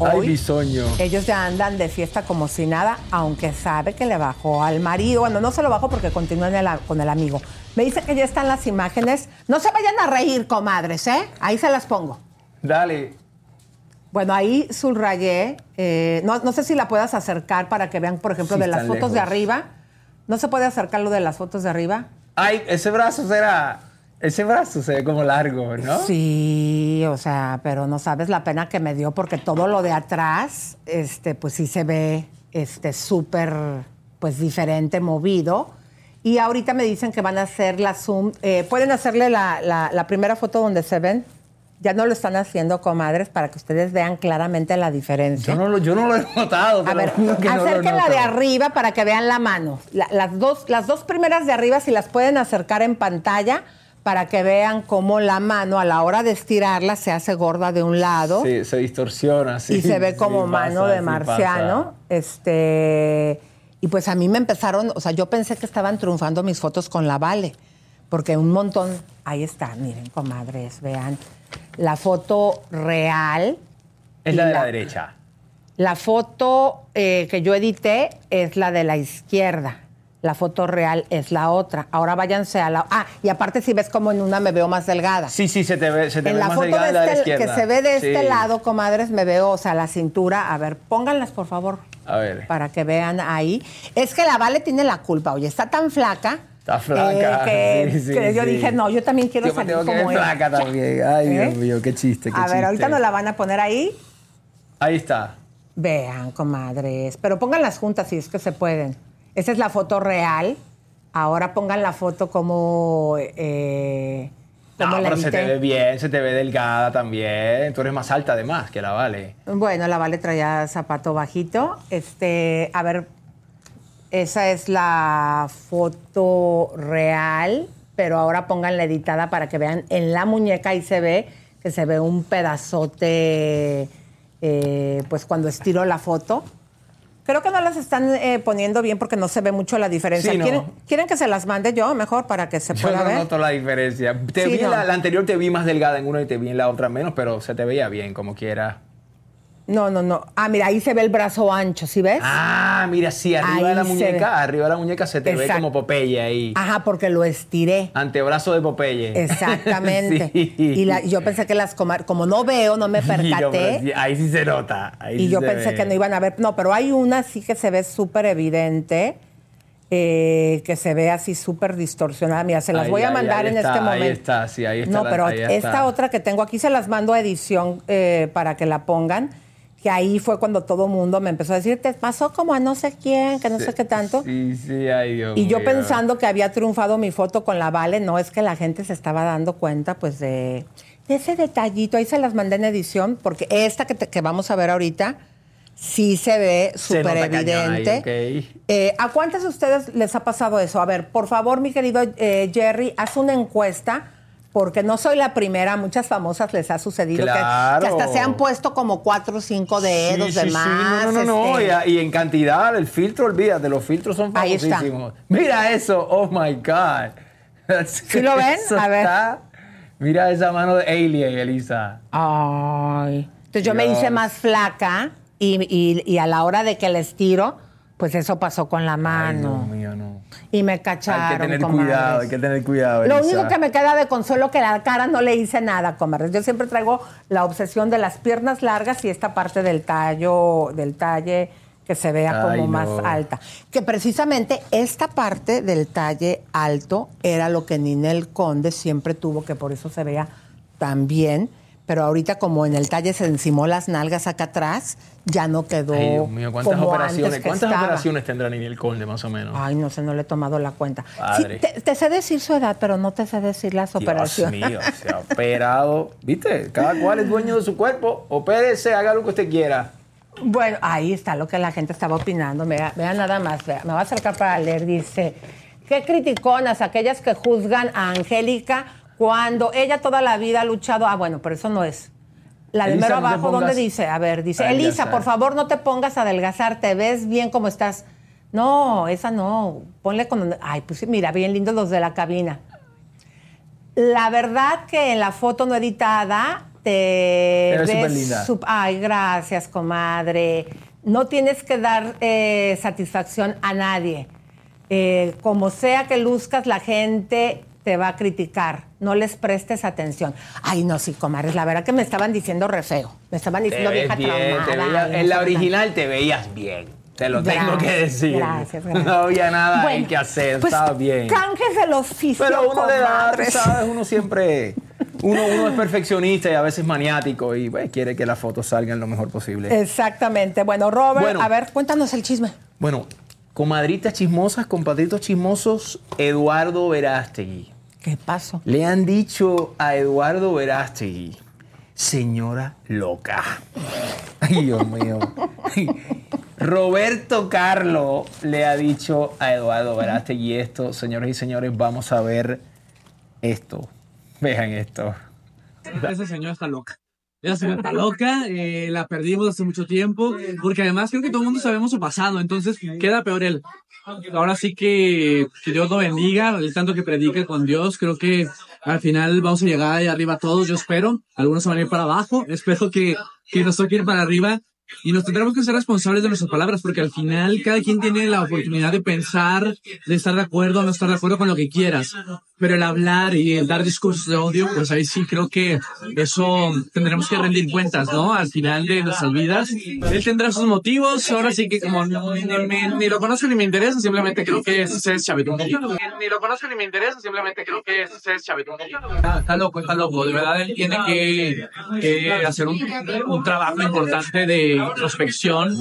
Ay, bisoño. ellos ya andan de fiesta como si nada, aunque sabe que le bajó al marido. Bueno, no se lo bajó porque continúa en el- con el amigo. Me dice que ya están las imágenes. No se vayan a reír, comadres, ¿eh? Ahí se las pongo. Dale. Bueno, ahí subrayé. eh, no, no sé si la puedas acercar para que vean, por ejemplo, Sí, de las fotos de arriba. ¿No se puede acercar lo de las fotos de arriba? Ay, ese brazo será. Ese brazo se ve como largo, ¿no? Sí, o sea, pero no sabes la pena que me dio porque todo lo de atrás, este, pues sí se ve, este, súper, pues diferente, movido. Y ahorita me dicen que van a hacer la zoom. Eh, Pueden hacerle la, la- la primera foto donde se ven. Ya no lo están haciendo, comadres, para que ustedes vean claramente la diferencia. Yo no lo, yo no lo he notado. te A ver, que no de arriba para que vean la mano. La- las, dos, las dos primeras de arriba, si las pueden acercar en pantalla, para que vean cómo la mano a la hora de estirarla se hace gorda de un lado Sí, se distorsiona, sí. y se ve sí como mano pasa, de sí marciano. Este, y pues a mí me empezaron, o sea, yo pensé que estaban triunfando mis fotos con la Vale, porque un montón, ahí está, miren, comadres, vean. La foto real. Es la de la derecha. La foto eh, que yo edité es la de la izquierda. La foto real es la otra. Ahora váyanse a la. Ah, y aparte, si ves como en una me veo más delgada. Sí, sí, se te ve, se te en ve la más foto delgada de la de la este- que se ve de este Sí. lado, comadres, me veo, o sea, la cintura. A ver, pónganlas, por favor, A ver. para que vean ahí. Es que la Vale tiene la culpa. Oye, está tan flaca. Está flaca. eh, que, sí, sí, que yo dije, no, yo también quiero Yo salir tengo que como ver ella. flaca también. Ay, ¿Eh? Dios mío, qué chiste, qué A ver, ahorita nos la van a poner ahí. Ahí está. Vean, comadres. Pero pónganlas juntas si es que se pueden. Esa es la foto real. Ahora pongan la foto como. Eh, No, pero se te ve bien, se te ve delgada también. Tú eres más alta además que la Vale. Bueno, la Vale traía zapato bajito. Este, a ver, esa es la foto real, pero ahora pongan la editada para que vean en la muñeca ahí se ve que se ve un pedazote, eh, pues cuando estiro la foto. Creo que no las están eh, poniendo bien porque no se ve mucho la diferencia. Sí, no. ¿Quieren, quieren que se las mande yo mejor para que se Yo pueda no ver? noto la diferencia. Te Sí, vi no. la, la anterior te vi más delgada en una y te vi en la otra menos, pero se te veía bien como quiera. No, no, no. Ah, mira, ahí se ve el brazo ancho, ¿sí ves? Ah, mira, sí, arriba de la ve. muñeca, arriba de la muñeca se te ve como Popeye ahí. Ajá, porque lo estiré. Antebrazo de Popeye. Exactamente. Sí. Y la- yo pensé que las comadres, como no veo, no me yo, percaté. ahí sí se nota. ahí y sí yo se pensé ve. que no iban a ver. No, pero hay una sí que se ve súper evidente, eh, que se ve así súper distorsionada. Mira, se las Ahí, voy a mandar ahí en está, este momento. Ahí está, sí, ahí está. no, la- pero esta está. otra que tengo aquí se las mando a edición eh, para que la pongan. Que ahí fue cuando todo mundo me empezó a decir, te pasó como a no sé quién, que no sé qué tanto. Sí, sí, ay Dios Y yo mío. pensando que había triunfado mi foto con la Vale, no es que la gente se estaba dando cuenta pues de, de ese detallito. Ahí se las mandé en edición porque esta que, te- que vamos a ver ahorita sí se ve súper ahí, evidente. Eh, ¿A cuántas de ustedes les ha pasado eso? A ver, por favor, mi querido eh, Jerry, haz una encuesta. Porque no soy la primera, a muchas famosas les ha sucedido que- Claro. que, hasta se han puesto como cuatro o cinco dedos Sí, de sí, sí, más. No, no, no. este, Y, y en cantidad, el filtro, olvídate, los filtros son famosísimos. Mira eso, oh my God. ¿Sí lo ven? A ver. está- Mira esa mano de Alien, Elisa. Ay. Entonces yo me hice más flaca y, y- y a la hora de que les tiro, pues eso pasó con la Ay, mano. Dios mío, no. Y me Hay cacharon. que tener comadres. cuidado, hay que tener cuidado. Lo único que me queda de consuelo que la cara no le hice nada, comadres. Yo siempre traigo la obsesión de las piernas largas y esta parte del tallo, del talle que se vea como Ay, más alta. Que precisamente esta parte del talle alto era lo que Ninel Conde siempre tuvo, que por eso se vea tan bien. Pero ahorita como en el talle se encimó las nalgas acá atrás, ya no quedó Ay, Dios mío, ¿cuántas como operaciones, antes que ¿cuántas estaba. operaciones tendrá Ninel Conde más o menos? Ay, no sé, no le he tomado la cuenta. Sí, te, te sé decir su edad, pero no te sé decir las Dios operaciones. mío, se ha operado. ¿Viste? Cada cual es dueño de su cuerpo. Opérese, haga lo que usted quiera. Bueno, ahí está lo que la gente estaba opinando. Vea, vea nada más, vea. me va a acercar para leer. Dice, qué criticonas aquellas que juzgan a Angélica cuando ella toda la vida ha luchado. Ah, bueno, pero eso no es. La de Elisa, mero no abajo, ¿dónde pongas dice? A ver, dice, a Elisa, por favor, no te pongas a adelgazar, te ves bien como estás. No, esa no. Ponle con... Ay, pues mira, bien lindos los de la cabina. La verdad que en la foto no editada te Eres ves sup- Ay, gracias, comadre. No tienes que dar eh, satisfacción a nadie. Eh, como sea que luzcas, la gente te va a criticar. No les prestes atención. Ay, no, sí, comadres, la verdad que me estaban diciendo re feo. Me estaban diciendo vieja bien, traumada. no en la original te veías bien. Te lo tengo que decir. gracias, gracias. No había nada Bueno, ahí que hacer, pues, estaba bien. Canjes del oficio, Pero uno tú comadres. sabes, uno siempre, uno, uno es perfeccionista y a veces maniático y pues, quiere que las fotos salgan lo mejor posible. Exactamente. Bueno, Robert, Bueno. a ver, cuéntanos el chisme. Bueno, comadritas chismosas, compadritos chismosos, Eduardo Verástegui. ¿Qué pasó? Le han dicho a Eduardo Verástegui, señora loca. Ay, Dios mío. Roberto Carlo le ha dicho a Eduardo Verástegui esto, señores y señores, vamos a ver esto. Vean esto. Esa señora está loca. Esa señora está loca, eh, la perdimos hace mucho tiempo, porque además creo que todo el mundo sabemos su pasado, entonces queda peor él. Ahora sí que, que Dios lo bendiga, el tanto que predique con Dios, creo que al final vamos a llegar ahí arriba todos, yo espero. Algunos van a ir para abajo, espero que, que nos toque ir para arriba. y nos tendremos que ser responsables de nuestras palabras porque al final cada quien tiene la oportunidad de pensar, de estar de acuerdo o no estar de acuerdo con lo que quieras. Pero el hablar y el dar discursos de odio, pues ahí sí creo que eso tendremos que rendir cuentas, ¿no? Al final de nuestras vidas. Él tendrá sus motivos, ahora sí que como ni, ni lo conozco ni me interesa, simplemente creo que ese es Chavito. Ni lo conozco ni me interesa, simplemente creo que ese es Chavito. Está, está loco, está loco. De verdad él tiene que, que hacer un, un trabajo importante de introspección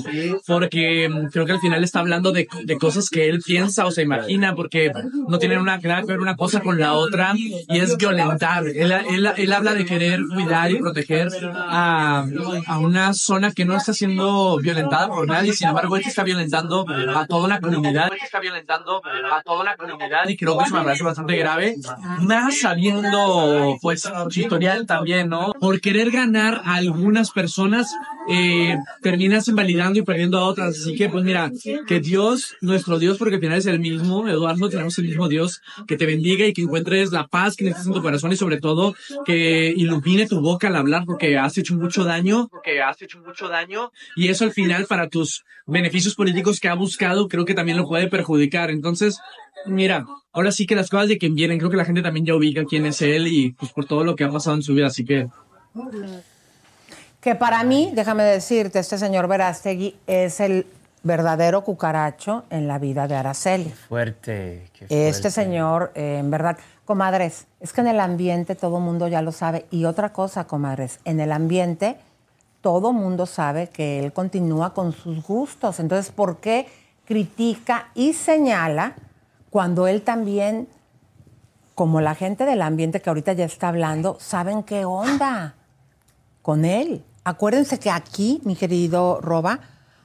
porque creo que al final está hablando de, de cosas que él piensa o se imagina porque no tienen nada que ver una cosa la otra y es violentar. Él, él, él habla de querer cuidar y proteger a, a una zona que no está siendo violentada por nadie, sin embargo él está violentando a toda una comunidad, él está violentando a toda una comunidad y creo que eso me parece bastante grave, más sabiendo pues su historial también, ¿no? Por querer ganar a algunas personas eh, terminas invalidando y perdiendo a otras. Así que, pues mira, que Dios, nuestro Dios, porque al final es el mismo, Eduardo, tenemos el mismo Dios, que te bendiga y que encuentres la paz que necesitas en tu corazón y sobre todo que ilumine tu boca al hablar porque has hecho mucho daño, porque has hecho mucho daño y eso al final para tus beneficios políticos que ha buscado creo que también lo puede perjudicar. Entonces, mira, ahora sí que las cosas de quien vienen, creo que la gente también ya ubica quién es él y pues por todo lo que ha pasado en su vida, así que Que para mí, déjame decirte, este señor Verástegui es el verdadero cucaracho en la vida de Araceli. Fuerte. qué fuerte. Este señor, eh, en verdad, comadres, es que en el ambiente todo mundo ya lo sabe. Y otra cosa, comadres, en el ambiente todo mundo sabe que él continúa con sus gustos. Entonces, ¿por qué critica y señala cuando él también, como la gente del ambiente que ahorita ya está hablando, saben qué onda con él? Acuérdense que aquí, mi querido Roba,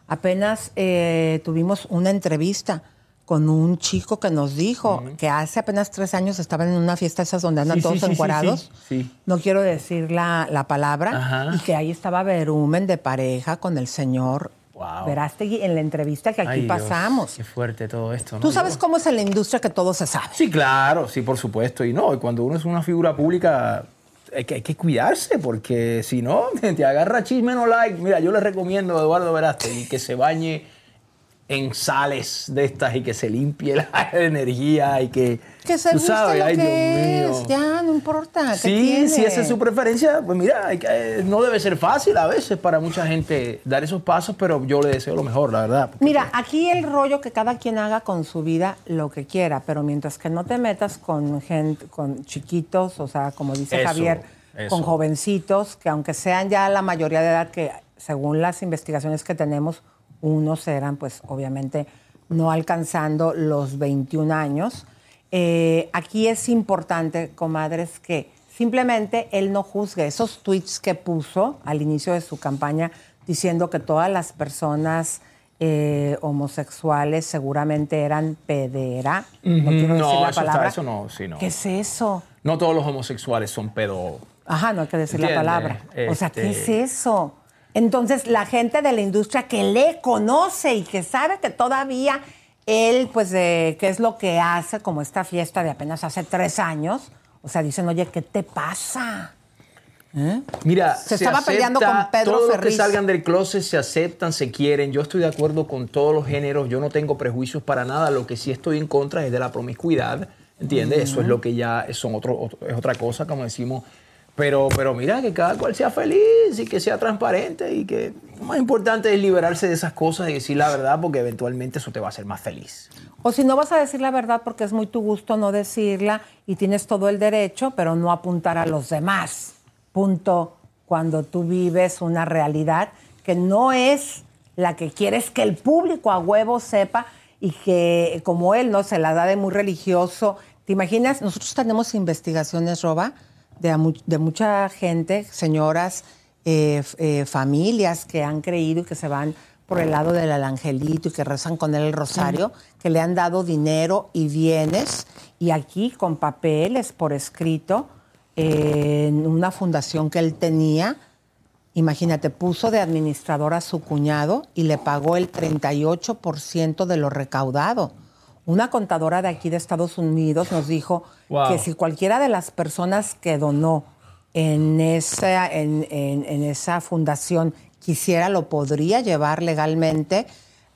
apenas eh, tuvimos una entrevista con un chico que nos dijo que hace apenas tres años estaban en una fiesta esas donde andan Sí, todos sí, sí, encuerados. sí, sí. No quiero decir la, la palabra. Ajá. Y que ahí estaba Verumen de pareja con el señor Wow. Verástegui en la entrevista que aquí Ay, Dios, pasamos. Qué fuerte todo esto. ¿no? Tú sabes cómo es en la industria que todo se sabe. Sí, claro, sí, por supuesto. Y no, y cuando uno es una figura pública, hay que, hay que cuidarse, porque si no, te agarra chisme no like. Mira, yo le recomiendo a Eduardo Verástegui que se bañe en sales de estas y que se limpie la energía y que. Que se tú guste sabes, lo ay, que Dios es. mío. Ya, no importa. ¿qué Sí, tiene? si esa es su preferencia, pues mira, que- eh, no debe ser fácil a veces para mucha gente dar esos pasos, pero yo le deseo lo mejor, la verdad. Mira, aquí el rollo que cada quien haga con su vida lo que quiera, pero mientras que no te metas con gente, con chiquitos, o sea, como dice Eso, Javier, eso. con jovencitos, que aunque sean ya la mayoría de edad, que según las investigaciones que tenemos, unos eran, pues obviamente, no alcanzando los 21 años. Eh, aquí es importante, comadres, que simplemente él no juzgue esos tweets que puso al inicio de su campaña diciendo que todas las personas eh, homosexuales seguramente eran pedera. No decir la eso, está- eso no, sí, no. ¿Qué es eso? No todos los homosexuales son pedo. Ajá, no hay que decir la palabra. O sea, ¿qué es este- eso? Entonces, la gente de la industria que le conoce y que sabe que todavía él, pues, eh, qué es lo que hace, como esta fiesta de apenas hace tres años, o sea, dicen, oye, ¿qué te pasa? ¿Eh? Mira, Se estaba peleando con Pedro todos los que salgan del closet se aceptan, se quieren. Yo estoy de acuerdo con todos los géneros. Yo no tengo prejuicios para nada. Lo que sí estoy en contra es de la promiscuidad. ¿Entiendes? Eso es lo que ya son otro, otro- es otra cosa, como decimos. Pero, pero mira, que cada cual sea feliz y que sea transparente y que lo más importante es liberarse de esas cosas y decir la verdad porque eventualmente eso te va a hacer más feliz. O si no vas a decir la verdad porque es muy tu gusto no decirla y tienes todo el derecho, pero no apuntar a los demás. Punto. Cuando tú vives una realidad que no es la que quieres que el público a huevo sepa y que como él no se la da de muy religioso. ¿Te imaginas? Nosotros tenemos investigaciones, Roba, de, de mucha gente, señoras, eh, eh, familias que han creído y que se van por el lado del angelito y que rezan con él el rosario, que le han dado dinero y bienes, y aquí con papeles por escrito, eh, en una fundación que él tenía, imagínate, puso de administrador a su cuñado y le pagó el 38% de lo recaudado. Una contadora de aquí de Estados Unidos nos dijo Wow. que si cualquiera de las personas que donó en esa, en, en- en esa fundación quisiera lo podría llevar legalmente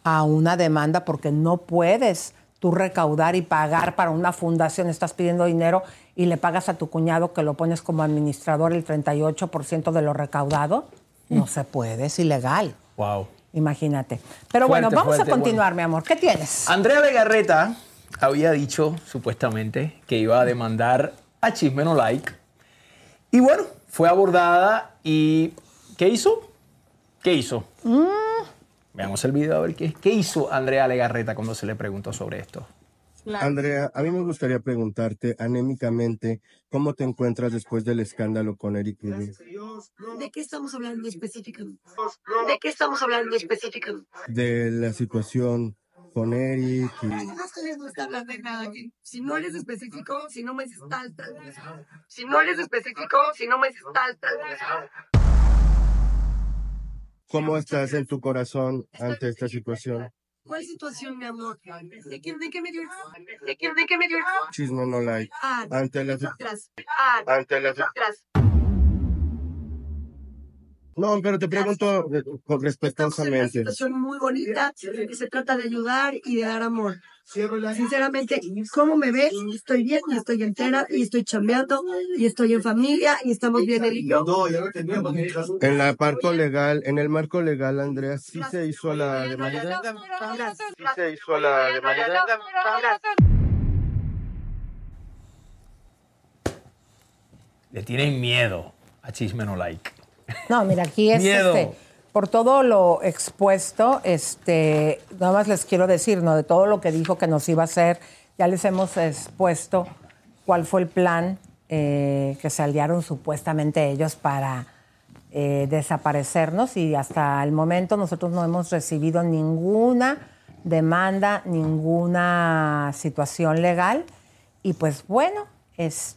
a una demanda porque no puedes tú recaudar y pagar para una fundación, estás pidiendo dinero y le pagas a tu cuñado que lo pones como administrador el 38% de lo recaudado. No se puede, es ilegal. Wow. Imagínate. Pero bueno, vamos fuerte, a continuar, mi amor. ¿Qué tienes? Andrea Legarreta había dicho, supuestamente, que iba a demandar a Chisme No Like. Y bueno, fue abordada y ¿qué hizo? ¿Qué hizo? Mm. Veamos el video a ver qué, qué hizo Andrea Legarreta cuando se le preguntó sobre esto. Andrea, a mí me gustaría preguntarte anémicamente cómo te encuentras después del escándalo con Eric Rubin, ¿De qué estamos hablando específicamente? ¿De qué estamos hablando específicamente? de la situación con Eric y No que hablar de nada. Si no eres específico, si no me dices tal, tal. Si no eres específico, si no me dices tal, tal. cómo estás en tu corazón ante esta situación. ¿Cuál situación, mi amor? ¿De qué, de qué me dio? ¿De qué, de qué me dio? Chisme no like. Ah, Ante la tras. Ah, ante la tras. No, pero te pregunto eh, con Una respetuosamente. situación muy bonita que se trata de ayudar y de dar amor. Sinceramente, ¿cómo me ves? Estoy bien, y estoy entera, y estoy chambeando, y estoy en familia, y estamos bien él y yo. En la marco legal, en el marco legal, Andrea, sí se hizo la de manera. Sí se hizo la de manera. Le tienen miedo a Chisme No Like. No, mira, aquí es Miedo. este, por todo lo expuesto, este, nada más les quiero decir, ¿no? De todo lo que dijo que nos iba a hacer, ya les hemos expuesto cuál fue el plan eh, que se aliaron supuestamente ellos para eh, desaparecernos y hasta el momento nosotros no hemos recibido ninguna demanda, ninguna situación legal y pues bueno, es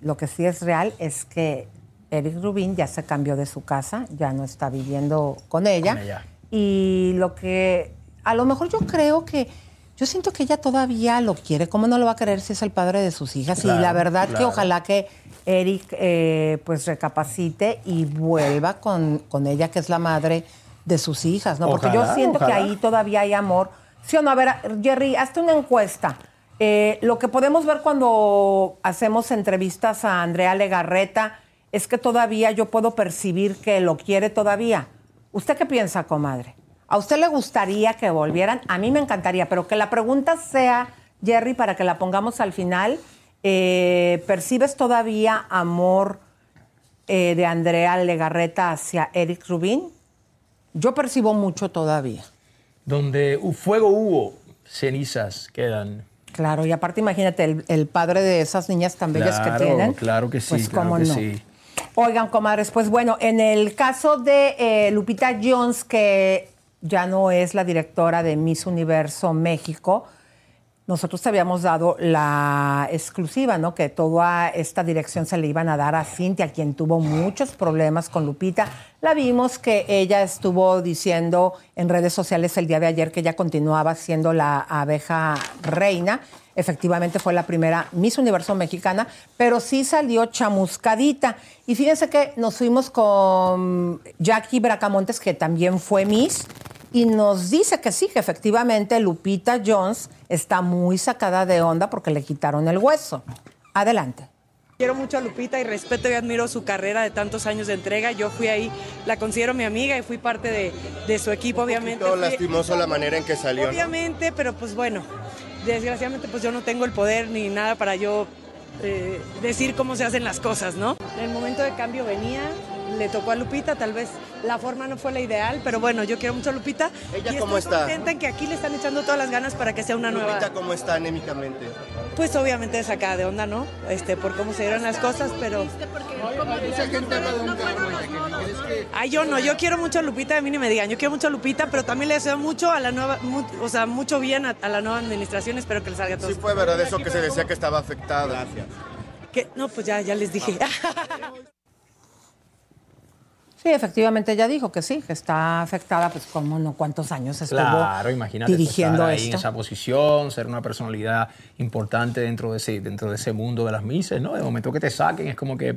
lo que sí es real es que Eric Rubin ya se cambió de su casa, ya no está viviendo con ella. Con ella. Y lo que a lo mejor yo creo que yo siento que ella todavía lo quiere. ¿Cómo no lo va a querer si es el padre de sus hijas? Claro, y la verdad que ojalá que Eric eh, pues recapacite y vuelva con, con ella, que es la madre de sus hijas, ¿no? Porque yo Ojalá, siento que ahí todavía hay amor. Sí o no, a ver, Jerry, hazte una encuesta. Eh, lo que podemos ver cuando hacemos entrevistas a Andrea Legarreta es que todavía yo puedo percibir que lo quiere todavía. ¿Usted qué piensa, comadre? ¿A usted le gustaría que volvieran? A mí me encantaría, pero que la pregunta sea, Jerry, para que la pongamos al final, eh, ¿percibes todavía amor eh, de Andrea Legarreta hacia Eric Rubin? Yo percibo mucho todavía. Donde fuego hubo, cenizas quedan. Claro, y aparte imagínate, el, el padre de esas niñas tan bellas Claro, que tienen. claro que sí, Pues claro cómo que no. sí. Oigan, comadres, pues bueno, en el caso de eh, Lupita Jones, que ya no es la directora de Miss Universo México, nosotros te habíamos dado la exclusiva, ¿no? Que toda esta dirección se le iban a dar a Cintia, quien tuvo muchos problemas con Lupita. La vimos que ella estuvo diciendo en redes sociales el día de ayer que ella continuaba siendo la abeja reina. Efectivamente fue la primera Miss Universo mexicana, pero sí salió chamuscadita. Y fíjense que nos fuimos con Jackie Bracamontes, que también fue Miss, y nos dice que sí, que efectivamente Lupita Jones está muy sacada de onda porque le quitaron el hueso. Adelante. Quiero mucho a Lupita y respeto y admiro su carrera de tantos años de entrega. Yo fui ahí, la considero mi amiga y fui parte de, de su equipo, obviamente. Fui- lastimoso la manera en que salió, ¿no? Obviamente, pero pues bueno, desgraciadamente pues yo no tengo el poder ni nada para yo eh, decir cómo se hacen las cosas, ¿no? El momento de cambio venía, le tocó a Lupita, tal vez la forma no fue la ideal, pero bueno, yo quiero mucho a Lupita. ¿Ella y cómo estoy está? contenta en que aquí le están echando todas las ganas para que sea una nueva... Lupita, ¿cómo está anémicamente? Pues obviamente sacada de onda, ¿no? Este, por cómo se dieron las cosas, pero... Ay, yo no, yo quiero mucho a Lupita, a mí ni me digan, yo quiero mucho a Lupita, pero también le deseo mucho a la nueva, mu- o sea, mucho bien a, a la nueva administración, espero que les salga todo. Sí fue verdad eso que se decía que estaba afectada. Gracias. Que, no, pues ya, ya les dije. Sí, efectivamente ella dijo que sí, que está afectada, pues cómo no, cuántos años estuvo Claro, imagínate pues, dirigiendo estar ahí en esto. esa posición, ser una personalidad importante dentro de ese, dentro de ese mundo de las mises, ¿no? De momento que te saquen es como que,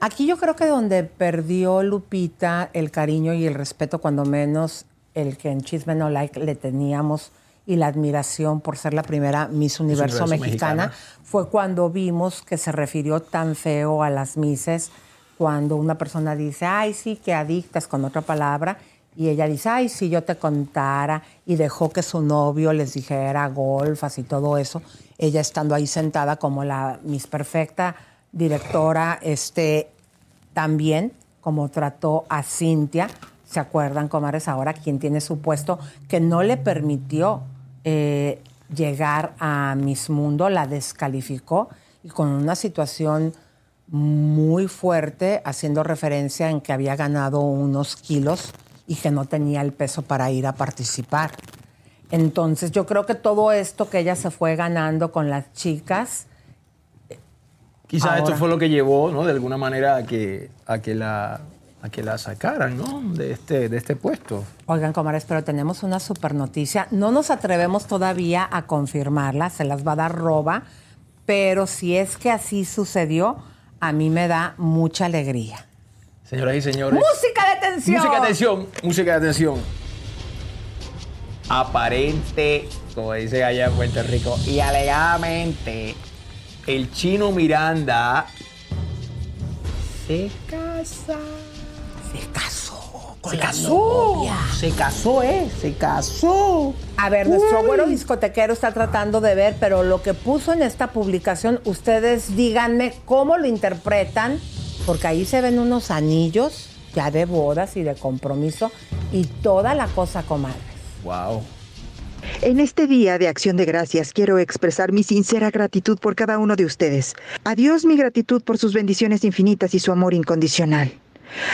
Aquí yo creo que donde perdió Lupita el cariño y el respeto, cuando menos el que en Chisme No Like le teníamos y la admiración por ser la primera Miss Universo, Universo mexicana, mexicana. fue cuando vimos que se refirió tan feo a las Misses, cuando una persona dice, ay, sí, que adictas con otra palabra, y ella dice, ay, si yo te contara, y dejó que su novio les dijera golfas y todo eso, ella estando ahí sentada como la Miss Perfecta, directora, este, también como trató a Cintia, ¿se acuerdan, comadres? Ahora quien tiene su puesto, que no le permitió eh, llegar a Miss Mundo, la descalificó y con una situación muy fuerte, haciendo referencia en que había ganado unos kilos y que no tenía el peso para ir a participar. Entonces yo creo que todo esto que ella se fue ganando con las chicas, quizás esto fue lo que llevó, ¿no? De alguna manera a que, a que, la, a que la sacaran, ¿no? De este, de este puesto. Oigan, comadres, pero tenemos una super noticia. No nos atrevemos todavía a confirmarla, se las va a dar roba, pero si es que así sucedió, a mí me da mucha alegría. Señoras y señores. ¡Música de tensión! Música de atención, música de atención. Aparente, como dice allá en Puerto Rico, y alegadamente, el chino Miranda se casa. Se casó con se la casó. novia. Se casó, ¿eh? Se casó. A ver, nuestro Uy. abuelo discotequero está tratando de ver, pero lo que puso en esta publicación, ustedes díganme cómo lo interpretan, porque ahí se ven unos anillos ya de bodas y de compromiso y toda la cosa, comadre. Wow. En este día de acción de gracias quiero expresar mi sincera gratitud por cada uno de ustedes. A Dios mi gratitud por sus bendiciones infinitas y su amor incondicional.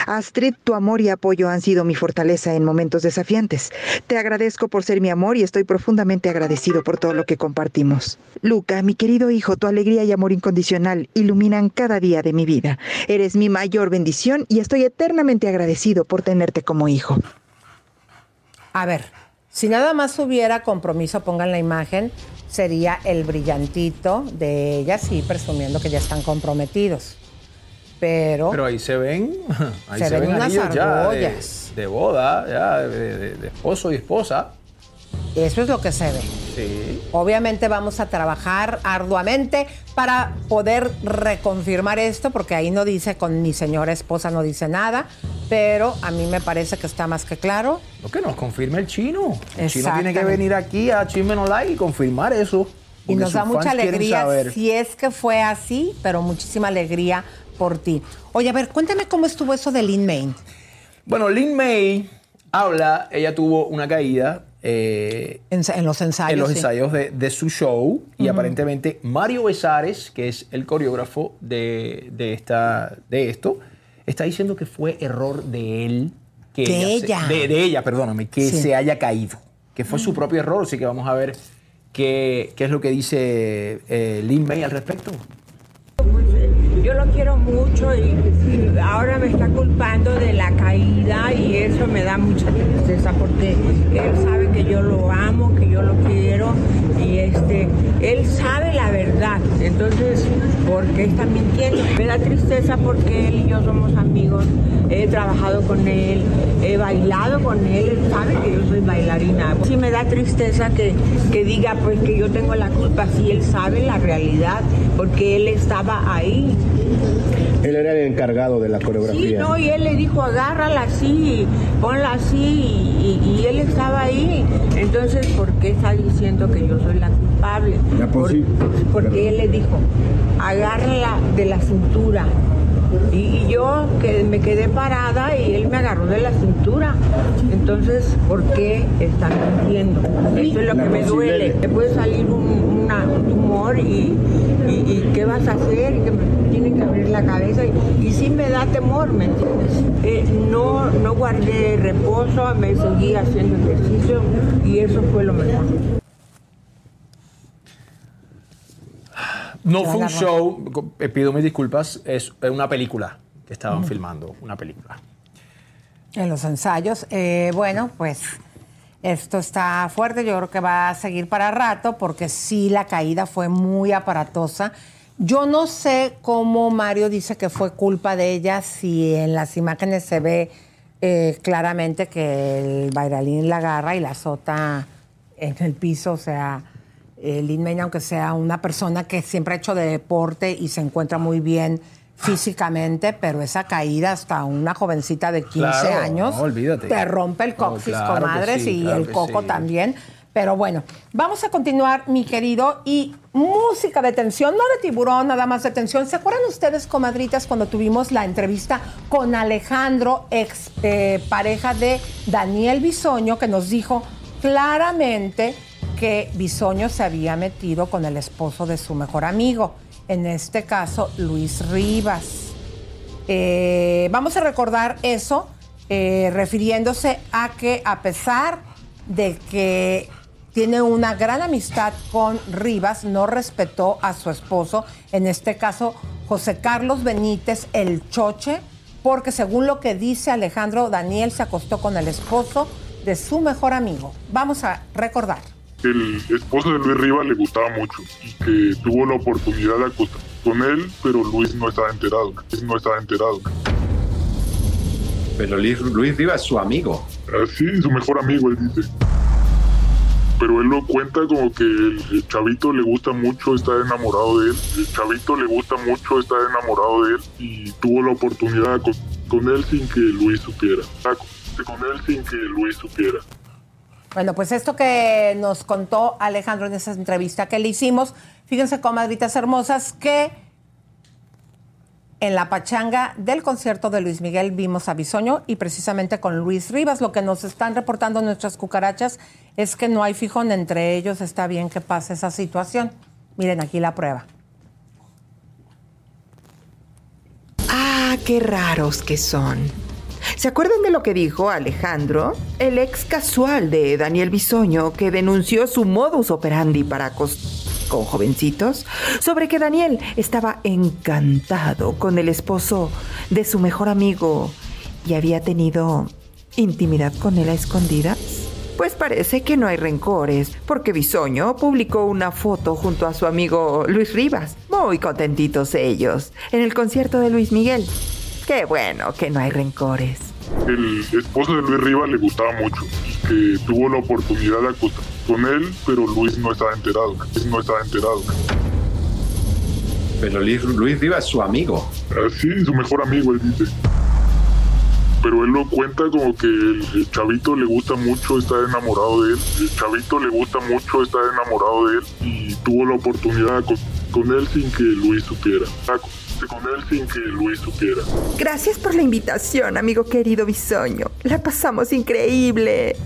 Astrid, tu amor y apoyo han sido mi fortaleza en momentos desafiantes. Te agradezco por ser mi amor y estoy profundamente agradecido por todo lo que compartimos. Luca, mi querido hijo, tu alegría y amor incondicional iluminan cada día de mi vida. Eres mi mayor bendición y estoy eternamente agradecido por tenerte como hijo. A ver, si nada más hubiera compromiso, pongan la imagen, sería el brillantito de ellas, sí, presumiendo que ya están comprometidos. Pero, Pero ahí se ven, ahí Se se, ven ven, unas de, argollas. de boda, ya de, de- de esposo y esposa. eso es lo que se ve. Sí. Obviamente vamos a trabajar arduamente para poder reconfirmar esto, porque ahí no dice con mi señora esposa, no dice nada, pero a mí me parece que está más que claro. Lo que nos confirme el chino. El chino tiene que venir aquí a Chisme No Like y confirmar eso. Y nos da mucha alegría si es que fue así, pero muchísima alegría por ti. Oye, a ver, cuéntame cómo estuvo eso de Lin Main. Bueno, Lin May habla, ella tuvo una caída eh, En, en los ensayos. en los sí. ensayos de, de su show y aparentemente Mario Besares, que es el coreógrafo de, de esta, de esto, está diciendo que fue error de él. Que De ella. de, de ella, perdóname, que Sí. se haya caído. Que fue su propio error, así que vamos a ver qué, qué es lo que dice eh, Lin May al respecto. Yo lo quiero mucho y, ahora me está culpando de la caída y eso me da mucha tristeza porque él sabe que yo lo amo, que yo lo quiero y este, él sabe la verdad. Entonces, ¿por qué está mintiendo? Me da tristeza porque él y yo somos amigos, he trabajado con él, he bailado con él, él sabe que yo soy bailarina. Sí me da tristeza que, que diga pues que yo tengo la culpa, si él sabe la realidad, porque él estaba ahí. Él era el encargado de la Sí, coreografía. no, y él le dijo, agárrala así, ponla así, y, y él estaba ahí. Entonces, ¿por qué está diciendo que yo soy la culpable? La Por- porque él le dijo, agárrala de la cintura. Y, y yo que me quedé parada y él me agarró de la cintura. Entonces, ¿por qué están mintiendo? Eso es lo La que me duele. Te puede salir un, una- un tumor y, y, y ¿qué vas a hacer? Tienen que abrir la cabeza. Y, y sí me da temor, ¿me entiendes? Eh, no, no guardé reposo, me seguí haciendo ejercicio y eso fue lo mejor. No fue un show, eh, pido mis disculpas, es una película que estaban filmando, una película. En los ensayos. Eh, bueno, pues esto está fuerte. Yo creo que va a seguir para rato porque sí, la caída fue muy aparatosa. Yo no sé cómo Mario dice que fue culpa de ella, si en las imágenes se ve eh, claramente que el bailarín la agarra y la azota en el piso. O sea, eh, Lin May, aunque sea una persona que siempre ha hecho de deporte y se encuentra muy bien físicamente, pero esa caída hasta una jovencita de 15 Claro, años no, te rompe el No, coxis, claro que comadres, sí, y claro el coco sí. también. Pero bueno, vamos a continuar, mi querido, y música de tensión, no de tiburón, nada más de tensión. ¿Se acuerdan ustedes, comadritas, cuando tuvimos la entrevista con Alejandro, ex eh, pareja de Daniel Bisoño, que nos dijo claramente que Bisoño se había metido con el esposo de su mejor amigo, en este caso Luis Rivas? Eh, vamos a recordar eso, eh, refiriéndose a que a pesar de que tiene una gran amistad con Rivas, no respetó a su esposo, en este caso José Carlos Benítez, el choche, porque según lo que dice Alejandro, Daniel se acostó con el esposo de su mejor amigo. Vamos a recordar. el esposo de Luis Rivas le gustaba mucho y que tuvo la oportunidad de acostarse con él, pero Luis no estaba enterado. Luis no estaba enterado. Pero Luis, Luis Rivas es su amigo. Así, su mejor amigo, él dice. Pero él lo cuenta como que el, chavito le gusta mucho estar enamorado de él. El chavito le gusta mucho estar enamorado de él y tuvo la oportunidad acostarse con él sin que Luis supiera. Con él sin que Luis supiera. Bueno, pues esto que nos contó Alejandro en esa entrevista que le hicimos, fíjense, comadritas hermosas, que en la pachanga del concierto de Luis Miguel vimos a Bisoño y precisamente con Luis Rivas. Lo que nos están reportando nuestras cucarachas es que no hay fijón entre ellos. Está bien que pase esa situación. Miren aquí la prueba. Ah, qué raros que son. ¿Se acuerdan de lo que dijo Alejandro? El ex casual de Daniel Bisoño que denunció su modus operandi para acos- con jovencitos sobre que Daniel estaba encantado con el esposo de su mejor amigo y había tenido intimidad con él a escondidas. Pues parece que no hay rencores, porque Bisoño publicó una foto junto a su amigo Luis Rivas, muy contentitos ellos, en el concierto de Luis Miguel. Qué bueno que no hay rencores. El esposo de Luis Rivas le gustaba mucho y que tuvo la oportunidad de acostarse con él, pero Luis no estaba enterado. Luis no estaba enterado. Pero Luis, Luis Rivas es su amigo. Así, su mejor amigo, él dice. Pero él lo cuenta como que el, chavito le gusta mucho estar enamorado de él. El chavito le gusta mucho estar enamorado de él y tuvo la oportunidad de acostarse con él sin que Luis supiera. Con él sin que Luis supiera. Gracias por la invitación, amigo querido Bisoño. La pasamos increíble.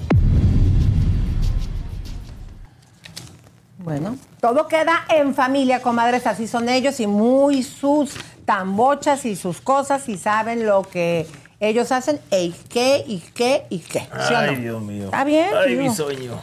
Bueno, todo queda en familia, comadres, así son ellos y muy sus tambochas y sus cosas y saben lo que ellos hacen y qué y qué y qué. ¿sí o no? Ay, Dios mío. Está bien, Ay, tío. mi sueño.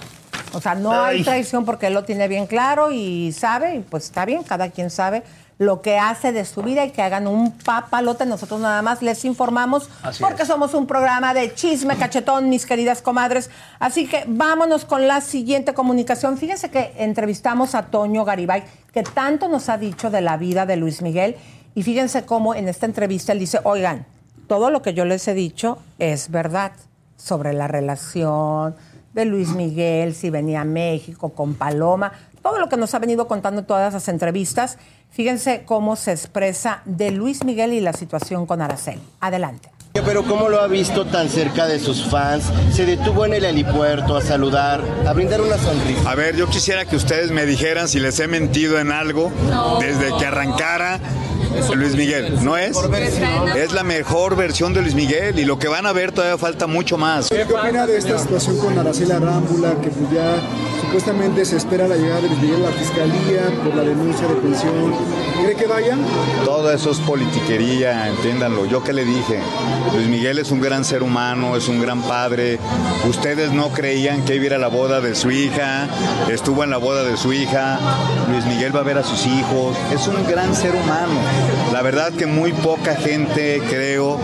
O sea, no hay Ay. traición porque él lo tiene bien claro y sabe, y pues está bien, cada quien sabe lo que hace de su vida y que hagan un papalote. Nosotros nada más les informamos Así porque es. somos un programa de chisme cachetón, mis queridas comadres. Así que vámonos con la siguiente comunicación. Fíjense que entrevistamos a Toño Garibay, que tanto nos ha dicho de la vida de Luis Miguel. Y fíjense cómo en esta entrevista él dice, oigan, todo lo que yo les he dicho es verdad sobre la relación de Luis Miguel, si venía a México con Paloma, todo lo que nos ha venido contando en todas las entrevistas. Fíjense cómo se expresa de Luis Miguel y la situación con Araceli. Adelante. Pero ¿cómo lo ha visto tan cerca de sus fans? Se detuvo en el helipuerto a saludar, a brindar una sonrisa. A ver, yo quisiera que ustedes me dijeran si les he mentido en algo desde que arrancara Luis Miguel. ¿No es? Es la mejor versión de Luis Miguel y lo que van a ver todavía falta mucho más. ¿Qué opina de esta situación con Araceli Arámbula, que pues ya supuestamente se espera la llegada de Luis Miguel a la fiscalía por la denuncia de pensión? ¿Cree que vaya? Todo eso es politiquería, entiéndanlo. Yo que le dije, Luis Miguel es un gran ser humano, es un gran padre. Ustedes no creían que iba la boda de su hija, estuvo en la boda de su hija. Luis Miguel va a ver a sus hijos. Es un gran ser humano. La verdad que muy poca gente creo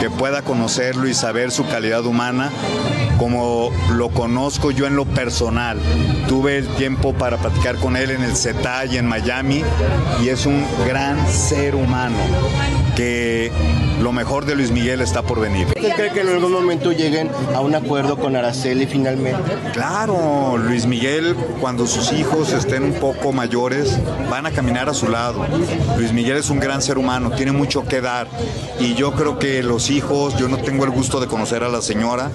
que pueda conocerlo y saber su calidad humana como lo conozco yo en lo personal. Tuve el tiempo para platicar con él en el CETA y en Miami y es un gran ser humano que lo mejor de Luis Miguel está por venir. ¿Usted cree que en algún momento lleguen a un acuerdo con Araceli finalmente? Claro, Luis Miguel, cuando sus hijos estén un poco mayores, van a caminar a su lado. Luis Miguel es un gran ser humano, tiene mucho que dar. Y yo creo que los hijos, yo no tengo el gusto de conocer a la señora,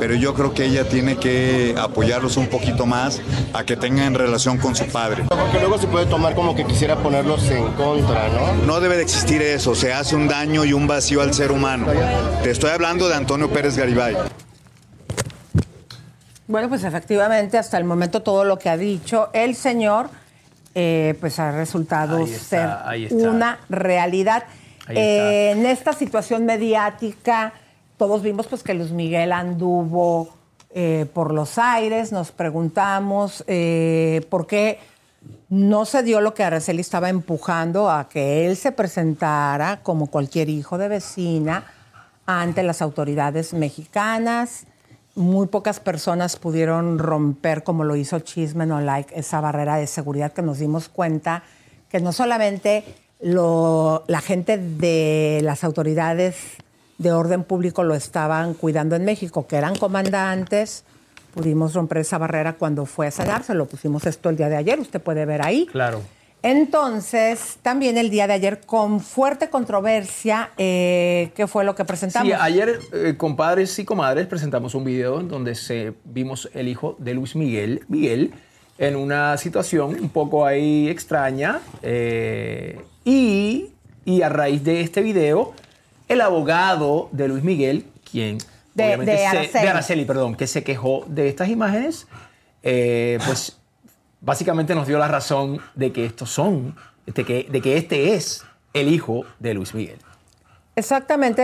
pero yo creo que ella tiene que apoyarlos un poquito más a que tengan relación con su padre. Porque luego se puede tomar como que quisiera ponerlos en contra, ¿no? No debe de existir eso, se hace un daño y un vacío al ser humano. Te estoy hablando de Antonio Pérez Garibay. Bueno, pues efectivamente, hasta el momento todo lo que ha dicho el señor, eh, pues ha resultado está, ser una realidad. Eh, en esta situación mediática, todos vimos pues que Luis Miguel anduvo eh, por los aires, nos preguntamos eh, por qué no se dio lo que Araceli estaba empujando a que él se presentara como cualquier hijo de vecina ante las autoridades mexicanas. Muy pocas personas pudieron romper, como lo hizo Chisme No Like, esa barrera de seguridad que nos dimos cuenta que no solamente la gente de las autoridades de orden público lo estaban cuidando en México, que eran comandantes, pudimos romper esa barrera cuando fue a sanarse, lo pusimos esto el día de ayer, usted puede ver ahí. Claro. Entonces, también el día de ayer, con fuerte controversia, eh, ¿qué fue lo que presentamos? Sí, ayer, eh, compadres y comadres, presentamos un video en donde se, vimos el hijo de Luis Miguel, Miguel, en una situación un poco ahí extraña. eh, y, y a raíz de este video, el abogado de Luis Miguel, quien De- obviamente de se- Araceli. de Araceli, perdón, que se quejó de estas imágenes, eh, pues básicamente nos dio la razón de que estos son, de que, de que este es el hijo de Luis Miguel. Exactamente,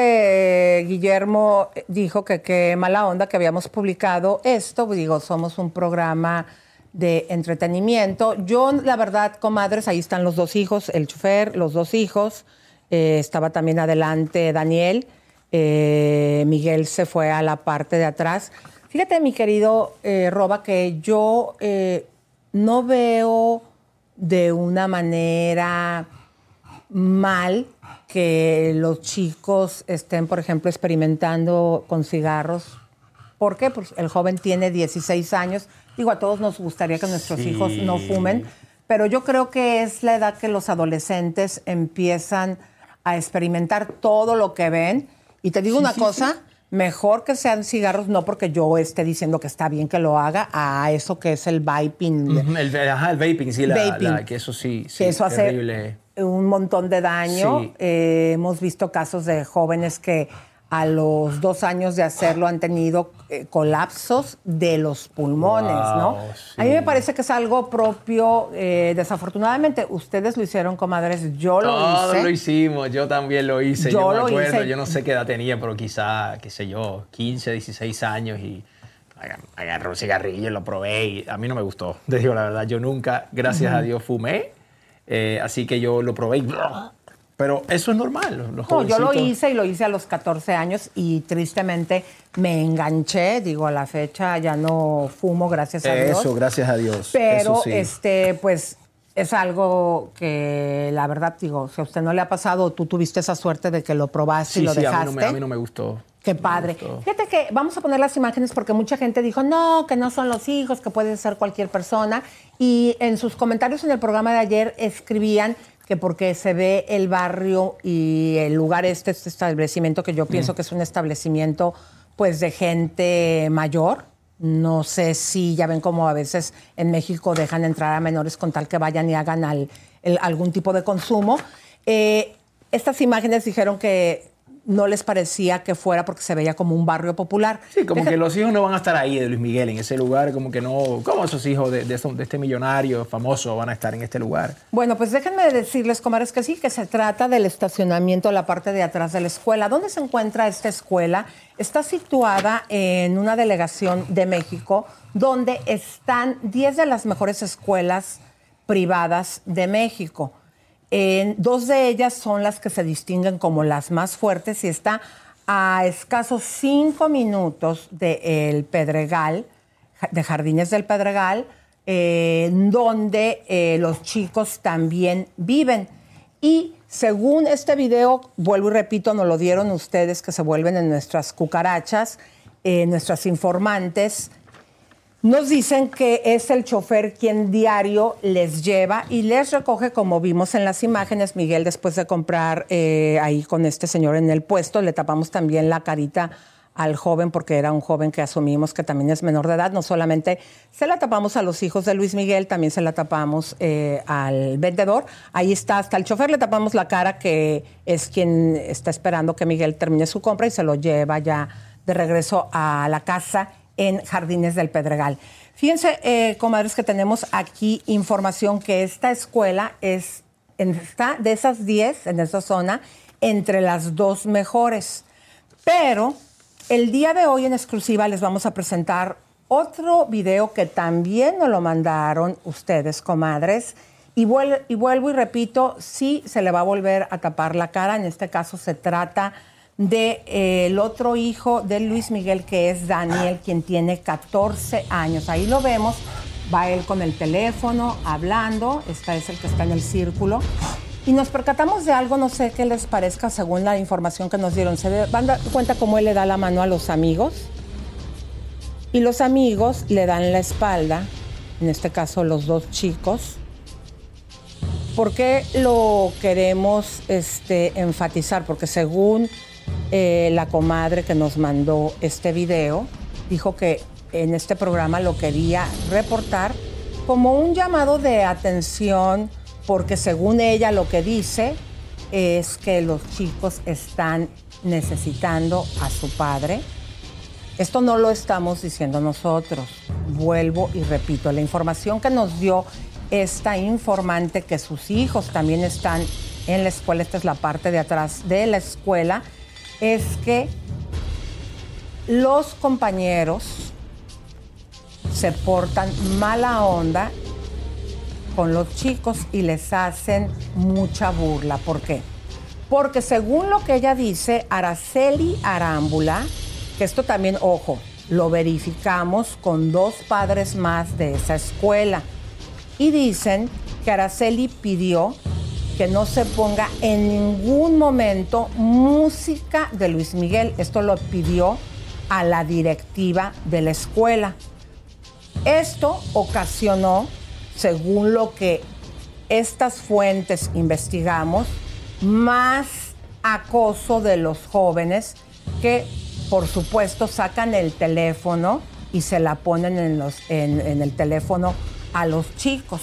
eh, Guillermo dijo que qué mala onda que habíamos publicado esto. Digo, somos un programa de entretenimiento. Yo, la verdad, comadres, ahí están los dos hijos, el chofer, los dos hijos. Eh, estaba también adelante Daniel. Eh, Miguel se fue a la parte de atrás. Fíjate, mi querido eh, Roba, que yo eh, no veo de una manera mal que los chicos estén, por ejemplo, experimentando con cigarros. ¿Por qué? Pues el joven tiene 16 años. Digo, a todos nos gustaría que nuestros Sí. hijos no fumen, pero yo creo que es la edad que los adolescentes empiezan a experimentar todo lo que ven. Y te digo Sí, una sí, cosa, sí. mejor que sean cigarros, no porque yo esté diciendo que está bien que lo haga, a eso que es el vaping. El, ajá, el vaping, sí, la, Vaping. la- que eso sí, sí que eso hace un montón de daño. Eh, hemos visto casos de jóvenes que a los dos años de hacerlo han tenido eh, colapsos de los pulmones, ¿no? Wow, A mí me parece que es algo propio. eh, desafortunadamente, ustedes lo hicieron, comadres. Yo lo Todos hice. lo hicimos, yo también lo hice, yo, Yo me lo acuerdo, hice. yo no sé qué edad tenía, pero quizá, qué sé yo, 15, 16 años y aga- agarré un cigarrillo y lo probé y a mí no me gustó, te digo la verdad, yo nunca, gracias a. Dios, fumé, eh, así que yo lo probé y... Pero eso es normal, los- No, yo lo hice y lo hice a los 14 años y tristemente me enganché. Digo, a la fecha ya no fumo, gracias a Dios. Eso, gracias a Dios. Pero, sí. este, pues, es algo que la verdad, digo, si a usted no le ha pasado, tú tuviste esa suerte de que lo probaste Sí, y lo sí, a dejaste. mí, no me, a mí no me gustó. Qué padre. Fíjate que vamos a poner las imágenes porque mucha gente dijo, no, que no son los hijos, que puede ser cualquier persona. Y en sus comentarios en el programa de ayer escribían que porque se ve el barrio y el lugar este, este establecimiento, que yo pienso Mm. que es un establecimiento pues de gente mayor. No sé si ya ven como a veces en México dejan entrar a menores con tal que vayan y hagan al- el- algún tipo de consumo. Eh, estas imágenes dijeron que no les parecía que fuera porque se veía como un barrio popular. Sí, como Deja- que los hijos no van a estar ahí de Luis Miguel, en ese lugar, como que no... ¿Cómo esos hijos de, de este millonario famoso van a estar en este lugar? Bueno, pues déjenme decirles, comadres, que sí, que se trata del estacionamiento en la parte de atrás de la escuela. ¿Dónde se encuentra esta escuela? Está situada en una delegación de México donde están 10 de las mejores escuelas privadas de México. Dos de ellas son las que se distinguen como las más fuertes y está a escasos cinco minutos del Pedregal, ja- de Jardines del Pedregal, eh, donde los chicos también viven. Y según este video, vuelvo y repito, nos lo dieron ustedes que se vuelven en nuestras cucarachas, eh, nuestras informantes, nos dicen que es el chofer quien diario les lleva y les recoge, como vimos en las imágenes, Miguel, después de comprar eh, ahí con este señor en el puesto, le tapamos también la carita al joven porque era un joven que asumimos que también es menor de edad. No solamente se la tapamos a los hijos de Luis Miguel, también se la tapamos eh, al vendedor. Ahí está, hasta el chofer le tapamos la cara que es quien está esperando que Miguel termine su compra y se lo lleva ya de regreso a la casa en Jardines del Pedregal. Fíjense, eh, comadres, que tenemos aquí información que esta escuela es, está de esas 10 en esa zona, entre las dos mejores. Pero el día de hoy en exclusiva les vamos a presentar otro video que también nos lo mandaron ustedes, comadres. Y, vuel- y vuelvo y repito, sí se le va a volver a tapar la cara. En este caso se trata del otro hijo de Luis Miguel, que es Daniel, quien tiene 14 años. Ahí lo vemos. Va él con el teléfono hablando. Este es el que está en el círculo. Y nos percatamos de algo, no sé qué les parezca según la información que nos dieron. Se van a dar cuenta cómo él le da la mano a los amigos. Y los amigos le dan la espalda, en este caso los dos chicos. ¿Por qué lo queremos este, enfatizar? Porque según eh, la comadre que nos mandó este video, dijo que en este programa lo quería reportar como un llamado de atención, porque según ella lo que dice es que los chicos están necesitando a su padre. Esto no lo estamos diciendo nosotros. Vuelvo y repito, la información que nos dio esta informante que sus hijos también están en la escuela, esta es la parte de atrás de la escuela, es que los compañeros se portan mala onda con los chicos y les hacen mucha burla. ¿Por qué? Porque según lo que ella dice, Araceli Arámbula, que esto también, ojo, lo verificamos con dos padres más de esa escuela, y dicen que Araceli pidió que no se ponga en ningún momento música de Luis Miguel. Esto lo pidió a la directiva de la escuela. Esto ocasionó, según lo que estas fuentes investigamos, más acoso de los jóvenes que, por supuesto, sacan el teléfono y se la ponen en, los, en, en el teléfono a los chicos.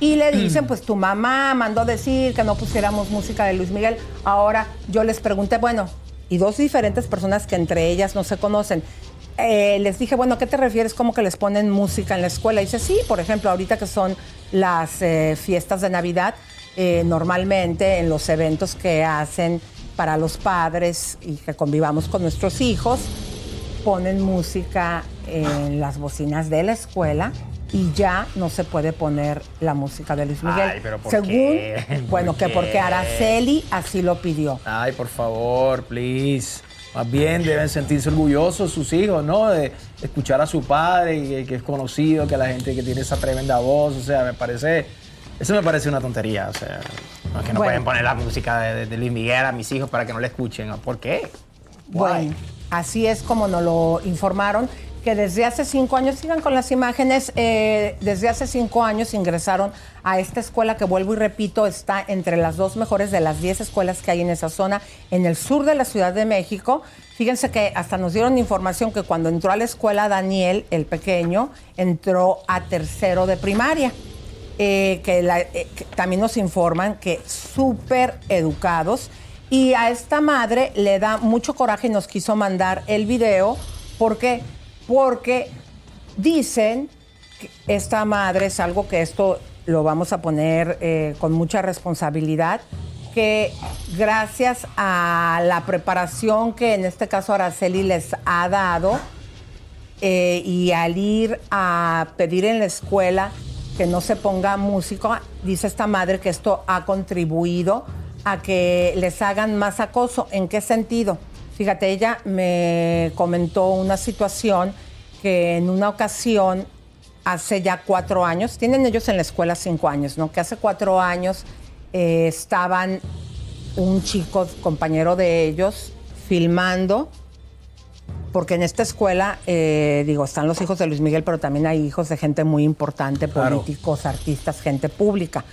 Y le dicen, pues tu mamá mandó decir que no pusiéramos música de Luis Miguel. Ahora yo les pregunté, bueno, y dos diferentes personas que entre ellas no se conocen. eh, les dije, bueno, ¿a qué te refieres? ¿Cómo que les ponen música en la escuela? Y dice, sí, por ejemplo, ahorita que son las eh, fiestas de Navidad, eh, normalmente en los eventos que hacen para los padres y que convivamos con nuestros hijos, ponen música en las bocinas de la escuela y ya no se puede poner la música de Luis Miguel. Ay, pero ¿por Según, qué? ¿Por bueno, que qué? porque Araceli así lo pidió. Ay, por favor, please. Más bien deben sentirse orgullosos sus hijos, ¿no? De escuchar a su padre que, que es conocido, que la gente que tiene esa tremenda voz, o sea, me parece, eso me parece una tontería, o sea, no es que no Bueno. pueden poner la música de, de- de Luis Miguel a mis hijos para que no la escuchen, ¿por qué? Bueno, así es como nos lo informaron, que desde hace cinco años, sigan con las imágenes, eh, desde hace cinco años ingresaron a esta escuela que vuelvo y repito, está entre las dos mejores de las diez escuelas que hay en esa zona, en el sur de la Ciudad de México. Fíjense que hasta nos dieron información que cuando entró a la escuela Daniel, el pequeño, entró a tercero de primaria. Eh, eh, que también nos informan que súper educados. Y a esta madre le da mucho coraje y nos quiso mandar el video. ¿Por qué? Porque dicen que esta madre es algo que esto lo vamos a poner eh, con mucha responsabilidad, que gracias a la preparación que en este caso Araceli les ha dado, eh, y al ir a pedir en la escuela que no se ponga música. Dice esta madre que esto ha contribuido a que les hagan más acoso. ¿En qué sentido? Fíjate, ella me comentó una situación que en una ocasión, hace ya cuatro años, tienen ellos en la escuela cinco años, ¿no? Que hace cuatro años eh, estaban un chico, compañero de ellos, filmando, porque en esta escuela, eh, digo, están los hijos de Luis Miguel, pero también hay hijos de gente muy importante, Claro. políticos, artistas, gente pública,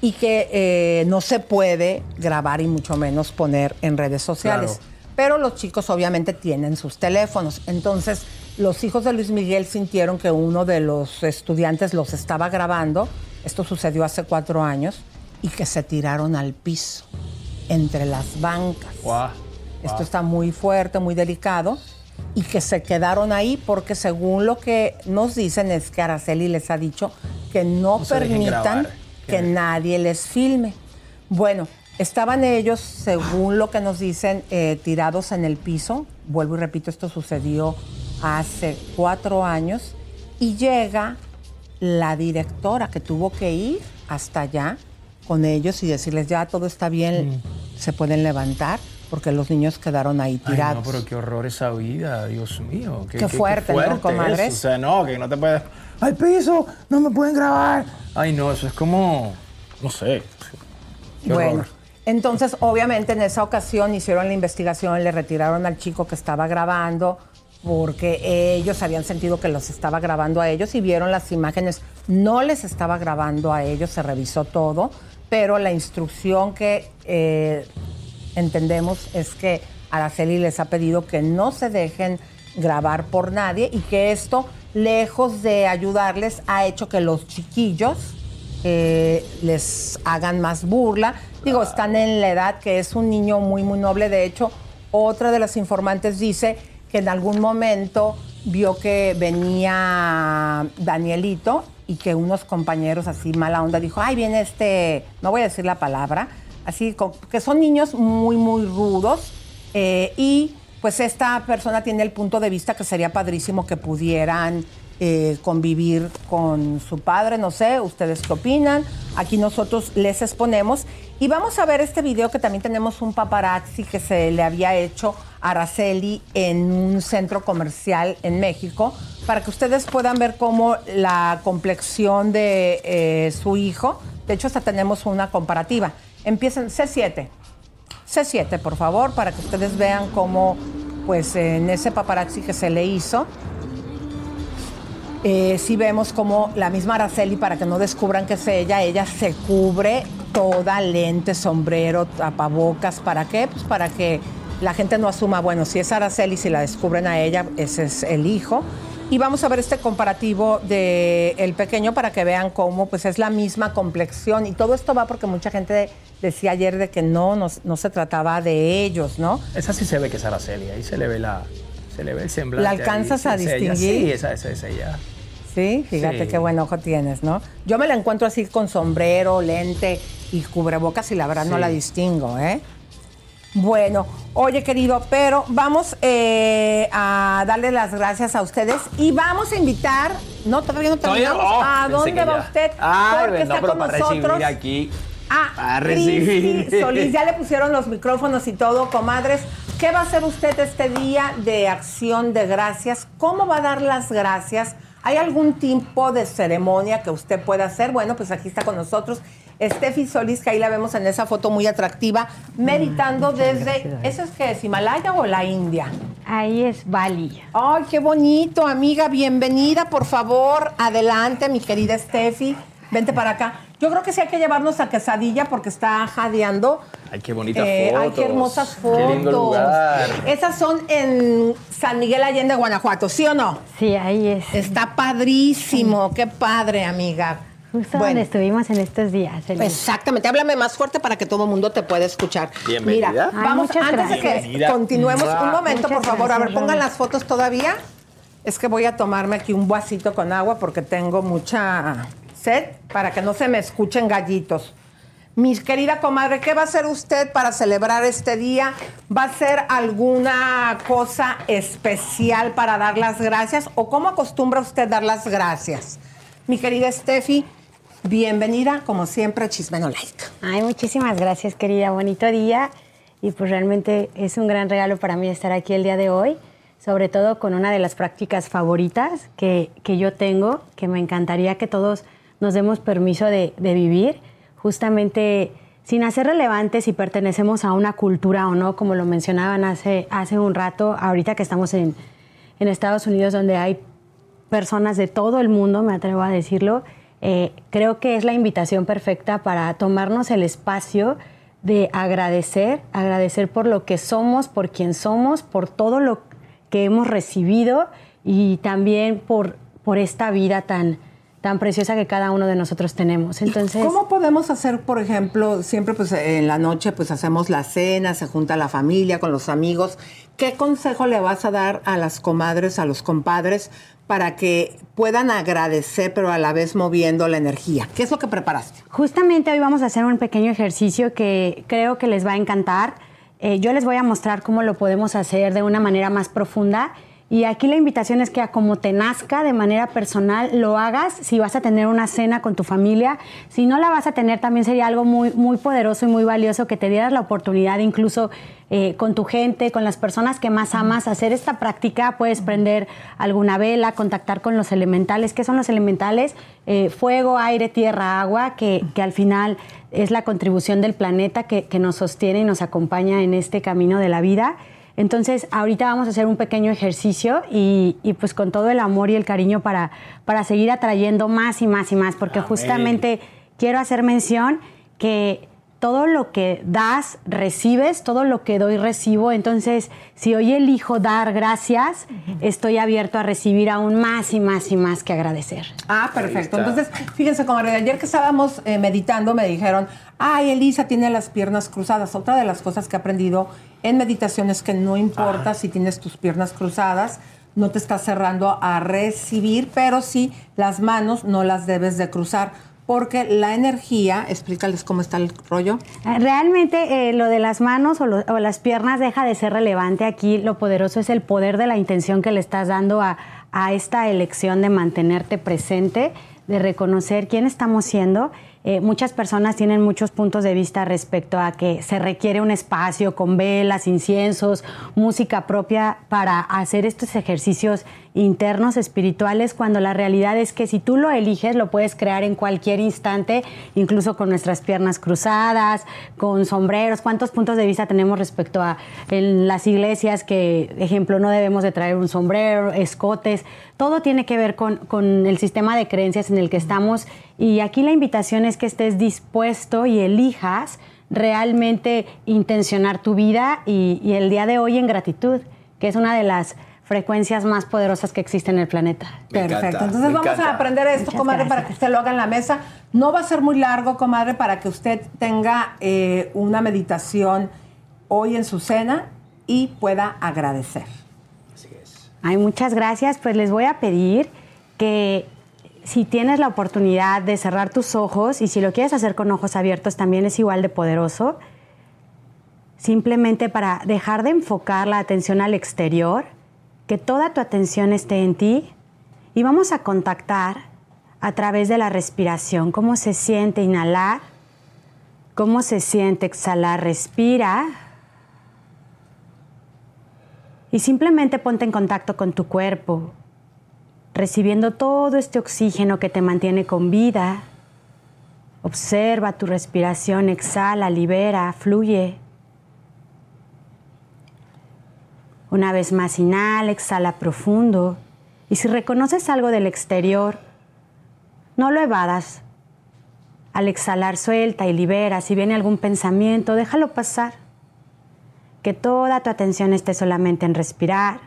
y que eh, no se puede grabar y mucho menos poner en redes sociales. Claro. Pero los chicos obviamente tienen sus teléfonos. Entonces, los hijos de Luis Miguel sintieron que uno de los estudiantes los estaba grabando. Esto sucedió hace cuatro años y que se tiraron al piso entre las bancas. Guau, Esto está muy fuerte, muy delicado. Y que se quedaron ahí porque según lo que nos dicen es que Araceli les ha dicho que no, No permitan que nadie les filme. Bueno, estaban ellos, según lo que nos dicen, eh, tirados en el piso. Vuelvo y repito, esto sucedió hace cuatro años. Y llega la directora que tuvo que ir hasta allá con ellos y decirles, ya todo está bien, se pueden levantar, porque los niños quedaron ahí Ay, tirados. no, pero qué horror esa vida, Dios mío. Qué fuerte, ¿no, comadres? eso. O sea, no, que no te puedes. ¡Al piso! ¡No me pueden grabar! Ay, no, eso es como. No sé. Qué Bueno, horror. Entonces obviamente en esa ocasión hicieron la investigación, le retiraron al chico que estaba grabando porque ellos habían sentido que los estaba grabando a ellos y vieron las imágenes. No les estaba grabando a ellos, se revisó todo, pero la instrucción que eh, entendemos es que Araceli les ha pedido que no se dejen grabar por nadie y que esto, lejos de ayudarles, ha hecho que los chiquillos eh, les hagan más burla. Digo, están en la edad que es un niño muy, muy noble. De hecho, otra de las informantes dice que en algún momento vio que venía Danielito y que unos compañeros así mala onda dijo, ay, viene este, no voy a decir la palabra, así que son niños muy, muy rudos eh, y pues esta persona tiene el punto de vista que sería padrísimo que pudieran eh, convivir con su padre, no sé, ustedes qué opinan. Aquí nosotros les exponemos y vamos a ver este video que también tenemos un paparazzi que se le había hecho a Araceli en un centro comercial en México para que ustedes puedan ver cómo la complexión de eh, su hijo, de hecho hasta tenemos una comparativa. Empiezan C7. C7, por favor, para que ustedes vean cómo, pues, en ese paparazzi que se le hizo, eh, sí vemos como la misma Araceli, para que no descubran que es ella, ella se cubre toda, lente, sombrero, tapabocas. ¿Para qué? Pues para que la gente no asuma, bueno, si es Araceli, si la descubren a ella, ese es el hijo. Y vamos a ver este comparativo de el pequeño para que vean cómo pues es la misma complexión. Y todo esto va porque mucha gente decía ayer de que no, no, no se trataba de ellos, ¿no? Esa sí se ve que es Araceli, ahí se le ve la. Se le ve el semblante. ¿La alcanzas a es ella. distinguir? Sí, esa, esa es ella. Sí, fíjate Sí. qué buen ojo tienes, ¿no? Yo me la encuentro así con sombrero, lente y cubrebocas y la verdad no la distingo, ¿eh? Bueno, oye querido, pero vamos eh, a darle las gracias a ustedes y vamos a invitar, no, todavía no terminamos, ¿a dónde va ya. usted? Ay, Porque no, está pero con para nosotros. recibir aquí. Ah, recibir. Cristi Solís, ya le pusieron los micrófonos y todo, comadres. ¿Qué va a hacer usted este día de acción de gracias? ¿Cómo va a dar las gracias? ¿Hay algún tipo de ceremonia que usted pueda hacer? Bueno, pues aquí está con nosotros Steffi Solís, que ahí la vemos en esa foto muy atractiva, meditando desde, ¿eso es que es Himalaya o la India? Ahí es Bali. Ay, qué bonito, amiga, bienvenida, por favor, adelante, mi querida Steffi, vente para acá. Yo creo que sí hay que llevarnos a Quesadilla porque está jadeando. Ay, qué bonitas Eh, fotos. Ay, qué hermosas fotos. Qué lindo lugar. Esas son en San Miguel Allende, Guanajuato, ¿sí o no? Sí, ahí es. Está padrísimo, qué padre, amiga. Justo Bueno. donde estuvimos en estos días. Exactamente, háblame más fuerte para que todo el mundo te pueda escuchar. Bienvenida. Mira, Ay, vamos, muchas antes de que. Bienvenida. continuemos, un momento, Muchas por favor, a ver, pongan las fotos todavía. Es que voy a tomarme aquí un vasito con agua porque tengo mucha sed para que no se me escuchen gallitos. Mi querida comadre, ¿qué va a hacer usted para celebrar este día? ¿Va a hacer alguna cosa especial para dar las gracias? ¿O cómo acostumbra usted dar las gracias? Mi querida Steffi, bienvenida como siempre a Chismeno Like. Ay, muchísimas gracias, querida. Bonito día. Y pues realmente es un gran regalo para mí estar aquí el día de hoy, sobre todo con una de las prácticas favoritas que, que yo tengo, que me encantaría que todos nos demos permiso de, vivir, justamente sin hacer relevante si pertenecemos a una cultura o no, como lo mencionaban hace, hace un rato, ahorita que estamos en, en Estados Unidos, donde hay personas de todo el mundo, me atrevo a decirlo, eh, creo que es la invitación perfecta para tomarnos el espacio de agradecer, agradecer por lo que somos, por quien somos, por todo lo que hemos recibido y también por, por esta vida tan, tan preciosa que cada uno de nosotros tenemos. Entonces, ¿Cómo podemos hacer, por ejemplo, siempre pues en la noche pues hacemos la cena, se junta la familia con los amigos? ¿Qué consejo le vas a dar a las comadres, a los compadres para que puedan agradecer pero a la vez moviendo la energía? ¿Qué es lo que preparaste? Justamente hoy vamos a hacer un pequeño ejercicio que creo que les va a encantar. Eh, yo les voy a mostrar cómo lo podemos hacer de una manera más profunda. Y aquí la invitación es que a como te nazca de manera personal lo hagas. Si vas a tener una cena con tu familia, si no la vas a tener, también sería algo muy, muy poderoso y muy valioso que te dieras la oportunidad, incluso eh, con tu gente, con las personas que más amas, hacer esta práctica. Puedes prender alguna vela, contactar con los elementales. ¿Qué son los elementales? Eh, fuego, aire, tierra, agua, que, que, al final es la contribución del planeta que, que nos sostiene y nos acompaña en este camino de la vida. Entonces, ahorita vamos a hacer un pequeño ejercicio y, y, pues con todo el amor y el cariño para, para seguir atrayendo más y más y más, porque Amén. justamente quiero hacer mención que todo lo que das, recibes, todo lo que doy, recibo. Entonces, si hoy elijo dar gracias, estoy abierto a recibir aún más y más y más que agradecer. Ah, perfecto. Entonces, fíjense, como ayer que estábamos eh, meditando, me dijeron, ay, Elisa tiene las piernas cruzadas. Otra de las cosas que he aprendido en meditación es que no importa si tienes tus piernas cruzadas, no te estás cerrando a recibir, pero sí las manos no las debes de cruzar porque la energía, explícales cómo está el rollo. Realmente eh, lo de las manos o, las piernas deja de ser relevante aquí. Lo poderoso es el poder de la intención que le estás dando a, a esta elección de mantenerte presente, de reconocer quién estamos siendo. Eh, muchas personas tienen muchos puntos de vista respecto a que se requiere un espacio con velas, inciensos, música propia para hacer estos ejercicios internos espirituales, cuando la realidad es que si tú lo eliges, lo puedes crear en cualquier instante, incluso con nuestras piernas cruzadas, con sombreros. ¿Cuántos puntos de vista tenemos respecto a en las iglesias que, ejemplo, no debemos de traer un sombrero, escotes? Todo tiene que ver con, con el sistema de creencias en el que estamos y aquí la invitación es que estés dispuesto y elijas realmente intencionar tu vida y, y el día de hoy en gratitud, que es una de las frecuencias más poderosas que existen en el planeta. Me Perfecto. Encanta, Entonces vamos encanta. a aprender esto, Muchas comadre, gracias. para que usted lo haga en la mesa. No va a ser muy largo, comadre, para que usted tenga eh, una meditación hoy en su cena y pueda agradecer. Así es. Ay, muchas gracias. Pues les voy a pedir que si tienes la oportunidad de cerrar tus ojos y si lo quieres hacer con ojos abiertos también es igual de poderoso, simplemente para dejar de enfocar la atención al exterior, que toda tu atención esté en ti y vamos a contactar a través de la respiración cómo se siente inhalar, cómo se siente exhalar, respira y simplemente ponte en contacto con tu cuerpo, recibiendo todo este oxígeno que te mantiene con vida. Observa tu respiración, exhala, libera, fluye. Una vez más, inhala, exhala profundo. Y si reconoces algo del exterior, no lo evadas. Al exhalar, suelta y libera. Si viene algún pensamiento, déjalo pasar. Que toda tu atención esté solamente en respirar.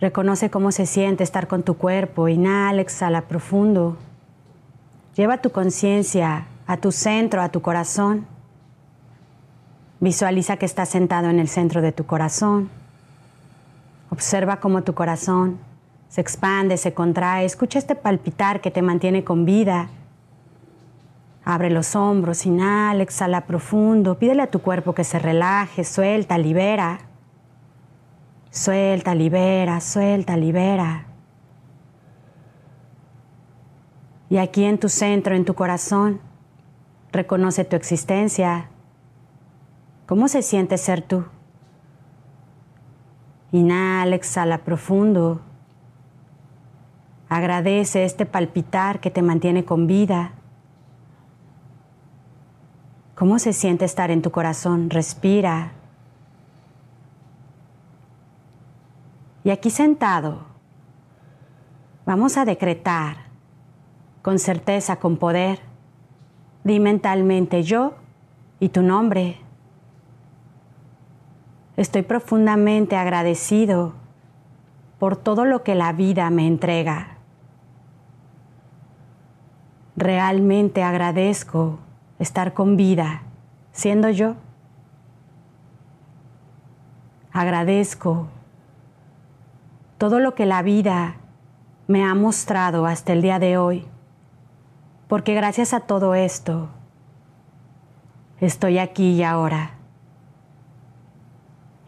Reconoce cómo se siente estar con tu cuerpo. Inhala, exhala profundo. Lleva tu conciencia a tu centro, a tu corazón. Visualiza que estás sentado en el centro de tu corazón. Observa cómo tu corazón se expande, se contrae. Escucha este palpitar que te mantiene con vida. Abre los hombros, inhala, exhala profundo. Pídele a tu cuerpo que se relaje, suelta, libera. Suelta, libera, suelta, libera. Y aquí en tu centro, en tu corazón, reconoce tu existencia. ¿Cómo se siente ser tú? Inhala, exhala profundo. Agradece este palpitar que te mantiene con vida. ¿Cómo se siente estar en tu corazón? Respira. Y aquí sentado, vamos a decretar con certeza, con poder. Di mentalmente yo y tu nombre. Estoy profundamente agradecido por todo lo que la vida me entrega. Realmente agradezco estar con vida, siendo yo. Agradezco todo lo que la vida me ha mostrado hasta el día de hoy, porque gracias a todo esto estoy aquí y ahora.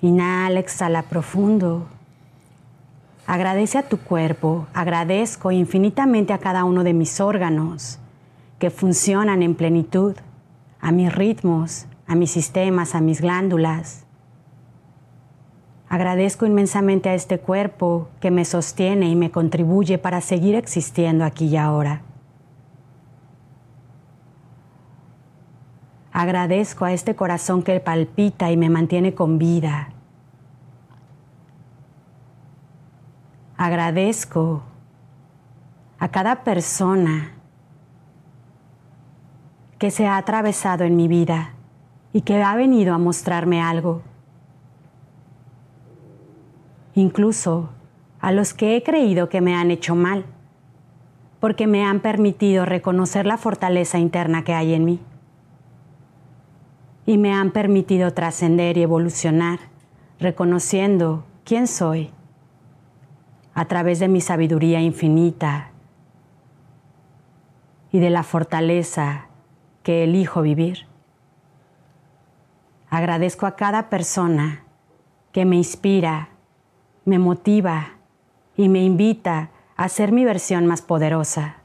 Inhala, exhala profundo. Agradece a tu cuerpo, agradezco infinitamente a cada uno de mis órganos que funcionan en plenitud, a mis ritmos, a mis sistemas, a mis glándulas. Agradezco inmensamente a este cuerpo que me sostiene y me contribuye para seguir existiendo aquí y ahora. Agradezco a este corazón que palpita y me mantiene con vida. Agradezco a cada persona que se ha atravesado en mi vida y que ha venido a mostrarme algo incluso a los que he creído que me han hecho mal, porque me han permitido reconocer la fortaleza interna que hay en mí. Y me han permitido trascender y evolucionar, reconociendo quién soy a través de mi sabiduría infinita y de la fortaleza que elijo vivir. Agradezco a cada persona que me inspira me motiva y me invita a ser mi versión más poderosa.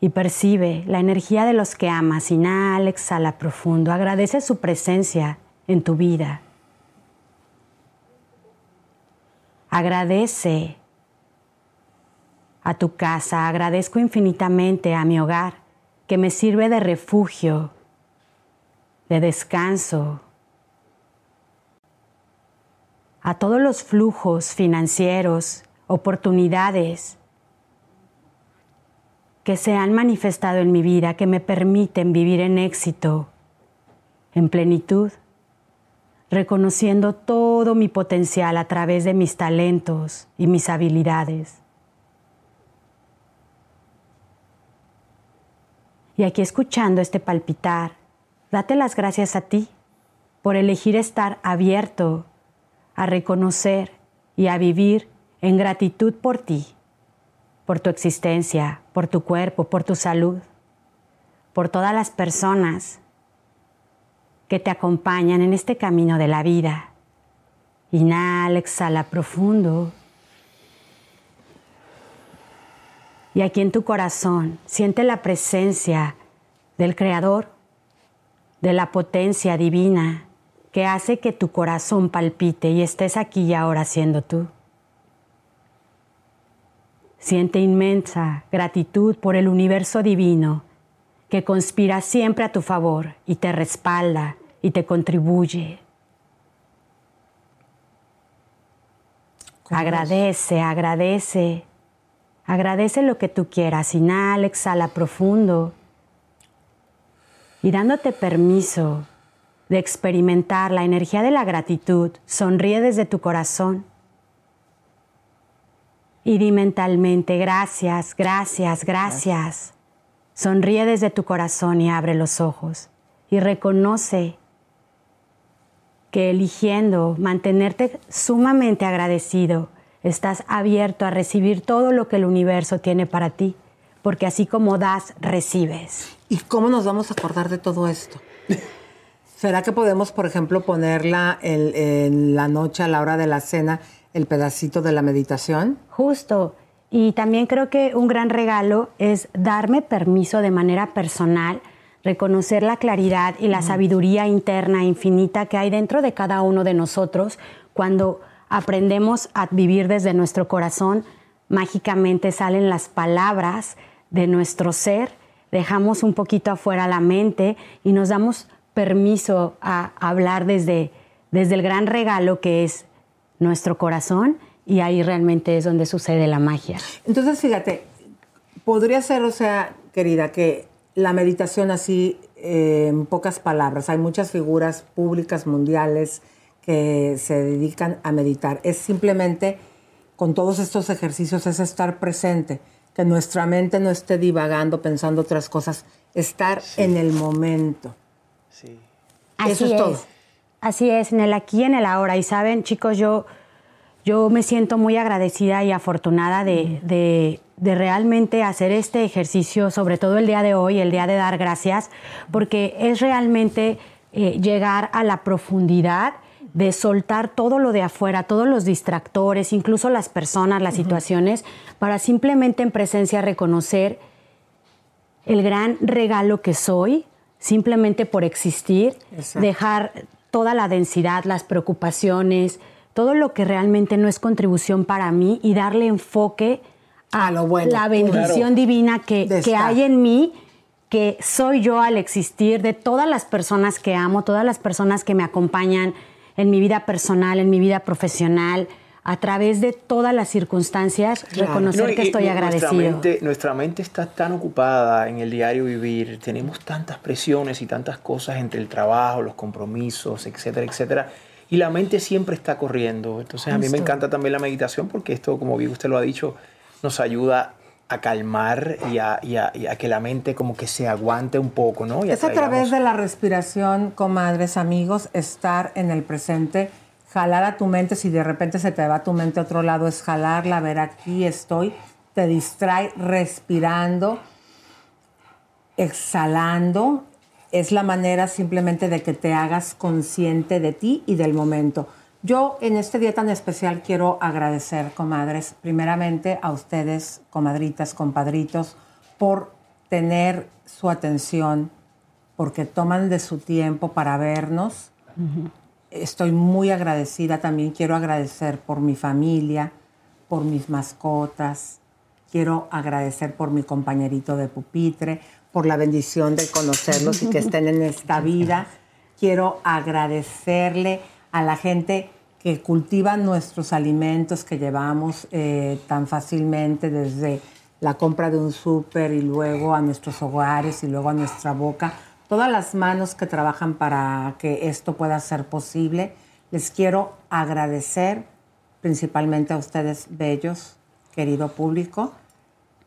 Y percibe la energía de los que amas, inhala, exhala profundo, agradece su presencia en tu vida. Agradece a tu casa, agradezco infinitamente a mi hogar que me sirve de refugio, de descanso, a todos los flujos financieros, oportunidades que se han manifestado en mi vida, que me permiten vivir en éxito, en plenitud, reconociendo todo mi potencial a través de mis talentos y mis habilidades. Y aquí escuchando este palpitar, date las gracias a ti por elegir estar abierto a reconocer y a vivir en gratitud por ti, por tu existencia, por tu cuerpo, por tu salud, por todas las personas que te acompañan en este camino de la vida. Inhala, exhala profundo. Y aquí en tu corazón siente la presencia del Creador, de la potencia divina que hace que tu corazón palpite y estés aquí y ahora siendo tú. Siente inmensa gratitud por el universo divino que conspira siempre a tu favor y te respalda y te contribuye. Agradece, agradece, agradece lo que tú quieras. Inhala, exhala profundo y dándote permiso de experimentar la energía de la gratitud, sonríe desde tu corazón y di mentalmente gracias, gracias, gracias. Sonríe desde tu corazón y abre los ojos y reconoce que eligiendo mantenerte sumamente agradecido, estás abierto a recibir todo lo que el universo tiene para ti, porque así como das, recibes. ¿Y cómo nos vamos a acordar de todo esto? ¿Será que podemos, por ejemplo, ponerla en, la noche a la hora de la cena, el pedacito de la meditación? Justo. Y también creo que un gran regalo es darme permiso de manera personal, reconocer la claridad y la sabiduría interna infinita que hay dentro de cada uno de nosotros cuando aprendemos a vivir desde nuestro corazón, mágicamente salen las palabras de nuestro ser, dejamos un poquito afuera la mente y nos damos permiso a hablar desde, desde el gran regalo que es nuestro corazón y ahí realmente es donde sucede la magia. Entonces, fíjate, podría ser, o sea, querida, que la meditación así, eh, en pocas palabras, hay muchas figuras públicas mundiales que se dedican a meditar. Es simplemente, con todos estos ejercicios, es estar presente, que nuestra mente no esté divagando, pensando otras cosas, estar en el momento. Así Eso es todo. Así es, en el aquí y en el ahora. Y saben, chicos, yo, yo me siento muy agradecida y afortunada de, de- de realmente hacer este ejercicio, sobre todo el día de hoy, el día de dar gracias, porque es realmente eh, llegar a la profundidad de soltar todo lo de afuera, todos los distractores, incluso las personas, las situaciones, para simplemente en presencia reconocer el gran regalo que soy, simplemente por existir, Exacto. dejar toda la densidad, las preocupaciones, todo lo que realmente no es contribución para mí y darle enfoque a lo bueno. la bendición Claro. divina que, que hay en mí, que soy yo al existir, de todas las personas que amo, todas las personas que me acompañan en mi vida personal, en mi vida profesional, a través de todas las circunstancias, reconocer No, y- que estoy agradecido. Nuestra mente, nuestra mente está tan ocupada en el diario vivir, tenemos tantas presiones y tantas cosas entre el trabajo, los compromisos, etcétera, etcétera. Y la mente siempre está corriendo. Entonces a mí me encanta también la meditación porque esto, como bien usted lo ha dicho, nos ayuda a calmar y a, y a- y a que la mente como que se aguante un poco, ¿no? Y Es a través de la respiración, comadres, amigos, estar en el presente, jalar a tu mente, si de repente se te va tu mente a otro lado, es jalarla, ver aquí estoy, te distrae respirando, exhalando, es la manera simplemente de que te hagas consciente de ti y del momento. Yo en este día tan especial quiero agradecer, comadres, primeramente a ustedes, comadritas, compadritos, por tener su atención, porque toman de su tiempo para vernos. Estoy muy agradecida también. Quiero agradecer por mi familia, por mis mascotas. Quiero agradecer por mi compañerito de pupitre, por la bendición de conocerlos y que estén en esta vida. Quiero agradecerle a la gente que cultiva nuestros alimentos que llevamos eh, tan fácilmente desde la compra de un súper y luego a nuestros hogares y luego a nuestra boca. Todas las manos que trabajan para que esto pueda ser posible, les quiero agradecer principalmente a ustedes bellos, querido público,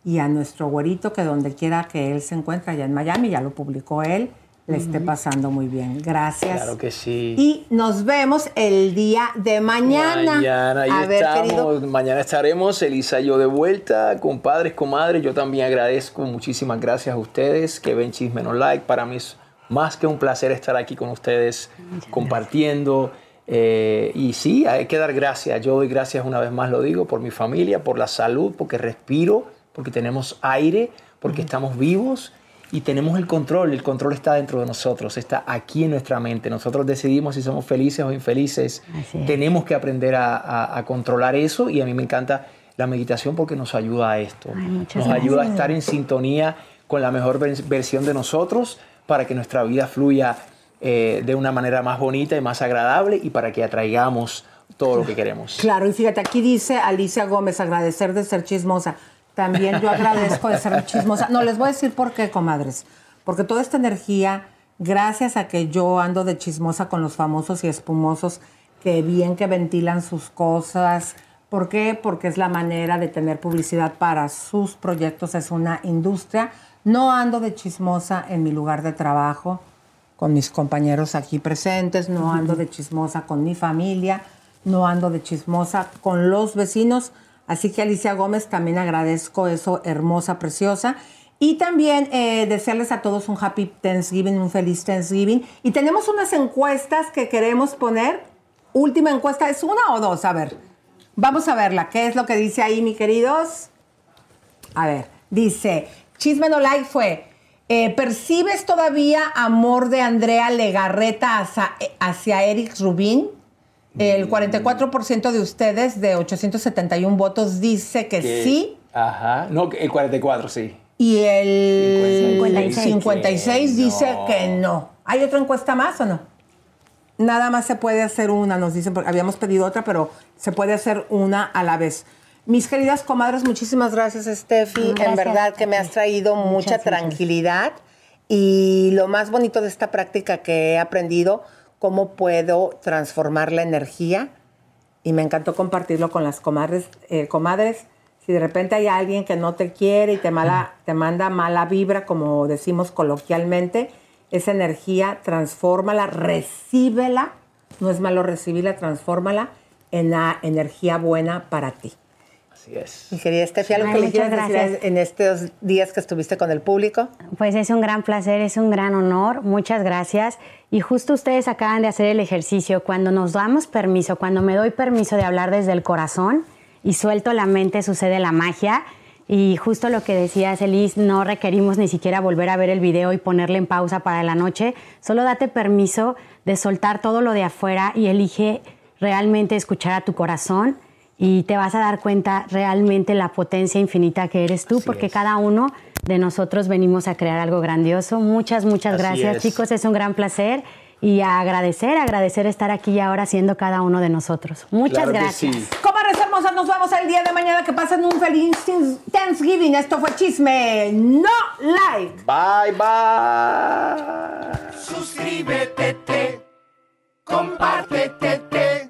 y a nuestro güerito que donde quiera que él se encuentre allá en Miami, ya lo publicó él, le esté pasando muy bien. Gracias. Claro que sí. Y nos vemos el día de mañana. Mañana, ahí a ver, estamos. querido. Mañana estaremos, Elisa y yo de vuelta, compadres, comadres. Yo también agradezco, muchísimas gracias a ustedes que ven Chisme No Like. Para mí es más que un placer estar aquí con ustedes compartiendo. eh, y sí, hay que dar gracias. Yo doy gracias una vez más, lo digo, por mi familia, por la salud, porque respiro, porque tenemos aire, porque estamos vivos y tenemos el control. El control está dentro de nosotros, está aquí en nuestra mente. Nosotros decidimos si somos felices o infelices. Tenemos que aprender a, a- a controlar eso y a mí me encanta la meditación porque nos ayuda a esto. nos ayuda a estar en sintonía con la mejor vers- versión de nosotros para que nuestra vida fluya eh, de una manera más bonita y más agradable y para que atraigamos todo lo que queremos. Claro, y fíjate, aquí dice Alicia Gómez, agradecer de ser chismosa. También yo agradezco de ser chismosa. No, les voy a decir por qué, comadres. Porque toda esta energía, gracias a que yo ando de chismosa con los famosos y espumosos, que bien que ventilan sus cosas. ¿Por qué? Porque es la manera de tener publicidad para sus proyectos, es una industria. No ando de chismosa en mi lugar de trabajo con mis compañeros aquí presentes, no ando de chismosa con mi familia, no ando de chismosa con los vecinos. Así que Alicia Gómez, también agradezco eso, hermosa, preciosa. Y también eh, desearles a todos un happy Thanksgiving, un feliz Thanksgiving. Y tenemos unas encuestas que queremos poner. Última encuesta, ¿es una o dos? A ver, vamos a verla. ¿Qué es lo que dice ahí, mi queridos? A ver, dice, Chisme No Like fue, eh, ¿percibes todavía amor de Andrea Legarreta hacia, hacia Eric Rubín? El 44% de ustedes, de 871 votos, dice que, Que- sí. Ajá. No, el 44, sí. Y el 56. 56, dice no. que no. ¿Hay otra encuesta más o no? Nada más se puede hacer una, nos dicen, porque habíamos pedido otra, pero se puede hacer una a la vez. Mis queridas comadres, muchísimas gracias, Steffi. en Gracias, verdad que me has traído mucha Muchas, tranquilidad. Y lo más bonito de esta práctica que he aprendido, cómo puedo transformar la energía. Y me encantó compartirlo con las comadres. eh, comadres, si de repente hay alguien que no te quiere y te, mala, te manda mala vibra, como decimos coloquialmente, esa energía, transfórmala, recíbela. No es malo recibirla, transfórmala en la energía buena para ti. Así es. Mi querida Steffi, ¿algo Ay, que le muchas quieras decir gracias. en estos días que estuviste con el público? Pues es un gran placer, es un gran honor, muchas gracias. Y justo ustedes acaban de hacer el ejercicio, cuando nos damos permiso, cuando me doy permiso de hablar desde el corazón y suelto la mente, sucede la magia. Y justo lo que decías, Elis, no requerimos ni siquiera volver a ver el video y ponerle en pausa para la noche. Solo date permiso de soltar todo lo de afuera y elige realmente escuchar a tu corazón y te vas a dar cuenta realmente la potencia infinita que eres tú, porque cada uno de nosotros venimos a crear algo grandioso. Muchas, muchas Así gracias, es. chicos. Es un gran placer. Y a agradecer, agradecer estar aquí y ahora siendo cada uno de nosotros. Muchas Claro gracias. sí. Comadres hermosas, nos vemos el día de mañana. Que pasen un feliz Thanksgiving. Esto fue Chisme No Like. Bye, bye. Suscríbete, te, compártete, te,